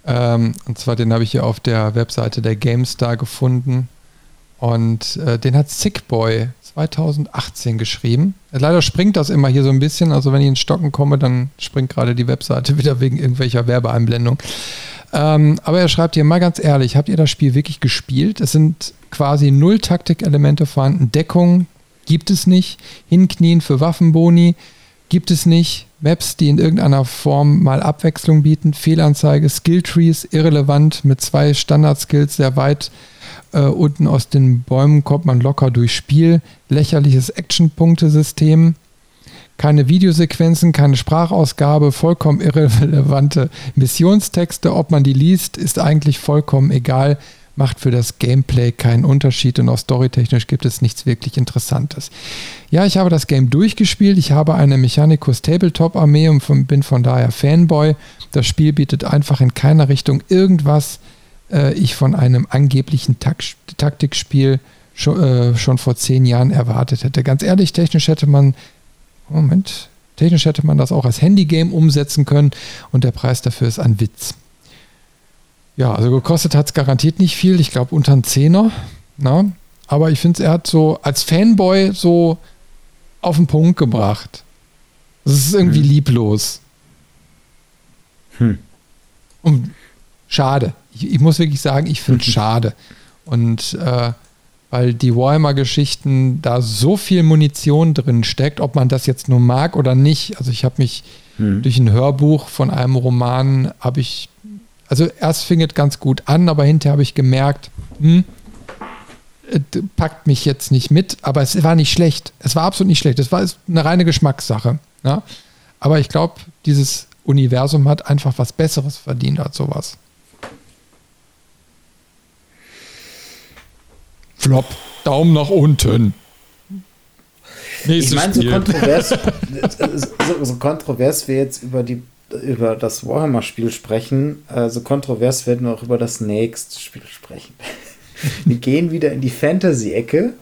Ähm, und zwar den habe ich hier auf der Webseite der GameStar gefunden. Und äh, den hat Sickboy 2018 geschrieben. Leider springt das immer hier so ein bisschen. Also wenn ich ins Stocken komme, dann springt gerade die Webseite *laughs* wieder wegen irgendwelcher Werbeeinblendung. Ähm, aber er schreibt hier mal ganz ehrlich, habt ihr das Spiel wirklich gespielt? Es sind quasi null Taktikelemente vorhanden. Deckung gibt es nicht. Hinknien für Waffenboni gibt es nicht. Maps, die in irgendeiner Form mal Abwechslung bieten. Fehlanzeige, Skilltrees, irrelevant mit zwei Standard-Skills sehr weit äh, unten aus den Bäumen kommt man locker durchs Spiel. Lächerliches Action-Punktesystem keine Videosequenzen, keine Sprachausgabe, vollkommen irrelevante Missionstexte. Ob man die liest, ist eigentlich vollkommen egal, macht für das Gameplay keinen Unterschied und auch storytechnisch gibt es nichts wirklich Interessantes. Ja, ich habe das Game durchgespielt. Ich habe eine Mechanicus Tabletop Armee und bin von daher Fanboy. Das Spiel bietet einfach in keiner Richtung irgendwas, äh, ich von einem angeblichen Tak Taktikspiel schon, äh, schon vor zehn Jahren erwartet hätte. Ganz ehrlich, technisch hätte man Moment, technisch hätte man das auch als Handygame umsetzen können und der Preis dafür ist ein Witz. Ja, also gekostet hat es garantiert nicht viel, ich glaube unter einen Zehner. Na? Aber ich finde, er hat so als Fanboy so auf den Punkt gebracht. Das ist irgendwie hm. lieblos. Hm. Und schade. Ich, ich, muss wirklich sagen, ich finde es *laughs* schade. Und äh, weil die Warhammer-Geschichten da so viel Munition drin steckt, ob man das jetzt nur mag oder nicht. Also ich habe mich hm. durch ein Hörbuch von einem Roman, habe ich, also erst fing es ganz gut an, aber hinterher habe ich gemerkt, hm, packt mich jetzt nicht mit, aber es war nicht schlecht. Es war absolut nicht schlecht. Es war eine reine Geschmackssache. Ja? Aber ich glaube, dieses Universum hat einfach was Besseres verdient als sowas. Flop. Daumen nach unten. Nächstes ich meine, so kontrovers, *laughs* so, so, kontrovers wir jetzt über, die, über das Warhammer-Spiel sprechen, äh, so kontrovers werden wir auch über das nächste Spiel sprechen. *laughs* wir gehen wieder in die Fantasy-Ecke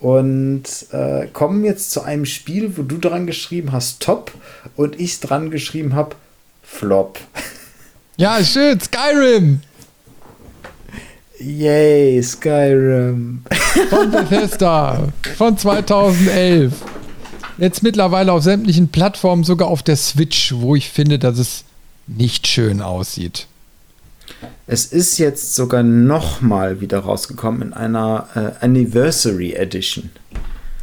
und äh, kommen jetzt zu einem Spiel, wo du dran geschrieben hast Top und ich dran geschrieben habe Flop. *laughs* Ja, schön, Skyrim. Yay, Skyrim. Von *laughs* Bethesda. Von 2011. Jetzt mittlerweile auf sämtlichen Plattformen, sogar auf der Switch, wo ich finde, dass es nicht schön aussieht. Es ist jetzt sogar nochmal wieder rausgekommen in einer äh, Anniversary Edition.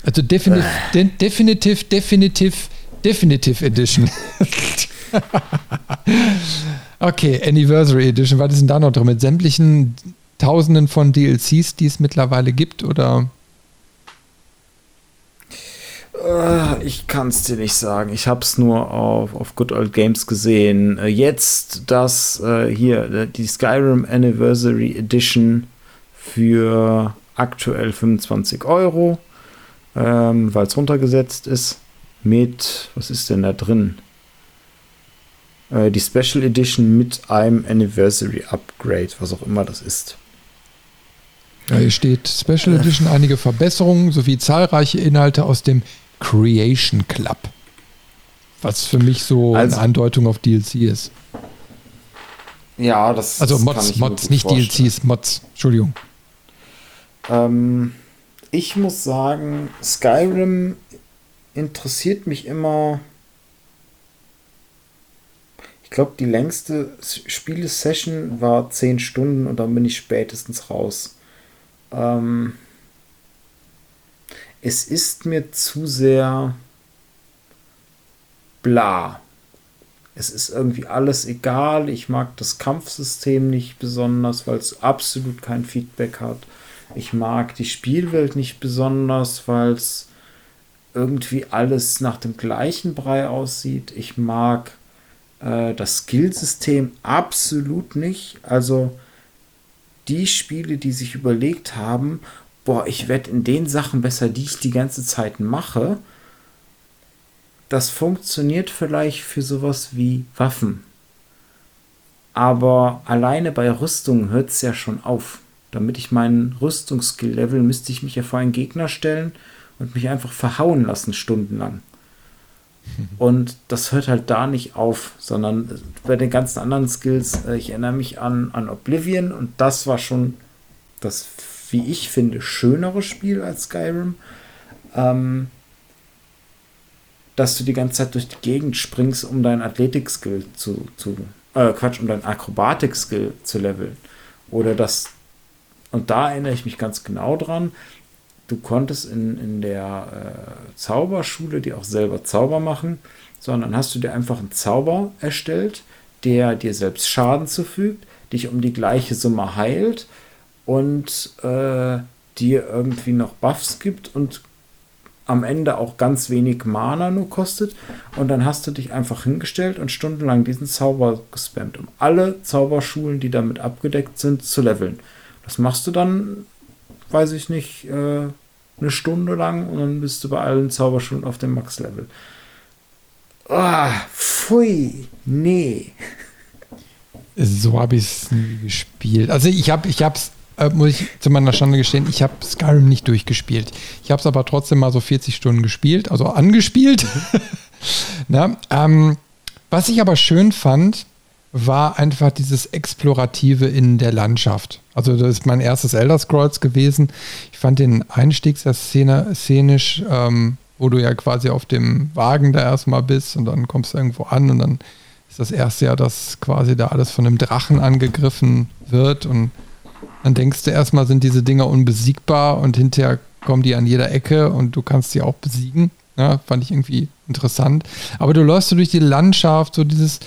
Also definitiv, äh. definitiv, definitiv, definitiv Edition. *laughs* okay, Anniversary Edition. Was ist denn da noch drin? Mit sämtlichen Tausenden von DLCs, die es mittlerweile gibt, oder? Äh, ich kann es dir nicht sagen. Ich habe es nur auf, auf Good Old Games gesehen. Äh, jetzt das äh, hier, die Skyrim Anniversary Edition für aktuell 25 Euro, ähm, weil es runtergesetzt ist. Mit, was ist denn da drin? Die Special Edition mit einem Anniversary Upgrade, was auch immer das ist. Ja, hier steht Special Edition einige Verbesserungen sowie zahlreiche Inhalte aus dem Creation Club. Was für mich so also, eine Andeutung auf DLC ist. Ja, das Also Mods, Mods, nicht vorstellen. DLCs, Mods. Entschuldigung. Ähm, ich muss sagen, Skyrim interessiert mich immer. Ich glaube, die längste Spielesession war 10 Stunden und dann bin ich spätestens raus. Ähm, es ist mir zu sehr bla. Es ist irgendwie alles egal. Ich mag das Kampfsystem nicht besonders, weil es absolut kein Feedback hat. Ich mag die Spielwelt nicht besonders, weil es irgendwie alles nach dem gleichen Brei aussieht. Ich mag äh, das Skillsystem absolut nicht. Also die Spiele, die sich überlegt haben, boah, ich werde in den Sachen besser, die ich die ganze Zeit mache, das funktioniert vielleicht für sowas wie Waffen. Aber alleine bei Rüstungen hört es ja schon auf. Damit ich meinen Rüstungsskill-Level müsste ich mich ja vor einen Gegner stellen und mich einfach verhauen lassen stundenlang. *laughs* Und das hört halt da nicht auf, sondern bei den ganzen anderen Skills, äh, ich erinnere mich an, an Oblivion und das war schon das wie ich finde, schönere Spiel als Skyrim. Ähm, dass du die ganze Zeit durch die Gegend springst, um deinen Athletik-Skill zu, zu äh, Quatsch, um deinen Akrobatik-Skill zu leveln. Oder das, und da erinnere ich mich ganz genau dran, du konntest in, in der äh, Zauberschule die auch selber Zauber machen, sondern hast du dir einfach einen Zauber erstellt, der dir selbst Schaden zufügt, dich um die gleiche Summe heilt und äh, dir irgendwie noch Buffs gibt und am Ende auch ganz wenig Mana nur kostet. Und dann hast du dich einfach hingestellt und stundenlang diesen Zauber gespammt, um alle Zauberschulen, die damit abgedeckt sind, zu leveln. Das machst du dann, weiß ich nicht, äh, eine Stunde lang und dann bist du bei allen Zauberschulen auf dem Max-Level. Ah, pfui, nee. So habe ich es nie gespielt. Also ich habe es äh, muss ich zu meiner Schande gestehen, ich habe Skyrim nicht durchgespielt. Ich habe es aber trotzdem mal so 40 Stunden gespielt, also angespielt. *laughs* Na, ähm, was ich aber schön fand, war einfach dieses Explorative in der Landschaft. Also das ist mein erstes Elder Scrolls gewesen. Ich fand den Einstieg sehr szenisch, ähm, wo du ja quasi auf dem Wagen da erstmal bist und dann kommst du irgendwo an und dann ist das erste Jahr, dass quasi da alles von einem Drachen angegriffen wird und dann denkst du erstmal, sind diese Dinger unbesiegbar und hinterher kommen die an jeder Ecke und du kannst sie auch besiegen. Ja, fand ich irgendwie interessant. Aber du läufst so durch die Landschaft, so dieses,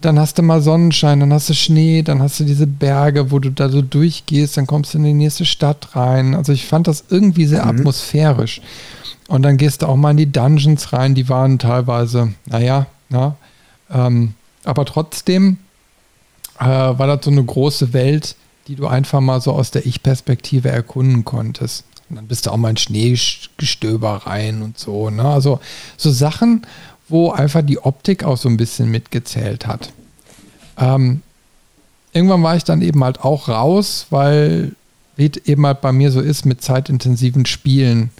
dann hast du mal Sonnenschein, dann hast du Schnee, dann hast du diese Berge, wo du da so durchgehst, dann kommst du in die nächste Stadt rein. Also ich fand das irgendwie sehr mhm. atmosphärisch. Und dann gehst du auch mal in die Dungeons rein, die waren teilweise, naja, na, ähm, aber trotzdem äh, war das so eine große Welt, die du einfach mal so aus der Ich-Perspektive erkunden konntest. Und dann bist du auch mal in Schneegestöber rein und so. Ne? Also so Sachen, wo einfach die Optik auch so ein bisschen mitgezählt hat. Ähm, irgendwann war ich dann eben halt auch raus, weil wie eben halt bei mir so ist mit zeitintensiven Spielen.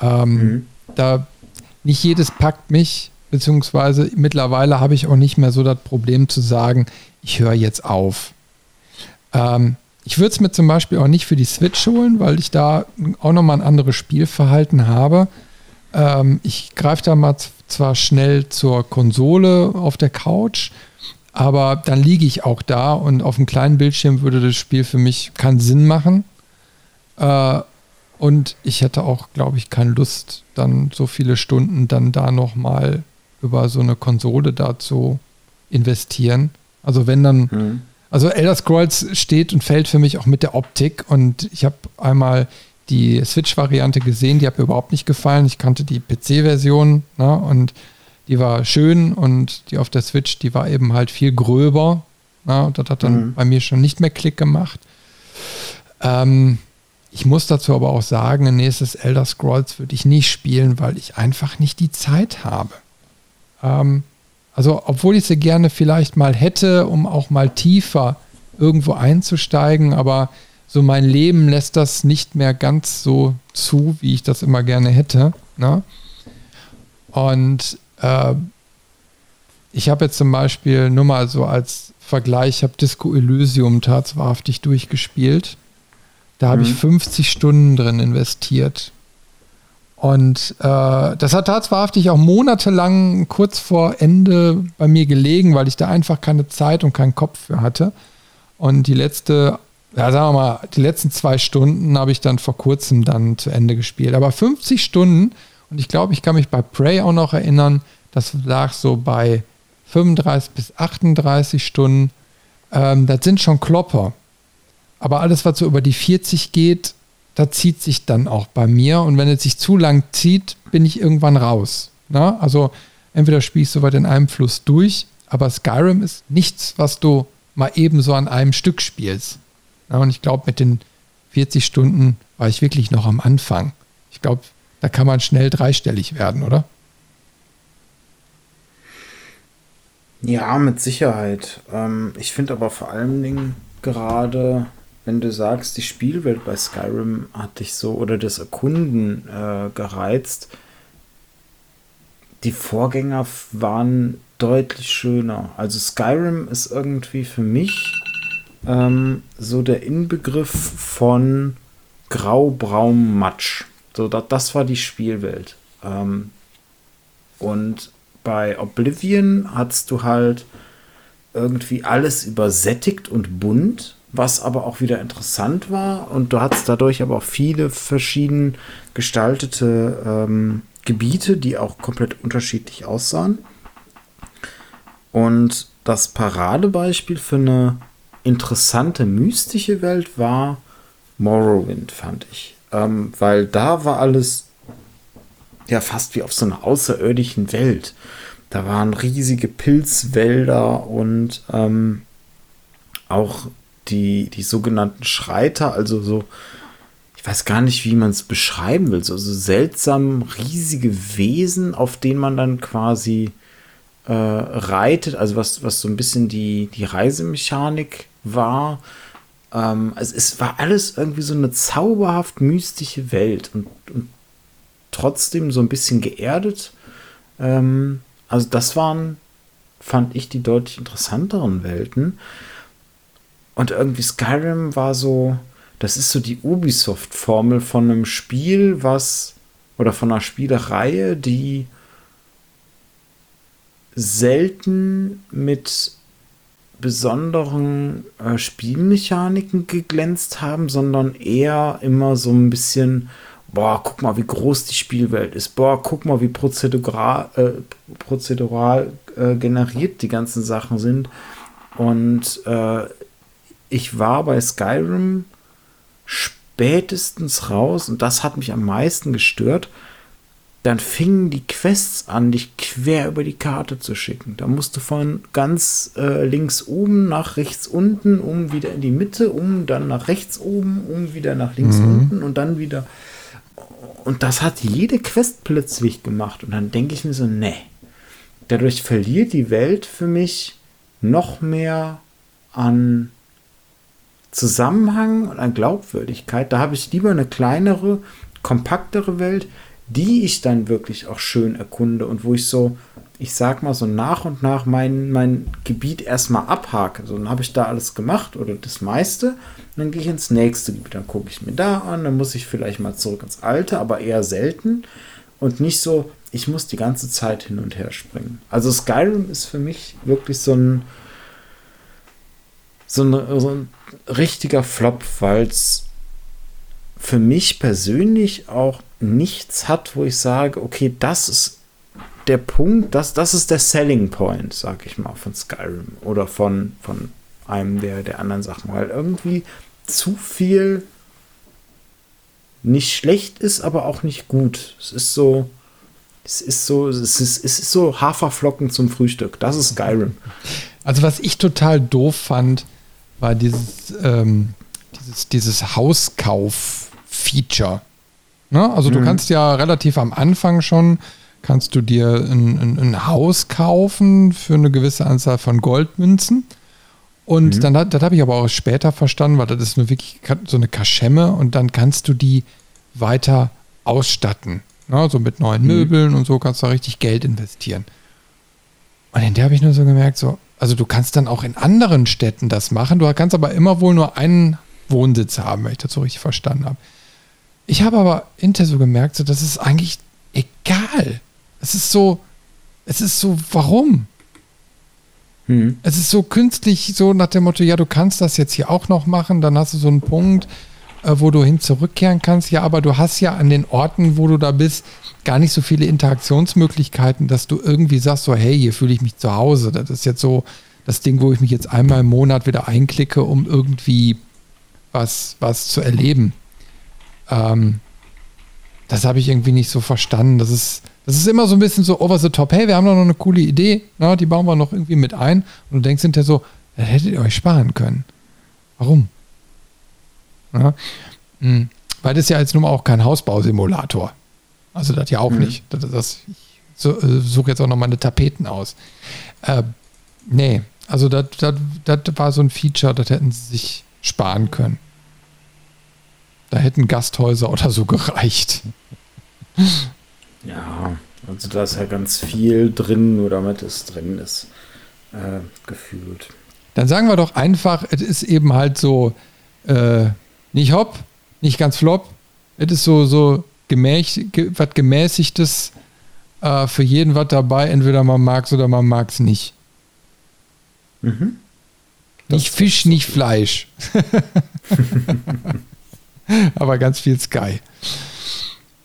Ähm, mhm. Da nicht jedes packt mich, beziehungsweise mittlerweile habe ich auch nicht mehr so das Problem zu sagen, ich höre jetzt auf. Ähm, ich würde es mir zum Beispiel auch nicht für die Switch holen, weil ich da auch nochmal ein anderes Spielverhalten habe. Ähm, ich greife da mal zwar schnell zur Konsole auf der Couch, Aber dann liege ich auch da und auf einem kleinen Bildschirm würde das Spiel für mich keinen Sinn machen. Äh, und ich hätte auch, glaube ich, keine Lust, dann so viele Stunden dann da nochmal über so eine Konsole da zu investieren. Also wenn dann, mhm. Also Elder Scrolls steht und fällt für mich auch mit der Optik und ich habe einmal die Switch-Variante gesehen, die hat mir überhaupt nicht gefallen. Ich kannte die PC-Version ne, und die war schön und die auf der Switch, die war eben halt viel gröber. Ne, das hat dann mhm. bei mir schon nicht mehr Klick gemacht. Ähm, ich muss dazu aber auch sagen, ein nächstes Elder Scrolls würde ich nicht spielen, weil ich einfach nicht die Zeit habe. Ähm, also, obwohl ich sie gerne vielleicht mal hätte, um auch mal tiefer irgendwo einzusteigen, aber so mein Leben lässt das nicht mehr ganz so zu, wie ich das immer gerne hätte. Ne? Und äh, ich habe jetzt zum Beispiel nur mal so als Vergleich, ich habe Disco Elysium tatsächlich durchgespielt. Da habe mhm. ich 50 Stunden drin investiert. Und äh, das hat tatsächlich auch monatelang kurz vor Ende bei mir gelegen, weil ich da einfach keine Zeit und keinen Kopf für hatte. Und die letzte ja, sagen wir mal, die letzten zwei Stunden habe ich dann vor kurzem dann zu Ende gespielt. Aber 50 Stunden, und ich glaube, ich kann mich bei Prey auch noch erinnern, das lag so bei 35 bis 38 Stunden. Ähm, das sind schon Klopper. Aber alles, was so über die 40 geht, da zieht sich dann auch bei mir. Und wenn es sich zu lang zieht, bin ich irgendwann raus. Na? Also entweder spielst du weit in einem Fluss durch, aber Skyrim ist nichts, was du mal eben so an einem Stück spielst. Ja, und ich glaube, mit den 40 Stunden war ich wirklich noch am Anfang. Ich glaube, da kann man schnell dreistellig werden, oder? Ja, mit Sicherheit. Ähm, ich finde aber vor allen Dingen gerade, wenn du sagst, die Spielwelt bei Skyrim hat dich so oder das Erkunden äh, gereizt. Die Vorgänger waren deutlich schöner. Also Skyrim ist irgendwie für mich ähm, so der Inbegriff von grau-braun Matsch. So, das, das war die Spielwelt. Ähm, und bei Oblivion hattest du halt irgendwie alles übersättigt und bunt, was aber auch wieder interessant war. Und du hattest dadurch aber auch viele verschieden gestaltete ähm, Gebiete, die auch komplett unterschiedlich aussahen. Und das Paradebeispiel für eine interessante mystische Welt war Morrowind, fand ich. Ähm, weil da war alles ja fast wie auf so einer außerirdischen Welt. Da waren riesige Pilzwälder und ähm, auch die, die sogenannten Schreiter, also so, ich weiß gar nicht, wie man es beschreiben will, so, so seltsam riesige Wesen, auf denen man dann quasi äh, reitet, also was, was so ein bisschen die, die Reisemechanik war. Ähm, also es war alles irgendwie so eine zauberhaft mystische Welt und, und trotzdem so ein bisschen geerdet. Ähm, also das waren, fand ich, die deutlich interessanteren Welten. Und irgendwie Skyrim war so, das ist so die Ubisoft-Formel von einem Spiel, was, oder von einer Spielereihe, die selten mit besonderen äh, Spielmechaniken geglänzt haben, sondern eher immer so ein bisschen, boah, guck mal, wie groß die Spielwelt ist, boah, guck mal, wie prozedural, äh, prozedural äh, generiert die ganzen Sachen sind. Und äh, ich war bei Skyrim spätestens raus und das hat mich am meisten gestört dann fingen die Quests an, dich quer über die Karte zu schicken. Da musst du von ganz äh, links oben nach rechts unten, um wieder in die Mitte, um dann nach rechts oben, um wieder nach links mhm. unten und dann wieder. Und das hat jede Quest plötzlich gemacht. Und dann denke ich mir so, nee. Dadurch verliert die Welt für mich noch mehr an Zusammenhang und an Glaubwürdigkeit. Da habe ich lieber eine kleinere, kompaktere Welt, die ich dann wirklich auch schön erkunde und wo ich so, ich sag mal, so nach und nach mein, mein Gebiet erstmal abhake. So, dann habe ich da alles gemacht oder das meiste. dann gehe ich ins nächste Gebiet. Dann gucke ich mir da an, dann muss ich vielleicht mal zurück ins alte, aber eher selten. Und nicht so, ich muss die ganze Zeit hin und her springen. Also Skyrim ist für mich wirklich so ein, so ein, so ein richtiger Flop, weil es für mich persönlich auch nichts hat, wo ich sage, okay, das ist der Punkt, das, das ist der Selling Point, sag ich mal, von Skyrim oder von, von einem der, der anderen Sachen, weil irgendwie zu viel nicht schlecht ist, aber auch nicht gut. Es ist so, es ist so, es ist, es ist so Haferflocken zum Frühstück. Das ist Skyrim. Also was ich total doof fand, war dieses, ähm, dieses, dieses Hauskauf-Feature. Ne? Also du mhm. kannst ja relativ am Anfang schon, kannst du dir ein, ein, ein, Haus kaufen für eine gewisse Anzahl von Goldmünzen. Und mhm. dann, das habe ich aber auch später verstanden, weil das ist nur wirklich so eine Kaschemme und dann kannst du die weiter ausstatten. Ne? So mit neuen mhm. Möbeln und so kannst du da richtig Geld investieren. Und in der habe ich nur so gemerkt, so, also du kannst dann auch in anderen Städten das machen. Du kannst aber immer wohl nur einen Wohnsitz haben, wenn ich das so richtig verstanden habe. Ich habe aber hinterher so gemerkt, so, das ist eigentlich egal. Es ist so, es ist so, warum? Hm. Es ist so künstlich, so nach dem Motto, ja, du kannst das jetzt hier auch noch machen, dann hast du so einen Punkt, äh, wo du hin zurückkehren kannst. Ja, aber du hast ja an den Orten, wo du da bist, gar nicht so viele Interaktionsmöglichkeiten, dass du irgendwie sagst, so, hey, hier fühle ich mich zu Hause. Das ist jetzt so das Ding, wo ich mich jetzt einmal im Monat wieder einklicke, um irgendwie was, was zu erleben. Ähm, das habe ich irgendwie nicht so verstanden. Das ist, das ist immer so ein bisschen so over the top. Hey, wir haben doch noch eine coole Idee, na, die bauen wir noch irgendwie mit ein. Und du denkst hinterher so, das hättet ihr euch sparen können. Warum? Ja? Hm. Weil das ja jetzt nun mal auch kein Hausbausimulator. Also das ja auch mhm. nicht. Das, das, ich so, äh, suche jetzt auch noch meine Tapeten aus. Äh, nee, also das, das, das war so ein Feature, das hätten sie sich sparen können. Da hätten Gasthäuser *laughs* oder so gereicht. Ja, also da ist ja ganz viel drin, nur damit es drin ist, äh, gefühlt. Dann sagen wir doch einfach, es ist eben halt so, äh, nicht hopp, nicht ganz flop, es ist so, so gemäß, was gemäßigtes äh, für jeden was dabei. Entweder man mag es oder man mag es nicht. Mhm. Nicht Fisch, nicht Fleisch. *laughs* Aber ganz viel Sky.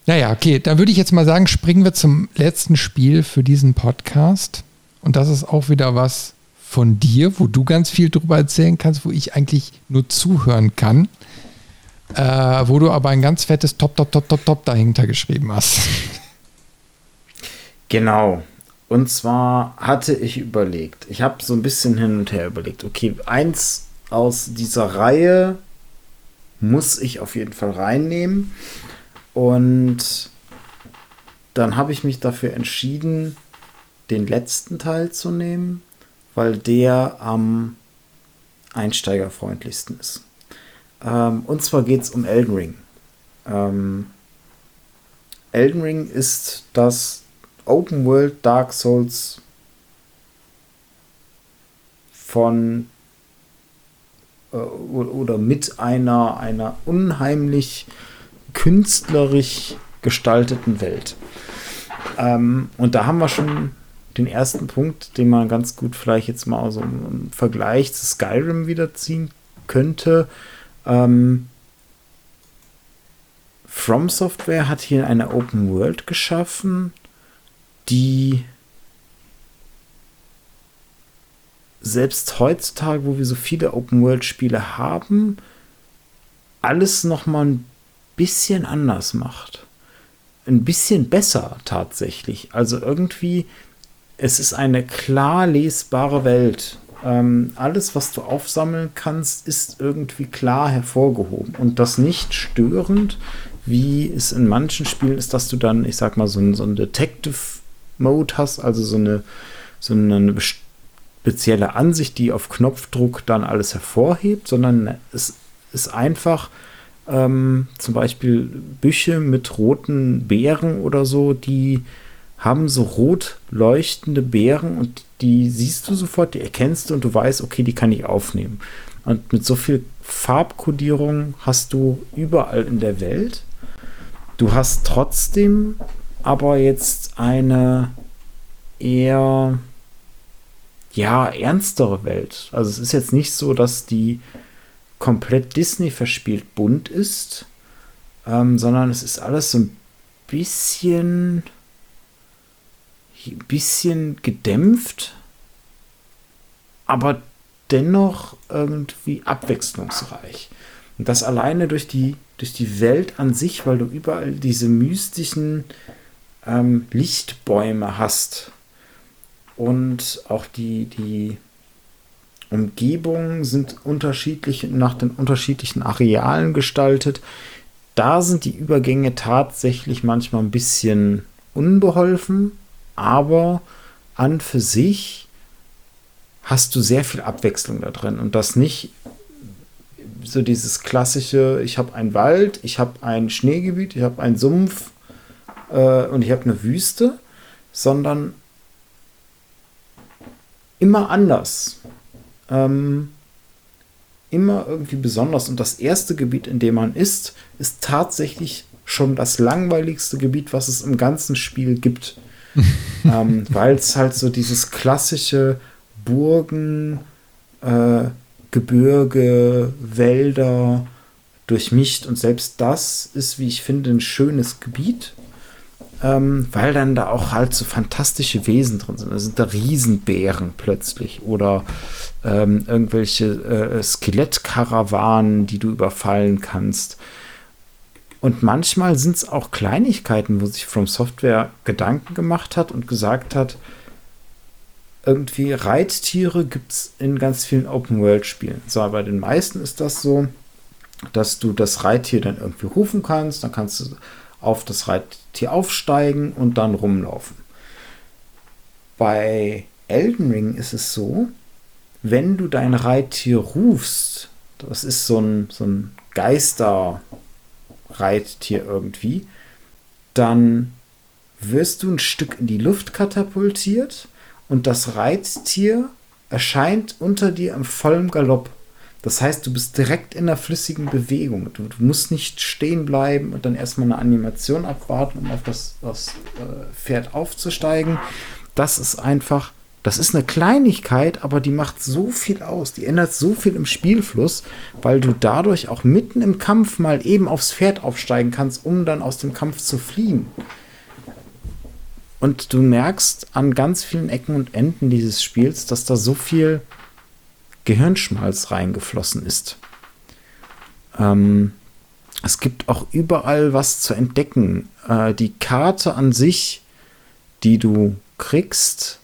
Naja, okay, dann würde ich jetzt mal sagen, springen wir zum letzten Spiel für diesen Podcast. Und das ist auch wieder was von dir, wo du ganz viel drüber erzählen kannst, wo ich eigentlich nur zuhören kann äh, wo du aber ein ganz fettes Top, Top, Top, Top, Top dahinter geschrieben hast. Genau. Und zwar hatte ich überlegt, ich habe so ein bisschen hin und her überlegt, okay, eins aus dieser Reihe muss ich auf jeden Fall reinnehmen. Und dann habe ich mich dafür entschieden, den letzten Teil zu nehmen, weil der am einsteigerfreundlichsten ist. Ähm, und zwar geht es um Elden Ring. Ähm, Elden Ring ist das Open World Dark Souls von äh, oder mit einer, einer unheimlich künstlerisch gestalteten Welt. Ähm, und da haben wir schon den ersten Punkt, den man ganz gut vielleicht jetzt mal so im Vergleich zu Skyrim wiederziehen könnte. Ähm, From Software hat hier eine Open World geschaffen, die selbst heutzutage, wo wir so viele Open World Spiele haben, alles noch mal ein bisschen anders macht. Ein bisschen besser tatsächlich. Also irgendwie, es ist eine klar lesbare Welt. Ähm, alles, was du aufsammeln kannst, ist irgendwie klar hervorgehoben. Und das nicht störend, wie es in manchen Spielen ist, dass du dann, ich sag mal, so einen, so Detective-Mode hast, also so eine, so eine spezielle Ansicht, die auf Knopfdruck dann alles hervorhebt, sondern es ist einfach ähm, zum Beispiel Büsche mit roten Beeren oder so, die haben so rot leuchtende Beeren und die siehst du sofort, die erkennst du und du weißt, okay, die kann ich aufnehmen. Und mit so viel Farbkodierung hast du überall in der Welt. Du hast trotzdem aber jetzt eine eher ja, ernstere Welt. Also es ist jetzt nicht so, dass die komplett Disney verspielt bunt ist, ähm, sondern es ist alles so ein bisschen, ein bisschen gedämpft, aber dennoch irgendwie abwechslungsreich. Und das alleine durch die, durch die Welt an sich, weil du überall diese mystischen ähm, Lichtbäume hast. Und auch die, die Umgebungen sind unterschiedlich nach den unterschiedlichen Arealen gestaltet. Da sind die Übergänge tatsächlich manchmal ein bisschen unbeholfen, aber an für sich hast du sehr viel Abwechslung da drin und das nicht so dieses klassische, ich habe einen Wald, ich habe ein Schneegebiet, ich habe einen Sumpf äh, und ich habe eine Wüste, sondern immer anders. Ähm, immer irgendwie besonders. Und das erste Gebiet, in dem man ist, ist tatsächlich schon das langweiligste Gebiet, was es im ganzen Spiel gibt. *laughs* ähm, Weil es halt so dieses klassische Burgen, äh, Gebirge, Wälder durchmischt. Und selbst das ist, wie ich finde, ein schönes Gebiet ähm, weil dann da auch halt so fantastische Wesen drin sind. Da sind da Riesenbären plötzlich oder ähm, irgendwelche äh, Skelettkarawanen, die du überfallen kannst. Und manchmal sind es auch Kleinigkeiten, wo sich From Software Gedanken gemacht hat und gesagt hat, irgendwie Reittiere gibt es in ganz vielen Open-World-Spielen. So, bei den meisten ist das so, dass du das Reittier dann irgendwie rufen kannst, dann kannst du auf das Reittier aufsteigen und dann rumlaufen. Bei Elden Ring ist es so, wenn du dein Reittier rufst, das ist so ein, so ein Geister-Reittier irgendwie, dann wirst du ein Stück in die Luft katapultiert und das Reittier erscheint unter dir im vollen Galopp. Das heißt, du bist direkt in der flüssigen Bewegung. Du, du musst nicht stehen bleiben und dann erstmal eine Animation abwarten, um auf das, das äh, Pferd aufzusteigen. Das ist einfach, das ist eine Kleinigkeit, aber die macht so viel aus. Die ändert so viel im Spielfluss, weil du dadurch auch mitten im Kampf mal eben aufs Pferd aufsteigen kannst, um dann aus dem Kampf zu fliehen. Und du merkst an ganz vielen Ecken und Enden dieses Spiels, dass da so viel Gehirnschmalz reingeflossen ist. Ähm, es gibt auch überall was zu entdecken. Äh, die Karte an sich, die du kriegst,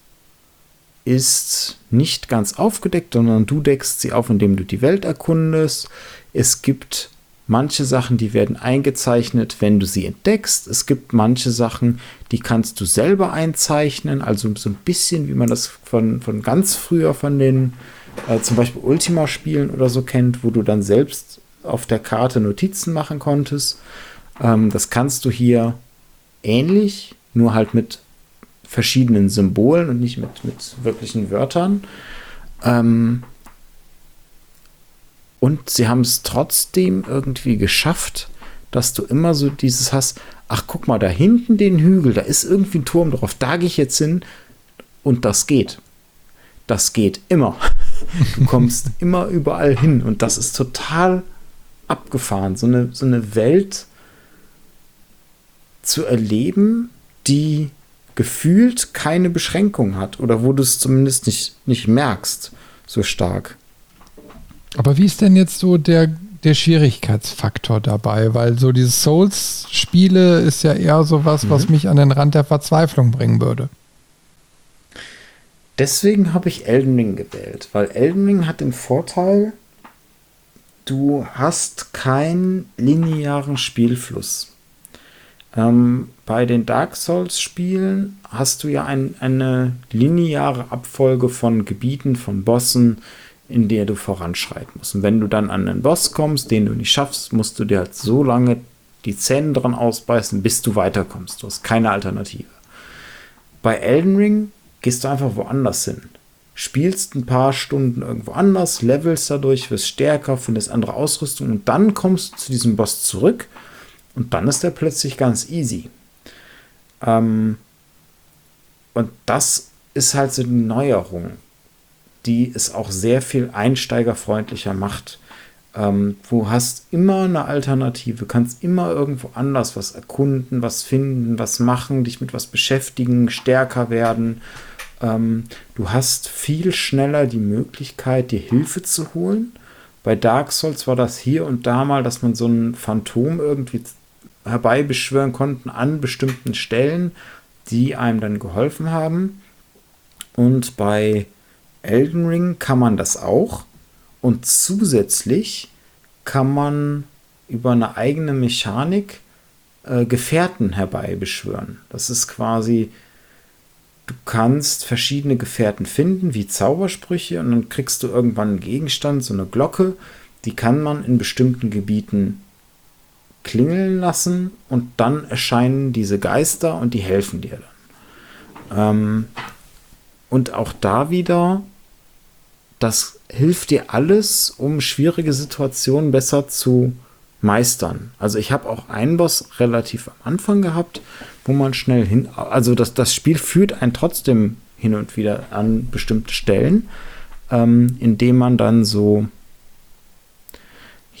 ist nicht ganz aufgedeckt, sondern du deckst sie auf, indem du die Welt erkundest. Es gibt manche Sachen, die werden eingezeichnet, wenn du sie entdeckst. Es gibt manche Sachen, die kannst du selber einzeichnen, also so ein bisschen, wie man das von, von ganz früher von den äh, zum Beispiel Ultima spielen oder so kennt, wo du dann selbst auf der Karte Notizen machen konntest. Ähm, das kannst du hier ähnlich, nur halt mit verschiedenen Symbolen und nicht mit, mit wirklichen Wörtern. Ähm, und sie haben es trotzdem irgendwie geschafft, dass du immer so dieses hast, ach guck mal, da hinten den Hügel, da ist irgendwie ein Turm drauf, da gehe ich jetzt hin und das geht. Das geht immer. Du *laughs* kommst immer überall hin und das ist total abgefahren. So eine, so eine Welt zu erleben, die gefühlt keine Beschränkung hat oder wo du es zumindest nicht, nicht merkst, so stark. Aber wie ist denn jetzt so der, der Schwierigkeitsfaktor dabei? Weil so diese Souls-Spiele ist ja eher so was, mhm. was mich an den Rand der Verzweiflung bringen würde. Deswegen habe ich Elden Ring gewählt, weil Elden Ring hat den Vorteil, du hast keinen linearen Spielfluss. Ähm, bei den Dark Souls-Spielen hast du ja ein, eine lineare Abfolge von Gebieten, von Bossen, in der du voranschreiten musst. Und wenn du dann an einen Boss kommst, den du nicht schaffst, musst du dir halt so lange die Zähne dran ausbeißen, bis du weiterkommst. Du hast keine Alternative. Bei Elden Ring gehst du einfach woanders hin. Spielst ein paar Stunden irgendwo anders, levelst dadurch, wirst stärker, findest andere Ausrüstung und dann kommst du zu diesem Boss zurück und dann ist er plötzlich ganz easy. Ähm, und das ist halt so die Neuerung. die es auch sehr viel einsteigerfreundlicher macht. Ähm, du hast immer eine Alternative, kannst immer irgendwo anders was erkunden, was finden, was machen, dich mit was beschäftigen, stärker werden. Ähm, du hast viel schneller die Möglichkeit, dir Hilfe zu holen. Bei Dark Souls war das hier und da mal, dass man so ein Phantom irgendwie herbeibeschwören konnte an bestimmten Stellen, die einem dann geholfen haben. Und bei Elden Ring kann man das auch. Und zusätzlich kann man über eine eigene Mechanik äh, Gefährten herbeibeschwören. Das ist quasi, du kannst verschiedene Gefährten finden, wie Zaubersprüche, und dann kriegst du irgendwann einen Gegenstand, so eine Glocke, die kann man in bestimmten Gebieten klingeln lassen und dann erscheinen diese Geister und die helfen dir dann. Ähm, und auch da wieder das hilft dir alles, um schwierige Situationen besser zu meistern. Also ich habe auch einen Boss relativ am Anfang gehabt, wo man schnell hin, also das, das Spiel führt einen trotzdem hin und wieder an bestimmte Stellen, ähm, indem man dann so,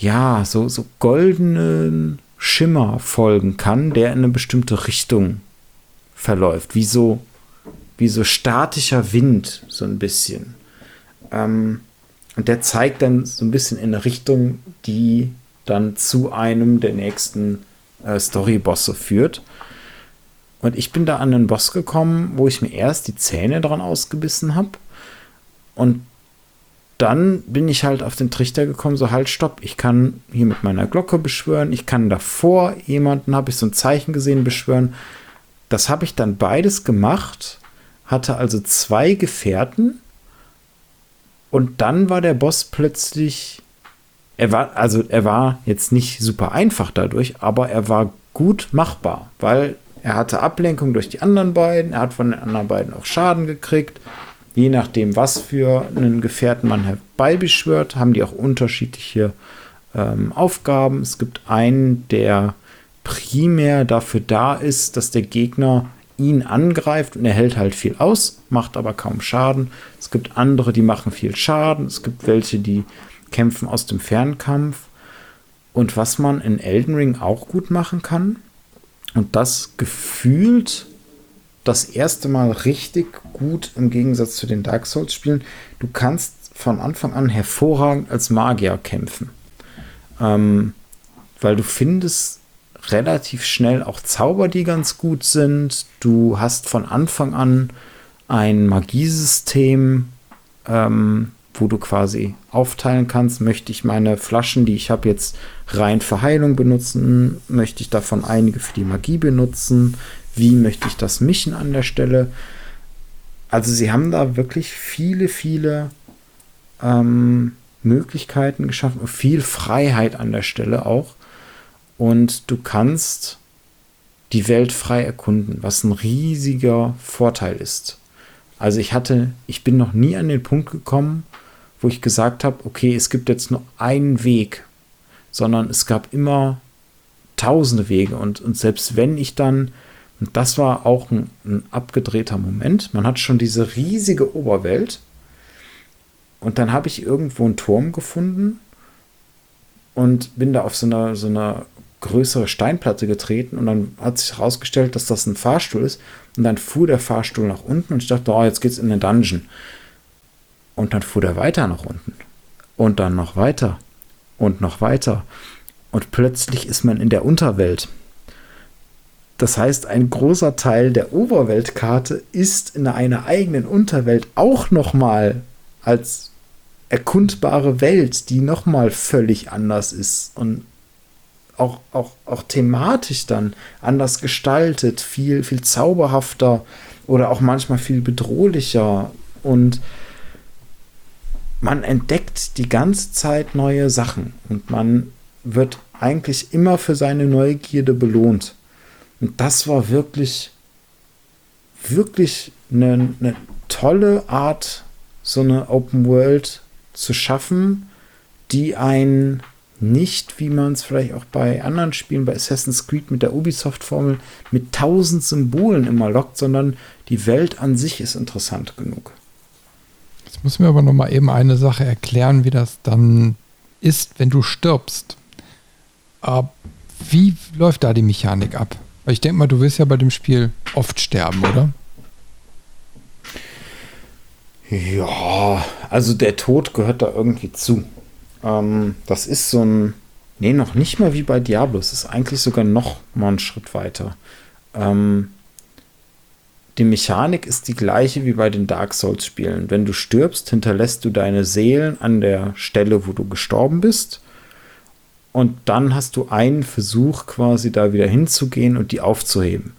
ja, so, so goldenen Schimmer folgen kann, der in eine bestimmte Richtung verläuft, wie so, wie so statischer Wind, so ein bisschen. Ähm, und der zeigt dann so ein bisschen in eine Richtung, die dann zu einem der nächsten äh, Story-Bosse führt. Und ich bin da an einen Boss gekommen, wo ich mir erst die Zähne dran ausgebissen habe. Und dann bin ich halt auf den Trichter gekommen, so halt, stopp, ich kann hier mit meiner Glocke beschwören, ich kann davor jemanden, habe ich so ein Zeichen gesehen, beschwören. Das habe ich dann beides gemacht, hatte also zwei Gefährten und dann war der Boss plötzlich, er war, also er war jetzt nicht super einfach dadurch, aber er war gut machbar, weil er hatte Ablenkung durch die anderen beiden, er hat von den anderen beiden auch Schaden gekriegt. Je nachdem, was für einen Gefährten man herbeibeschwört, haben die auch unterschiedliche ähm, Aufgaben. Es gibt einen, der primär dafür da ist, dass der Gegner ihn angreift und er hält halt viel aus, macht aber kaum Schaden. Es gibt andere, die machen viel Schaden. Es gibt welche, die kämpfen aus dem Fernkampf. Und was man in Elden Ring auch gut machen kann, und das gefühlt das erste Mal richtig gut im Gegensatz zu den Dark Souls-Spielen, du kannst von Anfang an hervorragend als Magier kämpfen. Ähm, weil du findest relativ schnell auch Zauber, die ganz gut sind. Du hast von Anfang an ein Magiesystem, ähm, wo du quasi aufteilen kannst, möchte ich meine Flaschen, die ich habe, jetzt rein für Heilung benutzen, möchte ich davon einige für die Magie benutzen, wie möchte ich das mischen an der Stelle. Also sie haben da wirklich viele, viele ähm, Möglichkeiten geschaffen und viel Freiheit an der Stelle auch und du kannst die Welt frei erkunden, was ein riesiger Vorteil ist. Also ich hatte, ich bin noch nie an den Punkt gekommen, wo ich gesagt habe, okay, es gibt jetzt nur einen Weg, sondern es gab immer tausende Wege und, und selbst wenn ich dann, und das war auch ein, ein abgedrehter Moment, man hat schon diese riesige Oberwelt und dann habe ich irgendwo einen Turm gefunden und bin da auf so einer, so einer größere Steinplatte getreten und dann hat sich herausgestellt, dass das ein Fahrstuhl ist. Und dann fuhr der Fahrstuhl nach unten und ich dachte, oh, jetzt geht's in den Dungeon. Und dann fuhr der weiter nach unten. Und dann noch weiter. Und noch weiter. Und plötzlich ist man in der Unterwelt. Das heißt, ein großer Teil der Oberweltkarte ist in einer eigenen Unterwelt auch nochmal als erkundbare Welt, die nochmal völlig anders ist und auch, auch, auch thematisch dann anders gestaltet, viel, viel zauberhafter oder auch manchmal viel bedrohlicher. Und man entdeckt die ganze Zeit neue Sachen und man wird eigentlich immer für seine Neugierde belohnt. Und das war wirklich, wirklich eine, eine tolle Art, so eine Open World zu schaffen, die einen nicht, wie man es vielleicht auch bei anderen Spielen, bei Assassin's Creed mit der Ubisoft-Formel, mit tausend Symbolen immer lockt, sondern die Welt an sich ist interessant genug. Jetzt muss mir aber noch mal eben eine Sache erklären, wie das dann ist, wenn du stirbst. Uh, wie läuft da die Mechanik ab? Ich denke mal, du wirst ja bei dem Spiel oft sterben, oder? Ja, also der Tod gehört da irgendwie zu. Ähm, das ist so ein, nee, noch nicht mal wie bei Diablo. Es ist eigentlich sogar noch mal einen Schritt weiter. Ähm, die Mechanik ist die gleiche wie bei den Dark Souls Spielen. Wenn du stirbst, hinterlässt du deine Seelen an der Stelle, wo du gestorben bist. Und dann hast du einen Versuch quasi da wieder hinzugehen und die aufzuheben.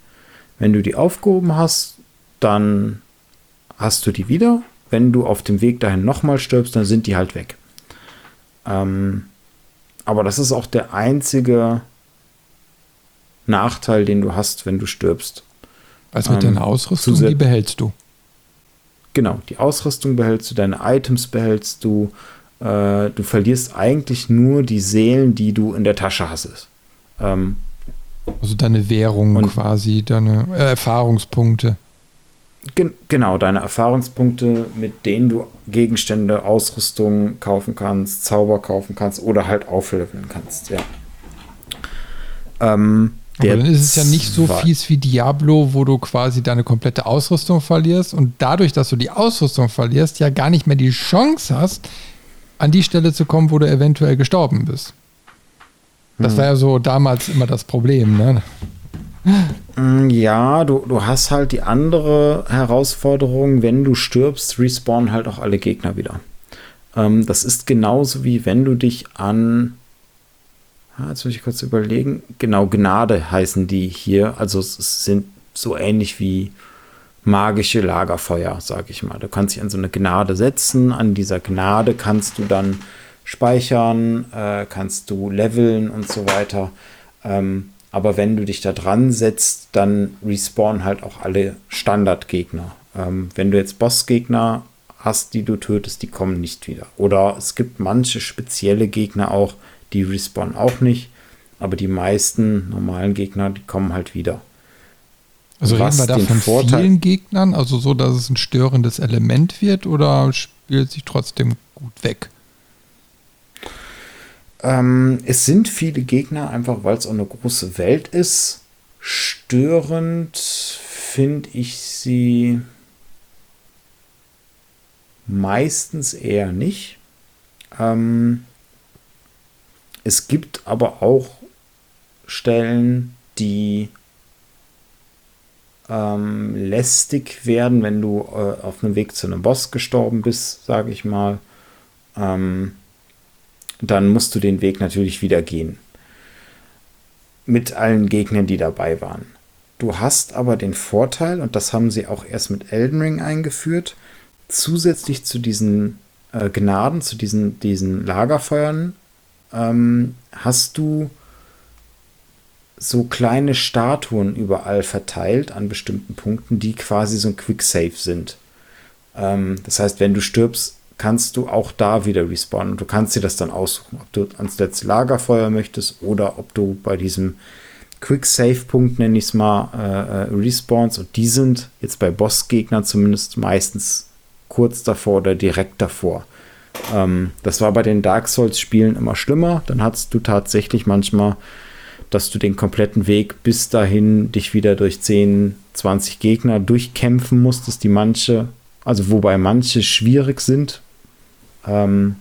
Wenn du die aufgehoben hast, dann hast du die wieder. Wenn du auf dem Weg dahin nochmal stirbst, dann sind die halt weg. Ähm, aber das ist auch der einzige Nachteil, den du hast, wenn du stirbst. Also mit ähm, deiner Ausrüstung, die behältst du. Genau, die Ausrüstung behältst du, deine Items behältst du. Äh, du verlierst eigentlich nur die Seelen, die du in der Tasche hast. Ähm, also deine Währung quasi, deine äh, Erfahrungspunkte. Gen genau, deine Erfahrungspunkte, mit denen du Gegenstände, Ausrüstung kaufen kannst, Zauber kaufen kannst oder halt aufleveln kannst, ja. Ähm, aber dann ist es ja nicht so fies wie Diablo, wo du quasi deine komplette Ausrüstung verlierst und dadurch, dass du die Ausrüstung verlierst, ja gar nicht mehr die Chance hast, an die Stelle zu kommen, wo du eventuell gestorben bist. Das hm. war ja so damals immer das Problem, ne? Mm, ja, du, du hast halt die andere Herausforderung, wenn du stirbst, respawnen halt auch alle Gegner wieder. Ähm, das ist genauso wie wenn du dich an Ah, jetzt muss ich kurz überlegen. Genau, Gnade heißen die hier. Also es sind so ähnlich wie magische Lagerfeuer, sag ich mal. Du kannst dich an so eine Gnade setzen. An dieser Gnade kannst du dann speichern, äh, kannst du leveln und so weiter. Ähm, aber wenn du dich da dran setzt, dann respawnen halt auch alle Standardgegner. Ähm, wenn du jetzt Bossgegner hast, die du tötest, die kommen nicht wieder. Oder es gibt manche spezielle Gegner auch, die respawnen auch nicht, aber die meisten normalen Gegner, die kommen halt wieder. Also reden wir da von Vorteil vielen Gegnern, also so, dass es ein störendes Element wird oder spielt sich trotzdem gut weg? Ähm, es sind viele Gegner, einfach weil es auch eine große Welt ist. Störend finde ich sie meistens eher nicht. Ähm, es gibt aber auch Stellen, die ähm, lästig werden, wenn du äh, auf einem Weg zu einem Boss gestorben bist, sage ich mal. Ähm, dann musst du den Weg natürlich wieder gehen. Mit allen Gegnern, die dabei waren. Du hast aber den Vorteil, und das haben sie auch erst mit Elden Ring eingeführt, zusätzlich zu diesen äh, Gnaden, zu diesen, diesen Lagerfeuern, ähm, hast du so kleine Statuen überall verteilt an bestimmten Punkten, die quasi so ein Quick Save sind. Ähm, das heißt, wenn du stirbst, kannst du auch da wieder respawnen du kannst dir das dann aussuchen, ob du ans letzte Lagerfeuer möchtest oder ob du bei diesem Quick Save Punkt, nenne ich es mal, äh, äh, respawnst und die sind jetzt bei Bossgegnern zumindest meistens kurz davor oder direkt davor. Ähm, das war bei den Dark Souls-Spielen immer schlimmer. Dann hattest du tatsächlich manchmal, dass du den kompletten Weg bis dahin dich wieder durch 10, 20 Gegner durchkämpfen musstest, die manche, also wobei manche schwierig sind. Ähm,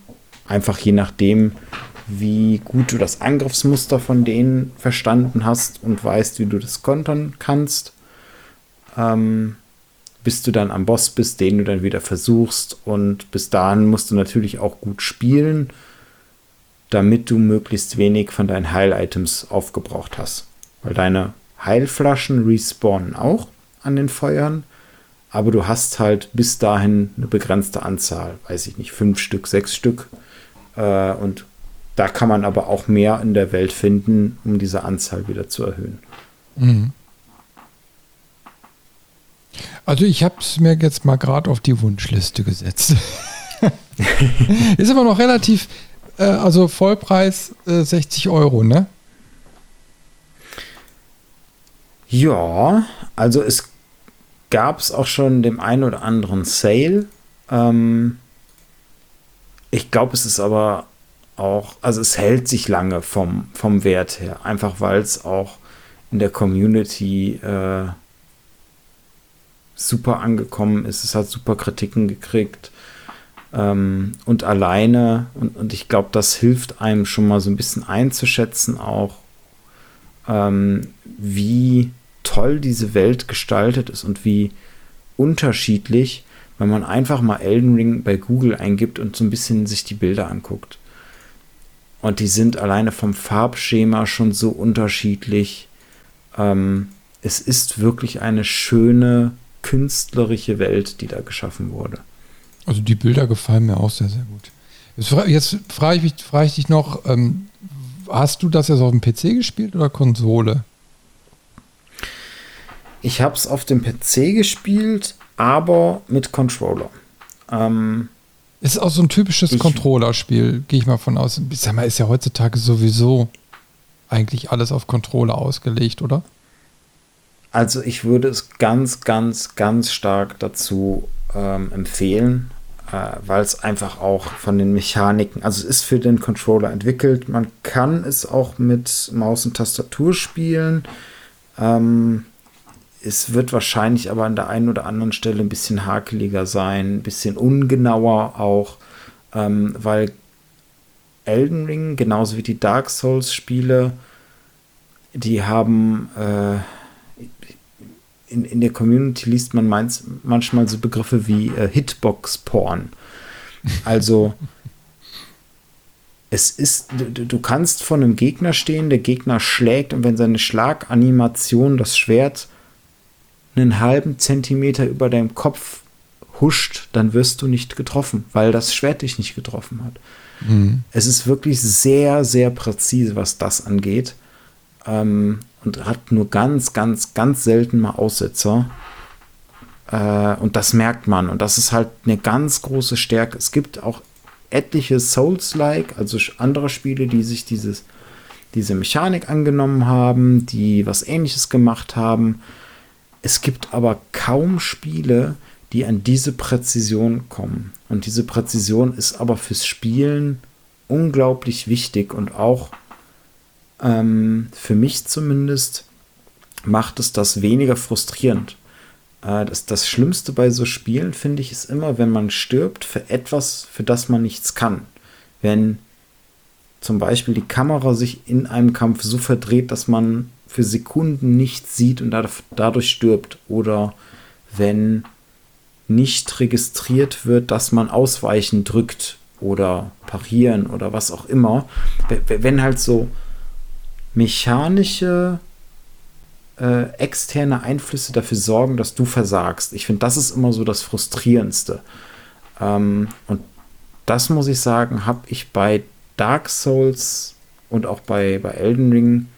einfach je nachdem, wie gut du das Angriffsmuster von denen verstanden hast und weißt, wie du das kontern kannst. Ähm, bis du dann am Boss bist, den du dann wieder versuchst. Und bis dahin musst du natürlich auch gut spielen, damit du möglichst wenig von deinen Heil-Items aufgebraucht hast. Weil deine Heilflaschen respawnen auch an den Feuern, aber du hast halt bis dahin eine begrenzte Anzahl, weiß ich nicht, fünf Stück, sechs Stück. Äh, und da kann man aber auch mehr in der Welt finden, um diese Anzahl wieder zu erhöhen. Mhm. Also ich habe es mir jetzt mal gerade auf die Wunschliste gesetzt. *laughs* ist aber noch relativ, äh, also Vollpreis äh, 60 Euro, ne? Ja, also es gab es auch schon dem einen oder anderen Sale. Ähm, ich glaube, es ist aber auch, also es hält sich lange vom, vom Wert her, einfach weil es auch in der Community äh, super angekommen ist. Es hat super Kritiken gekriegt. Ähm, und alleine, und, und ich glaube, das hilft einem schon mal so ein bisschen einzuschätzen, auch ähm, wie toll diese Welt gestaltet ist und wie unterschiedlich, wenn man einfach mal Elden Ring bei Google eingibt und so ein bisschen sich die Bilder anguckt. Und die sind alleine vom Farbschema schon so unterschiedlich. Ähm, es ist wirklich eine schöne, künstlerische Welt, die da geschaffen wurde. Also die Bilder gefallen mir auch sehr, sehr gut. Jetzt, jetzt frage ich, frag ich dich noch, ähm, hast du das jetzt auf dem PC gespielt oder Konsole? Ich habe es auf dem PC gespielt, aber mit Controller. Ähm, ist auch so ein typisches Controller-Spiel, gehe ich mal von aus. Ich sag mal, ist ja heutzutage sowieso eigentlich alles auf Controller ausgelegt, oder? Also ich würde es ganz, ganz, ganz stark dazu ähm, empfehlen, äh, weil es einfach auch von den Mechaniken, also es ist für den Controller entwickelt. Man kann es auch mit Maus und Tastatur spielen. Ähm, es wird wahrscheinlich aber an der einen oder anderen Stelle ein bisschen hakeliger sein, ein bisschen ungenauer auch, ähm, weil Elden Ring, genauso wie die Dark Souls-Spiele, die haben äh, in, in der Community liest man meins, manchmal so Begriffe wie äh, Hitbox-Porn. Also es ist, du, du, kannst vor einem Gegner stehen, der Gegner schlägt und wenn seine Schlaganimation das Schwert einen halben Zentimeter über deinem Kopf huscht, dann wirst du nicht getroffen, weil das Schwert dich nicht getroffen hat. Mhm. Es ist wirklich sehr, sehr präzise, was das angeht. Ähm, und hat nur ganz, ganz, ganz selten mal Aussetzer. Äh, und das merkt man. Und das ist halt eine ganz große Stärke. Es gibt auch etliche Souls-like, also andere Spiele, die sich dieses, diese Mechanik angenommen haben, die was ähnliches gemacht haben. Es gibt aber kaum Spiele, die an diese Präzision kommen. Und diese Präzision ist aber fürs Spielen unglaublich wichtig und auch ähm, für mich zumindest macht es das weniger frustrierend. Äh, das, das Schlimmste bei so Spielen, finde ich, ist immer, wenn man stirbt für etwas, für das man nichts kann. Wenn zum Beispiel die Kamera sich in einem Kampf so verdreht, dass man für Sekunden nichts sieht und dadurch stirbt. Oder wenn nicht registriert wird, dass man ausweichen drückt oder parieren oder was auch immer. Wenn halt so mechanische äh, externe Einflüsse dafür sorgen, dass du versagst. Ich finde, das ist immer so das Frustrierendste. Ähm, und das muss ich sagen, habe ich bei Dark Souls und auch bei, bei Elden Ring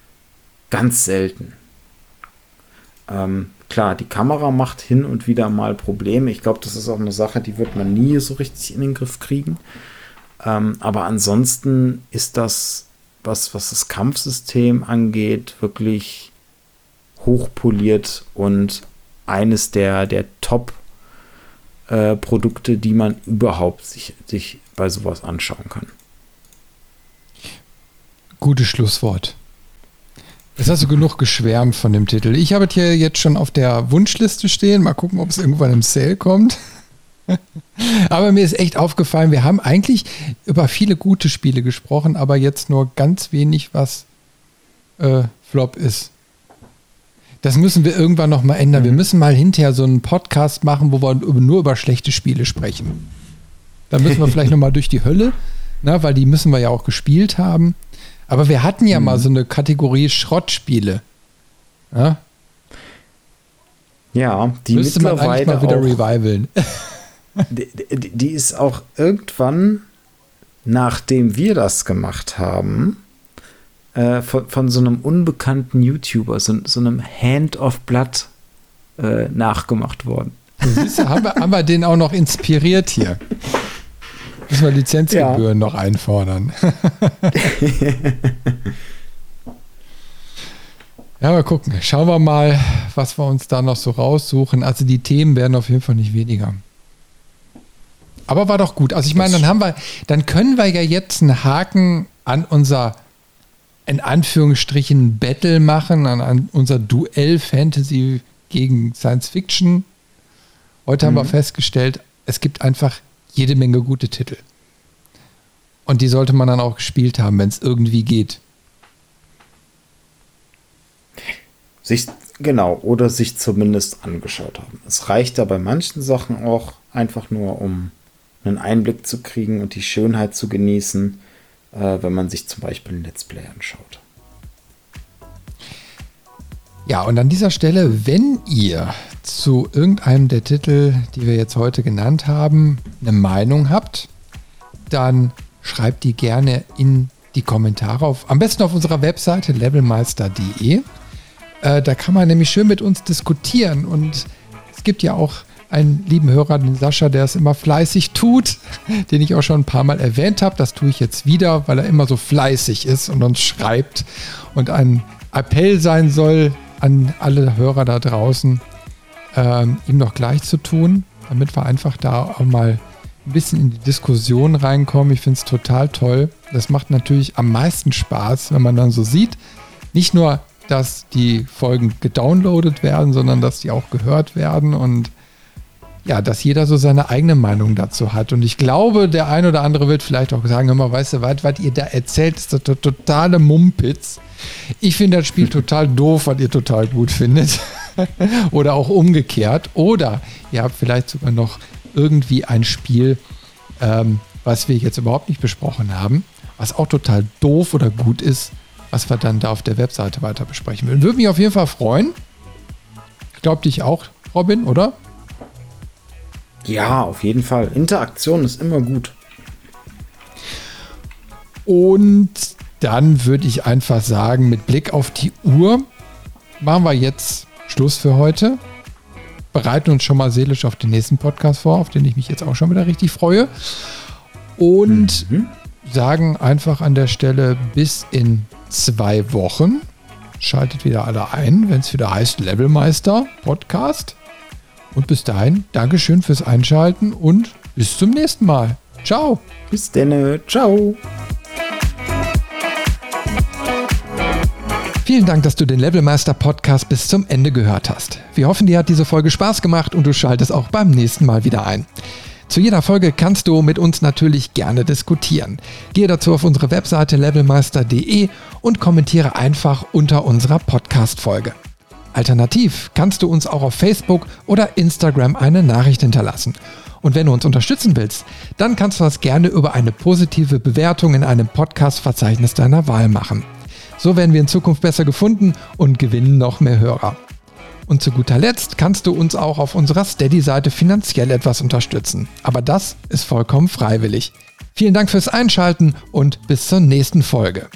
ganz selten. Ähm, klar, die Kamera macht hin und wieder mal Probleme. Ich glaube, das ist auch eine Sache, die wird man nie so richtig in den Griff kriegen. Ähm, aber ansonsten ist das was, was das Kampfsystem angeht, wirklich hochpoliert und eines der, der Top-Produkte, äh, die man überhaupt sich, sich bei sowas anschauen kann. Gutes Schlusswort. Jetzt hast du genug geschwärmt von dem Titel. Ich habe es hier jetzt schon auf der Wunschliste stehen. Mal gucken, ob es irgendwann im Sale kommt. *laughs* aber mir ist echt aufgefallen, wir haben eigentlich über viele gute Spiele gesprochen, aber jetzt nur ganz wenig, was äh, Flop ist. Das müssen wir irgendwann noch mal ändern. Mhm. Wir müssen mal hinterher so einen Podcast machen, wo wir nur über schlechte Spiele sprechen. Da müssen wir vielleicht *laughs* noch mal durch die Hölle, na, weil die müssen wir ja auch gespielt haben. Aber wir hatten ja mhm. mal so eine Kategorie Schrottspiele. Ja, ja die Müsste man eigentlich mal wieder revivalen. *laughs* die, die, ist auch irgendwann, nachdem wir das gemacht haben, äh, von, von, so einem unbekannten YouTuber, so, so einem Hand of Blood äh, nachgemacht worden. Siehst du, haben wir, haben wir den auch noch inspiriert hier. Müssen wir Lizenzgebühren ja. noch einfordern. *laughs* ja, mal gucken. Schauen wir mal, was wir uns da noch so raussuchen. Also die Themen werden auf jeden Fall nicht weniger. Aber war doch gut. Also ich meine, dann haben wir, dann können wir ja jetzt einen Haken an unser in Anführungsstrichen Battle machen, an, an unser Duell Fantasy gegen Science Fiction. Heute mhm. haben wir mhm. festgestellt, es gibt einfach jede Menge gute Titel. Und die sollte man dann auch gespielt haben, wenn es irgendwie geht. Sich, genau, oder sich zumindest angeschaut haben. Es reicht da bei manchen Sachen auch einfach nur, um einen Einblick zu kriegen und die Schönheit zu genießen, äh, wenn man sich zum Beispiel ein Let's Play anschaut. Ja, und an dieser Stelle, wenn ihr zu irgendeinem der Titel, die wir jetzt heute genannt haben, eine Meinung habt, dann schreibt die gerne in die Kommentare auf, am besten auf unserer Webseite levelmeister.de. Äh, da kann man nämlich schön mit uns diskutieren und es gibt ja auch einen lieben Hörer, den Sascha, der es immer fleißig tut, *laughs* den ich auch schon ein paar Mal erwähnt habe. Das tue ich jetzt wieder, weil er immer so fleißig ist und uns schreibt und ein Appell sein soll an alle Hörer da draußen, ähm, ihm noch gleich zu tun, damit wir einfach da auch mal ein bisschen in die Diskussion reinkommen. Ich finde es total toll. Das macht natürlich am meisten Spaß, wenn man dann so sieht, nicht nur, dass die Folgen gedownloadet werden, sondern dass die auch gehört werden und ja, dass jeder so seine eigene Meinung dazu hat. Und ich glaube, der ein oder andere wird vielleicht auch sagen, mal, weißt du was, was ihr da erzählt, ist der totale Mumpitz. Ich finde das Spiel *laughs* total doof, was ihr total gut findet. *laughs* oder auch umgekehrt. Oder ihr habt vielleicht sogar noch irgendwie ein Spiel, ähm, was wir jetzt überhaupt nicht besprochen haben, was auch total doof oder gut ist, was wir dann da auf der Webseite weiter besprechen würden. Würde mich auf jeden Fall freuen. Ich glaube dich auch, Robin, oder? Ja, auf jeden Fall. Interaktion ist immer gut. Und dann würde ich einfach sagen, mit Blick auf die Uhr machen wir jetzt Schluss für heute. Bereiten uns schon mal seelisch auf den nächsten Podcast vor, auf den ich mich jetzt auch schon wieder richtig freue. Und mhm. sagen einfach an der Stelle bis in zwei Wochen. Schaltet wieder alle ein, wenn es wieder heißt Levelmeister Podcast. Und bis dahin, Dankeschön fürs Einschalten und bis zum nächsten Mal. Ciao. Bis denn. Ciao. Vielen Dank, dass du den Levelmeister Podcast bis zum Ende gehört hast. Wir hoffen, dir hat diese Folge Spaß gemacht und du schaltest auch beim nächsten Mal wieder ein. Zu jeder Folge kannst du mit uns natürlich gerne diskutieren. Gehe dazu auf unsere Webseite levelmeister.de und kommentiere einfach unter unserer Podcast-Folge. Alternativ kannst du uns auch auf Facebook oder Instagram eine Nachricht hinterlassen. Und wenn du uns unterstützen willst, dann kannst du das gerne über eine positive Bewertung in einem Podcast-Verzeichnis deiner Wahl machen. So werden wir in Zukunft besser gefunden und gewinnen noch mehr Hörer. Und zu guter Letzt kannst du uns auch auf unserer Steady-Seite finanziell etwas unterstützen. Aber das ist vollkommen freiwillig. Vielen Dank fürs Einschalten und bis zur nächsten Folge.